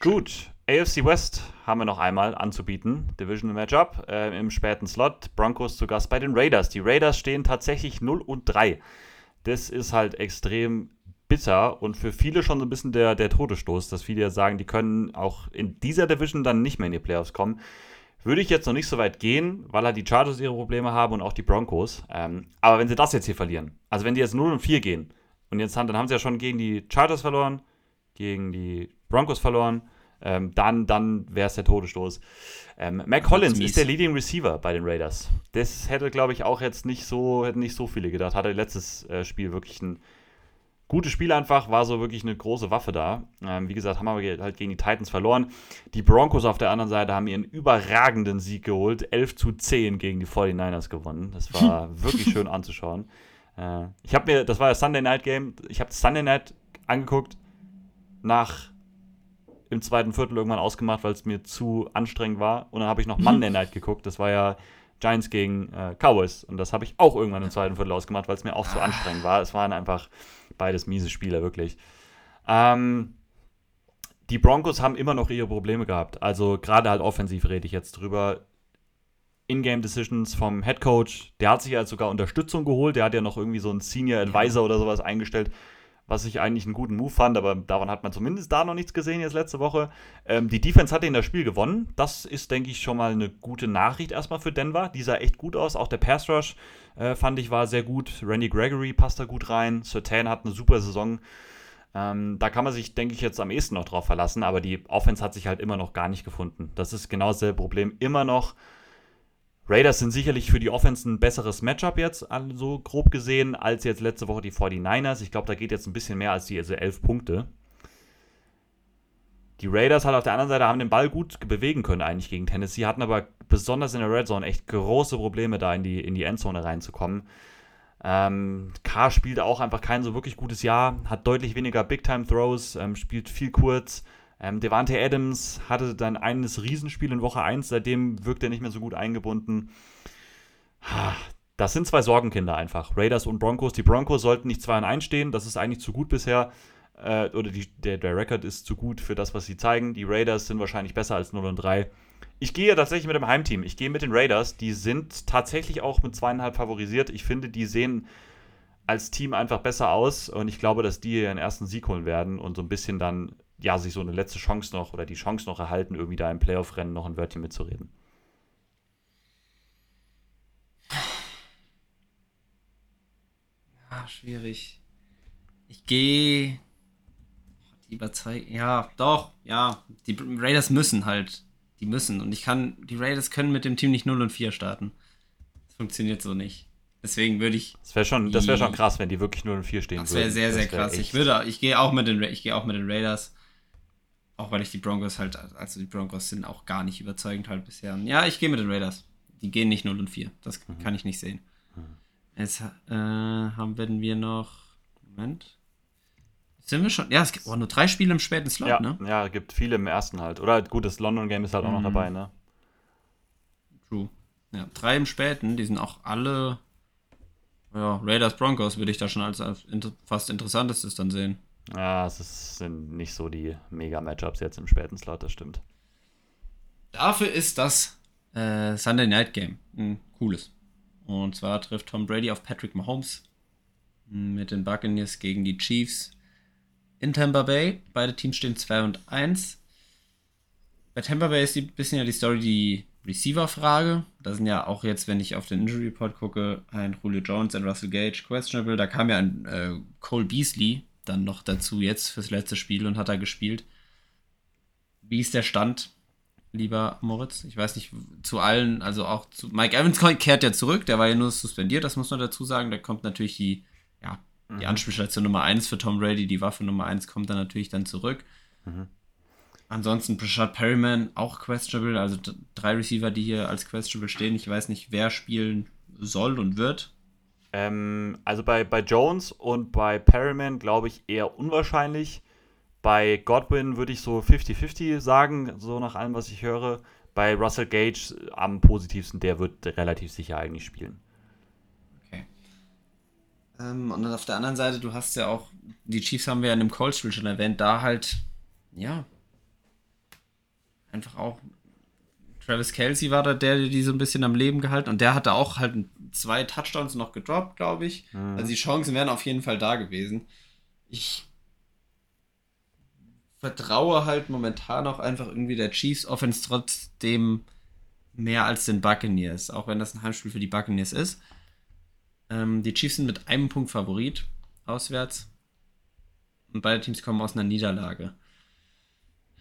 Gut, AFC West haben wir noch einmal anzubieten. Divisional Matchup äh, im späten Slot. Broncos zu Gast bei den Raiders. Die Raiders stehen tatsächlich 0 und 3. Das ist halt extrem bitter und für viele schon so ein bisschen der, der Todesstoß, dass viele ja sagen, die können auch in dieser Division dann nicht mehr in die Playoffs kommen. Würde ich jetzt noch nicht so weit gehen, weil halt die Chargers ihre Probleme haben und auch die Broncos. Ähm, aber wenn sie das jetzt hier verlieren, also wenn die jetzt 0 und 4 gehen und jetzt haben, dann haben sie ja schon gegen die Chargers verloren, gegen die Broncos verloren, ähm, dann, dann wäre es der Todesstoß. Ähm, Mac Collins ist der Leading Receiver bei den Raiders. Das hätte, glaube ich, auch jetzt nicht so, hätten nicht so viele gedacht. Hatte letztes äh, Spiel wirklich ein gutes Spiel einfach, war so wirklich eine große Waffe da. Ähm, wie gesagt, haben wir halt gegen die Titans verloren. Die Broncos auf der anderen Seite haben ihren überragenden Sieg geholt. 11 zu 10 gegen die 49ers gewonnen. Das war wirklich schön anzuschauen. Äh, ich habe mir, das war das Sunday Night Game, ich habe Sunday Night angeguckt, nach im zweiten Viertel irgendwann ausgemacht, weil es mir zu anstrengend war. Und dann habe ich noch Monday Night geguckt. Das war ja Giants gegen äh, Cowboys. Und das habe ich auch irgendwann im zweiten Viertel ausgemacht, weil es mir auch zu anstrengend war. Es waren einfach beides miese Spieler, wirklich. Ähm, die Broncos haben immer noch ihre Probleme gehabt. Also gerade halt offensiv rede ich jetzt drüber. In-Game Decisions vom Head Coach, der hat sich ja sogar Unterstützung geholt. Der hat ja noch irgendwie so einen Senior Advisor oder sowas eingestellt, was ich eigentlich einen guten Move fand, aber davon hat man zumindest da noch nichts gesehen jetzt letzte Woche. Ähm, die Defense hat in das Spiel gewonnen. Das ist, denke ich, schon mal eine gute Nachricht erstmal für Denver. Die sah echt gut aus. Auch der Pass Rush äh, fand ich war sehr gut. Randy Gregory passt da gut rein. Sertan hat eine super Saison. Ähm, da kann man sich, denke ich, jetzt am ehesten noch drauf verlassen, aber die Offense hat sich halt immer noch gar nicht gefunden. Das ist genau dasselbe Problem. Immer noch. Raiders sind sicherlich für die Offense ein besseres Matchup jetzt, so grob gesehen, als jetzt letzte Woche die 49ers. Ich glaube, da geht jetzt ein bisschen mehr als die also elf Punkte. Die Raiders halt auf der anderen Seite haben den Ball gut bewegen können eigentlich gegen Tennessee, hatten aber besonders in der Red Zone echt große Probleme da in die, in die Endzone reinzukommen. Ähm, Carr spielt auch einfach kein so wirklich gutes Jahr, hat deutlich weniger Big-Time-Throws, ähm, spielt viel kurz. Ähm, Devante Adams hatte dann eines Riesenspiel in Woche 1, seitdem wirkt er nicht mehr so gut eingebunden. Das sind zwei Sorgenkinder einfach. Raiders und Broncos. Die Broncos sollten nicht 2 1 stehen, das ist eigentlich zu gut bisher. Äh, oder die, der, der Rekord ist zu gut für das, was sie zeigen. Die Raiders sind wahrscheinlich besser als 0 und 3. Ich gehe tatsächlich mit dem Heimteam. Ich gehe mit den Raiders. Die sind tatsächlich auch mit zweieinhalb favorisiert. Ich finde, die sehen als Team einfach besser aus und ich glaube, dass die ihren ersten Sieg holen werden und so ein bisschen dann, ja, sich so eine letzte Chance noch oder die Chance noch erhalten, irgendwie da im Playoff-Rennen noch ein Wörtchen mitzureden. Ja, schwierig. Ich gehe. Die überzeugen. Ja, doch, ja. Die Raiders müssen halt die müssen. Und ich kann, die Raiders können mit dem Team nicht 0 und 4 starten. Das funktioniert so nicht. Deswegen würde ich. Das wäre schon, wär schon krass, wenn die wirklich 0 und 4 stehen das würden. Das wäre sehr, sehr krass. Ich würde, ich gehe auch mit den, ich gehe auch mit den Raiders. Auch weil ich die Broncos halt, also die Broncos sind auch gar nicht überzeugend halt bisher. Ja, ich gehe mit den Raiders. Die gehen nicht 0 und 4. Das mhm. kann ich nicht sehen. Mhm. Jetzt äh, haben wir noch. Moment. Sind wir schon? Ja, es gibt oh, nur drei Spiele im späten Slot, ja, ne? Ja, gibt viele im ersten halt. Oder gut, das London Game ist halt auch mhm. noch dabei, ne? True. Ja, drei im späten, die sind auch alle. Ja, Raiders Broncos würde ich da schon als, als fast interessantestes dann sehen. Ja, es sind nicht so die Mega-Matchups jetzt im späten Slot, das stimmt. Dafür ist das äh, Sunday Night Game ein cooles. Und zwar trifft Tom Brady auf Patrick Mahomes mit den Buccaneers gegen die Chiefs in Tampa Bay. Beide Teams stehen 2 und 1. Bei Tampa Bay ist ein bisschen ja die Story die Receiver-Frage. Da sind ja auch jetzt, wenn ich auf den Injury Report gucke, ein Julio Jones und Russell Gage questionable. Da kam ja ein äh, Cole Beasley dann noch dazu jetzt fürs letzte Spiel und hat da gespielt. Wie ist der Stand, lieber Moritz? Ich weiß nicht, zu allen, also auch zu Mike Evans kehrt ja zurück, der war ja nur suspendiert, das muss man dazu sagen. Da kommt natürlich die ja, die mhm. Anspielstation Nummer 1 für Tom Brady, die Waffe Nummer 1 kommt dann natürlich dann zurück. Mhm. Ansonsten Brashad Perryman auch questionable, also drei Receiver, die hier als questionable stehen. Ich weiß nicht, wer spielen soll und wird. Ähm, also bei, bei Jones und bei Perryman glaube ich eher unwahrscheinlich. Bei Godwin würde ich so 50-50 sagen, so nach allem, was ich höre. Bei Russell Gage am positivsten, der wird relativ sicher eigentlich spielen. Ähm, und dann auf der anderen Seite, du hast ja auch, die Chiefs haben wir ja in dem Cold-Spiel schon erwähnt, da halt, ja, einfach auch Travis Kelsey war da der, der die so ein bisschen am Leben gehalten und der hatte auch halt zwei Touchdowns noch gedroppt, glaube ich. Mhm. Also die Chancen wären auf jeden Fall da gewesen. Ich vertraue halt momentan auch einfach irgendwie der Chiefs Offense trotzdem mehr als den Buccaneers, auch wenn das ein Heimspiel für die Buccaneers ist. Ähm, die Chiefs sind mit einem Punkt Favorit auswärts. Und beide Teams kommen aus einer Niederlage.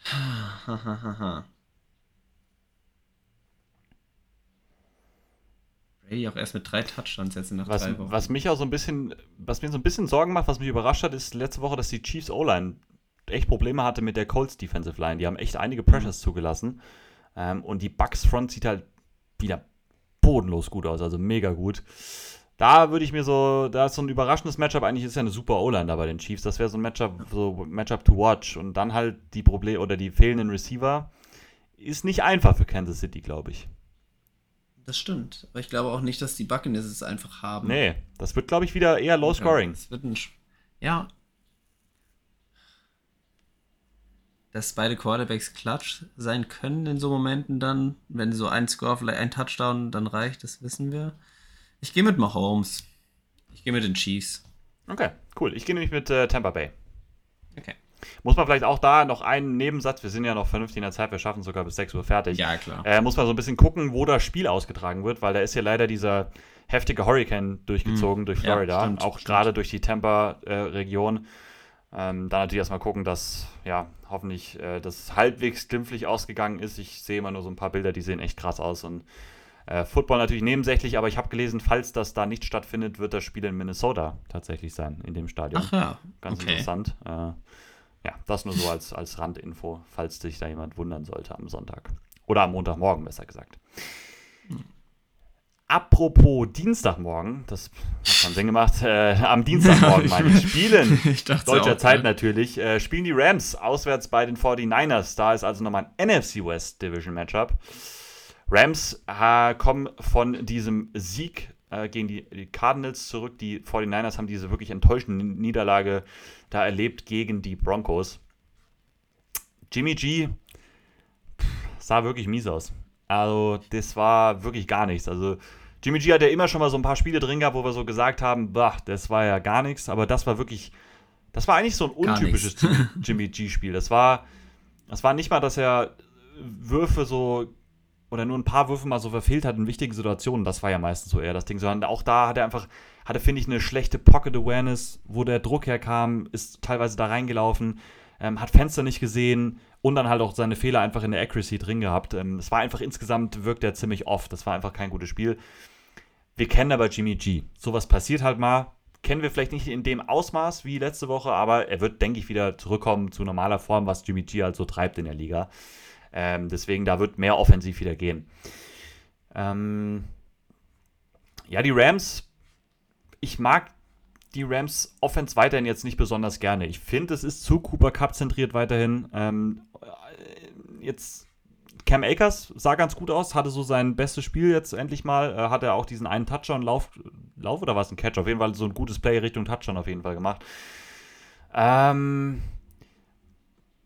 Brady auch erst mit drei Touchdowns jetzt nach was, drei Wochen. Was mich auch so ein bisschen, was mir so ein bisschen Sorgen macht, was mich überrascht hat, ist letzte Woche, dass die Chiefs O-Line echt Probleme hatte mit der Colts Defensive Line. Die haben echt einige Pressures mhm. zugelassen. Ähm, und die Bucks Front sieht halt wieder bodenlos gut aus, also mega gut. Da würde ich mir so, da ist so ein überraschendes Matchup, eigentlich ist ja eine super O-Line da bei den Chiefs. Das wäre so ein Matchup, so Matchup to watch. Und dann halt die Probleme oder die fehlenden Receiver ist nicht einfach für Kansas City, glaube ich. Das stimmt. Aber ich glaube auch nicht, dass die Buccaneers es einfach haben. Nee, das wird, glaube ich, wieder eher low scoring. Ja, wird ein, ja. Dass beide Quarterbacks klatsch sein können in so Momenten dann, wenn so ein Score, vielleicht ein Touchdown dann reicht, das wissen wir. Ich gehe mit Mahomes. Ich gehe mit den Chiefs. Okay, cool. Ich gehe nämlich mit äh, Tampa Bay. Okay. Muss man vielleicht auch da noch einen Nebensatz, wir sind ja noch vernünftig in der Zeit, wir schaffen sogar bis 6 Uhr fertig. Ja, klar. Äh, muss man so ein bisschen gucken, wo das Spiel ausgetragen wird, weil da ist ja leider dieser heftige Hurricane durchgezogen mm. durch Florida, ja, stimmt, auch gerade durch die Tampa-Region. Äh, ähm, dann natürlich erstmal gucken, dass ja hoffentlich äh, das halbwegs glimpflich ausgegangen ist. Ich sehe immer nur so ein paar Bilder, die sehen echt krass aus und äh, Football natürlich nebensächlich, aber ich habe gelesen, falls das da nicht stattfindet, wird das Spiel in Minnesota tatsächlich sein, in dem Stadion. Ach ja. Ganz okay. interessant. Äh, ja, das nur so als, als Randinfo, falls sich da jemand wundern sollte am Sonntag. Oder am Montagmorgen, besser gesagt. Apropos Dienstagmorgen, das hat man Sinn gemacht, äh, am Dienstagmorgen meine ich, spielen, deutscher auch, Zeit ja. natürlich, äh, spielen die Rams auswärts bei den 49ers. Da ist also nochmal ein NFC West Division Matchup. Rams äh, kommen von diesem Sieg äh, gegen die, die, Cardinals zurück. Die 49ers haben diese wirklich enttäuschende Niederlage da erlebt gegen die Broncos. Jimmy G sah wirklich mies aus. Also, das war wirklich gar nichts. Also, Jimmy G hat ja immer schon mal so ein paar Spiele drin gehabt, wo wir so gesagt haben, bah, das war ja gar nichts. Aber das war wirklich, das war eigentlich so ein untypisches Jimmy G-Spiel. Das war, das war nicht mal, dass er Würfe so oder nur ein paar Würfe mal so verfehlt hat in wichtigen Situationen. Das war ja meistens so eher das Ding. Sondern auch da hat er einfach, hatte, finde ich, eine schlechte Pocket Awareness, wo der Druck herkam, ist teilweise da reingelaufen, ähm, hat Fenster nicht gesehen und dann halt auch seine Fehler einfach in der Accuracy drin gehabt. Ähm, es war einfach insgesamt, wirkt er ziemlich oft. Das war einfach kein gutes Spiel. Wir kennen aber Jimmy G. Sowas passiert halt mal. Kennen wir vielleicht nicht in dem Ausmaß wie letzte Woche, aber er wird, denke ich, wieder zurückkommen zu normaler Form, was Jimmy G halt so treibt in der Liga. Ähm, deswegen, da wird mehr offensiv wieder gehen. Ähm ja, die Rams, ich mag die Rams Offense weiterhin jetzt nicht besonders gerne. Ich finde, es ist zu Cooper Cup zentriert weiterhin. Ähm, jetzt Cam Akers sah ganz gut aus, hatte so sein bestes Spiel jetzt endlich mal. Äh, hat er auch diesen einen Touchdown-Lauf, Lauf oder was ein Catch? Auf jeden Fall so ein gutes Play Richtung Touchdown auf jeden Fall gemacht. Ähm,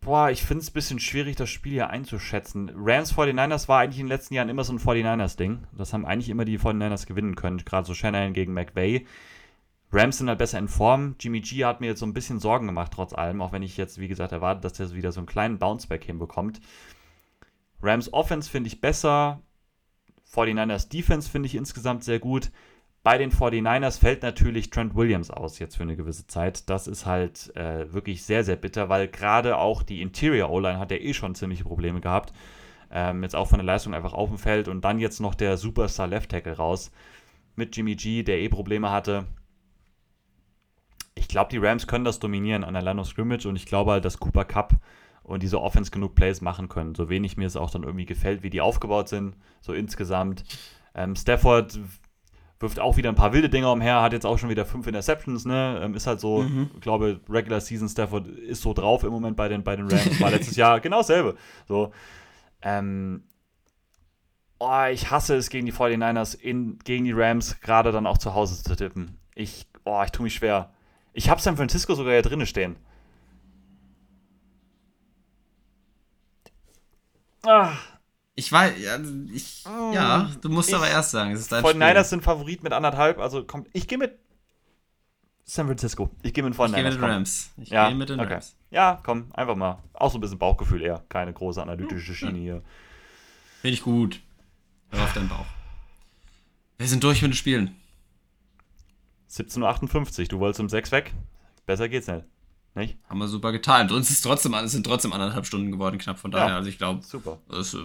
boah, ich finde es ein bisschen schwierig, das Spiel hier einzuschätzen. Rams 49ers war eigentlich in den letzten Jahren immer so ein 49ers-Ding. Das haben eigentlich immer die 49ers gewinnen können, gerade so Shanahan gegen McVay. Rams sind halt besser in Form. Jimmy G hat mir jetzt so ein bisschen Sorgen gemacht, trotz allem, auch wenn ich jetzt, wie gesagt, erwarte, dass der wieder so einen kleinen Bounceback hinbekommt. Rams Offense finde ich besser. 49ers Defense finde ich insgesamt sehr gut. Bei den 49ers fällt natürlich Trent Williams aus jetzt für eine gewisse Zeit. Das ist halt äh, wirklich sehr, sehr bitter, weil gerade auch die Interior O-Line hat ja eh schon ziemliche Probleme gehabt. Ähm, jetzt auch von der Leistung einfach auf dem Feld und dann jetzt noch der Superstar Left Tackle raus mit Jimmy G, der eh Probleme hatte ich glaube, die Rams können das dominieren an der Line of Scrimmage und ich glaube halt, dass Cooper Cup und diese Offense genug Plays machen können. So wenig mir es auch dann irgendwie gefällt, wie die aufgebaut sind, so insgesamt. Ähm, Stafford wirft auch wieder ein paar wilde Dinger umher, hat jetzt auch schon wieder fünf Interceptions, ne? Ähm, ist halt so, mhm. ich glaube, Regular Season Stafford ist so drauf im Moment bei den, bei den Rams. War letztes Jahr genau dasselbe. So. Ähm, oh, ich hasse es gegen die 49ers, in, gegen die Rams, gerade dann auch zu Hause zu tippen. Ich, oh, ich tue mich schwer. Ich habe San Francisco sogar hier drinnen stehen. Ah. Ich weiß, ja, ich, mm. ja du musst ich, aber erst sagen, es ist dein 49ers sind Favorit mit anderthalb, also komm, ich gehe mit San Francisco. Ich gehe mit 49ers. Ich gehe mit den Rams. Ich ja, gehe mit den okay. Rams. Ja, komm, einfach mal. Auch so ein bisschen Bauchgefühl eher. Keine große analytische Schiene hier. Finde ich gut. Hör auf deinen Bauch. Wir sind durch mit den Spielen. 17.58 Uhr, du wolltest um 6 weg. Besser geht's nicht. Nicht? Haben wir super getimt. Uns ist trotzdem, es sind trotzdem anderthalb Stunden geworden, knapp von daher. Ja, also ich glaube, super. Das, äh,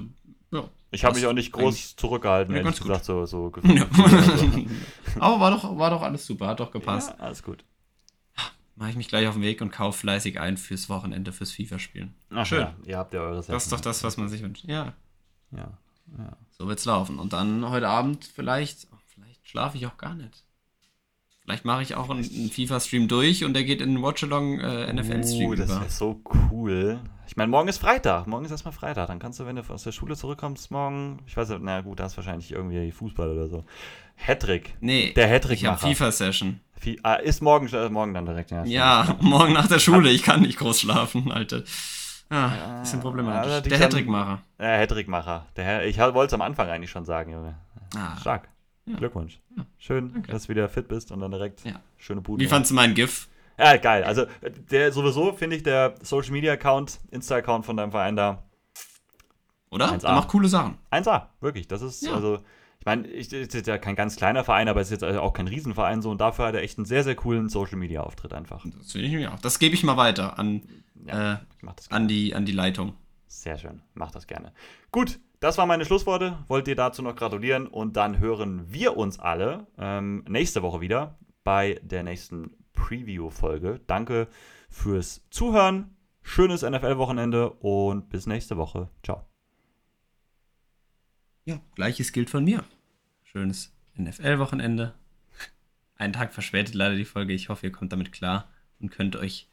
ja, ich habe mich auch nicht groß zurückgehalten, ja, ehrlich gesagt, so, so ja. Aber war doch, war doch alles super, hat doch gepasst. Ja, alles gut. Mache ich mich gleich auf den Weg und kaufe fleißig ein fürs Wochenende, fürs FIFA-Spielen. Schön. Ja, ihr habt ja eure Sachen. Das ist doch das, was man sich wünscht. Ja. Ja. ja. So wird's laufen. Und dann heute Abend vielleicht, vielleicht schlafe ich auch gar nicht. Vielleicht mache ich auch einen, einen FIFA-Stream durch und der geht in einen Watchalong äh, NFL-Stream. Uh, das ist so cool. Ich meine, morgen ist Freitag. Morgen ist erstmal Freitag. Dann kannst du, wenn du aus der Schule zurückkommst, morgen, ich weiß nicht, na gut, da hast wahrscheinlich irgendwie Fußball oder so. Hattrick. Nee. Der Hattrick Ich habe FIFA-Session. Ah, ist morgen, äh, morgen dann direkt, ja. Ja, morgen nach der Schule. Ich kann nicht groß schlafen, Alter. Ah, bisschen problematisch. Ja, der Hattrickmacher. Der Hattrickmacher. ich wollte es am Anfang eigentlich schon sagen, Junge. Ah. Stark. Ja. Glückwunsch. Ja. Schön, Danke. dass du wieder fit bist und dann direkt ja. schöne Bude. Wie fandest du meinen GIF? Ja, geil. Also, der sowieso finde ich der Social Media Account, Insta-Account von deinem Verein da. Oder? 1A. Der macht coole Sachen. 1A, wirklich. Das ist, also, ich meine, ich, ist ja kein ganz kleiner Verein, aber es ist jetzt also auch kein Riesenverein so und dafür hat er echt einen sehr, sehr coolen Social Media Auftritt einfach. Das finde ich mir auch. Das gebe ich mal weiter an, äh, an, die, an die Leitung. Sehr schön. Mach das gerne. Gut, das waren meine Schlussworte. Wollt ihr dazu noch gratulieren und dann hören wir uns alle ähm, nächste Woche wieder bei der nächsten Preview-Folge. Danke fürs Zuhören. Schönes NFL-Wochenende und bis nächste Woche. Ciao. Ja, gleiches gilt von mir. Schönes NFL-Wochenende. Einen Tag verspätet leider die Folge. Ich hoffe, ihr kommt damit klar und könnt euch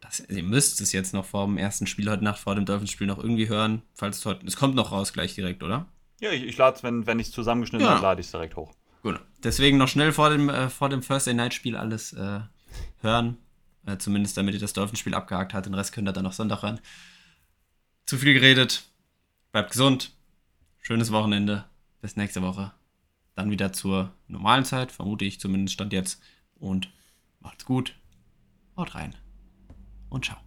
das, ihr müsst es jetzt noch vor dem ersten Spiel heute Nacht, vor dem Dolphins-Spiel noch irgendwie hören. Falls es heute. Es kommt noch raus gleich direkt, oder? Ja, ich, ich lade es, wenn, wenn ich es zusammengeschnitten ja. habe, lade ich es direkt hoch. Gut. Deswegen noch schnell vor dem, äh, vor dem Thursday Night-Spiel alles äh, hören. Äh, zumindest damit ihr das Dolphins-Spiel abgehakt habt. Den Rest könnt ihr dann noch Sonntag hören. Zu viel geredet. Bleibt gesund. Schönes Wochenende. Bis nächste Woche. Dann wieder zur normalen Zeit, vermute ich zumindest stand jetzt. Und macht's gut. Haut rein und ciao.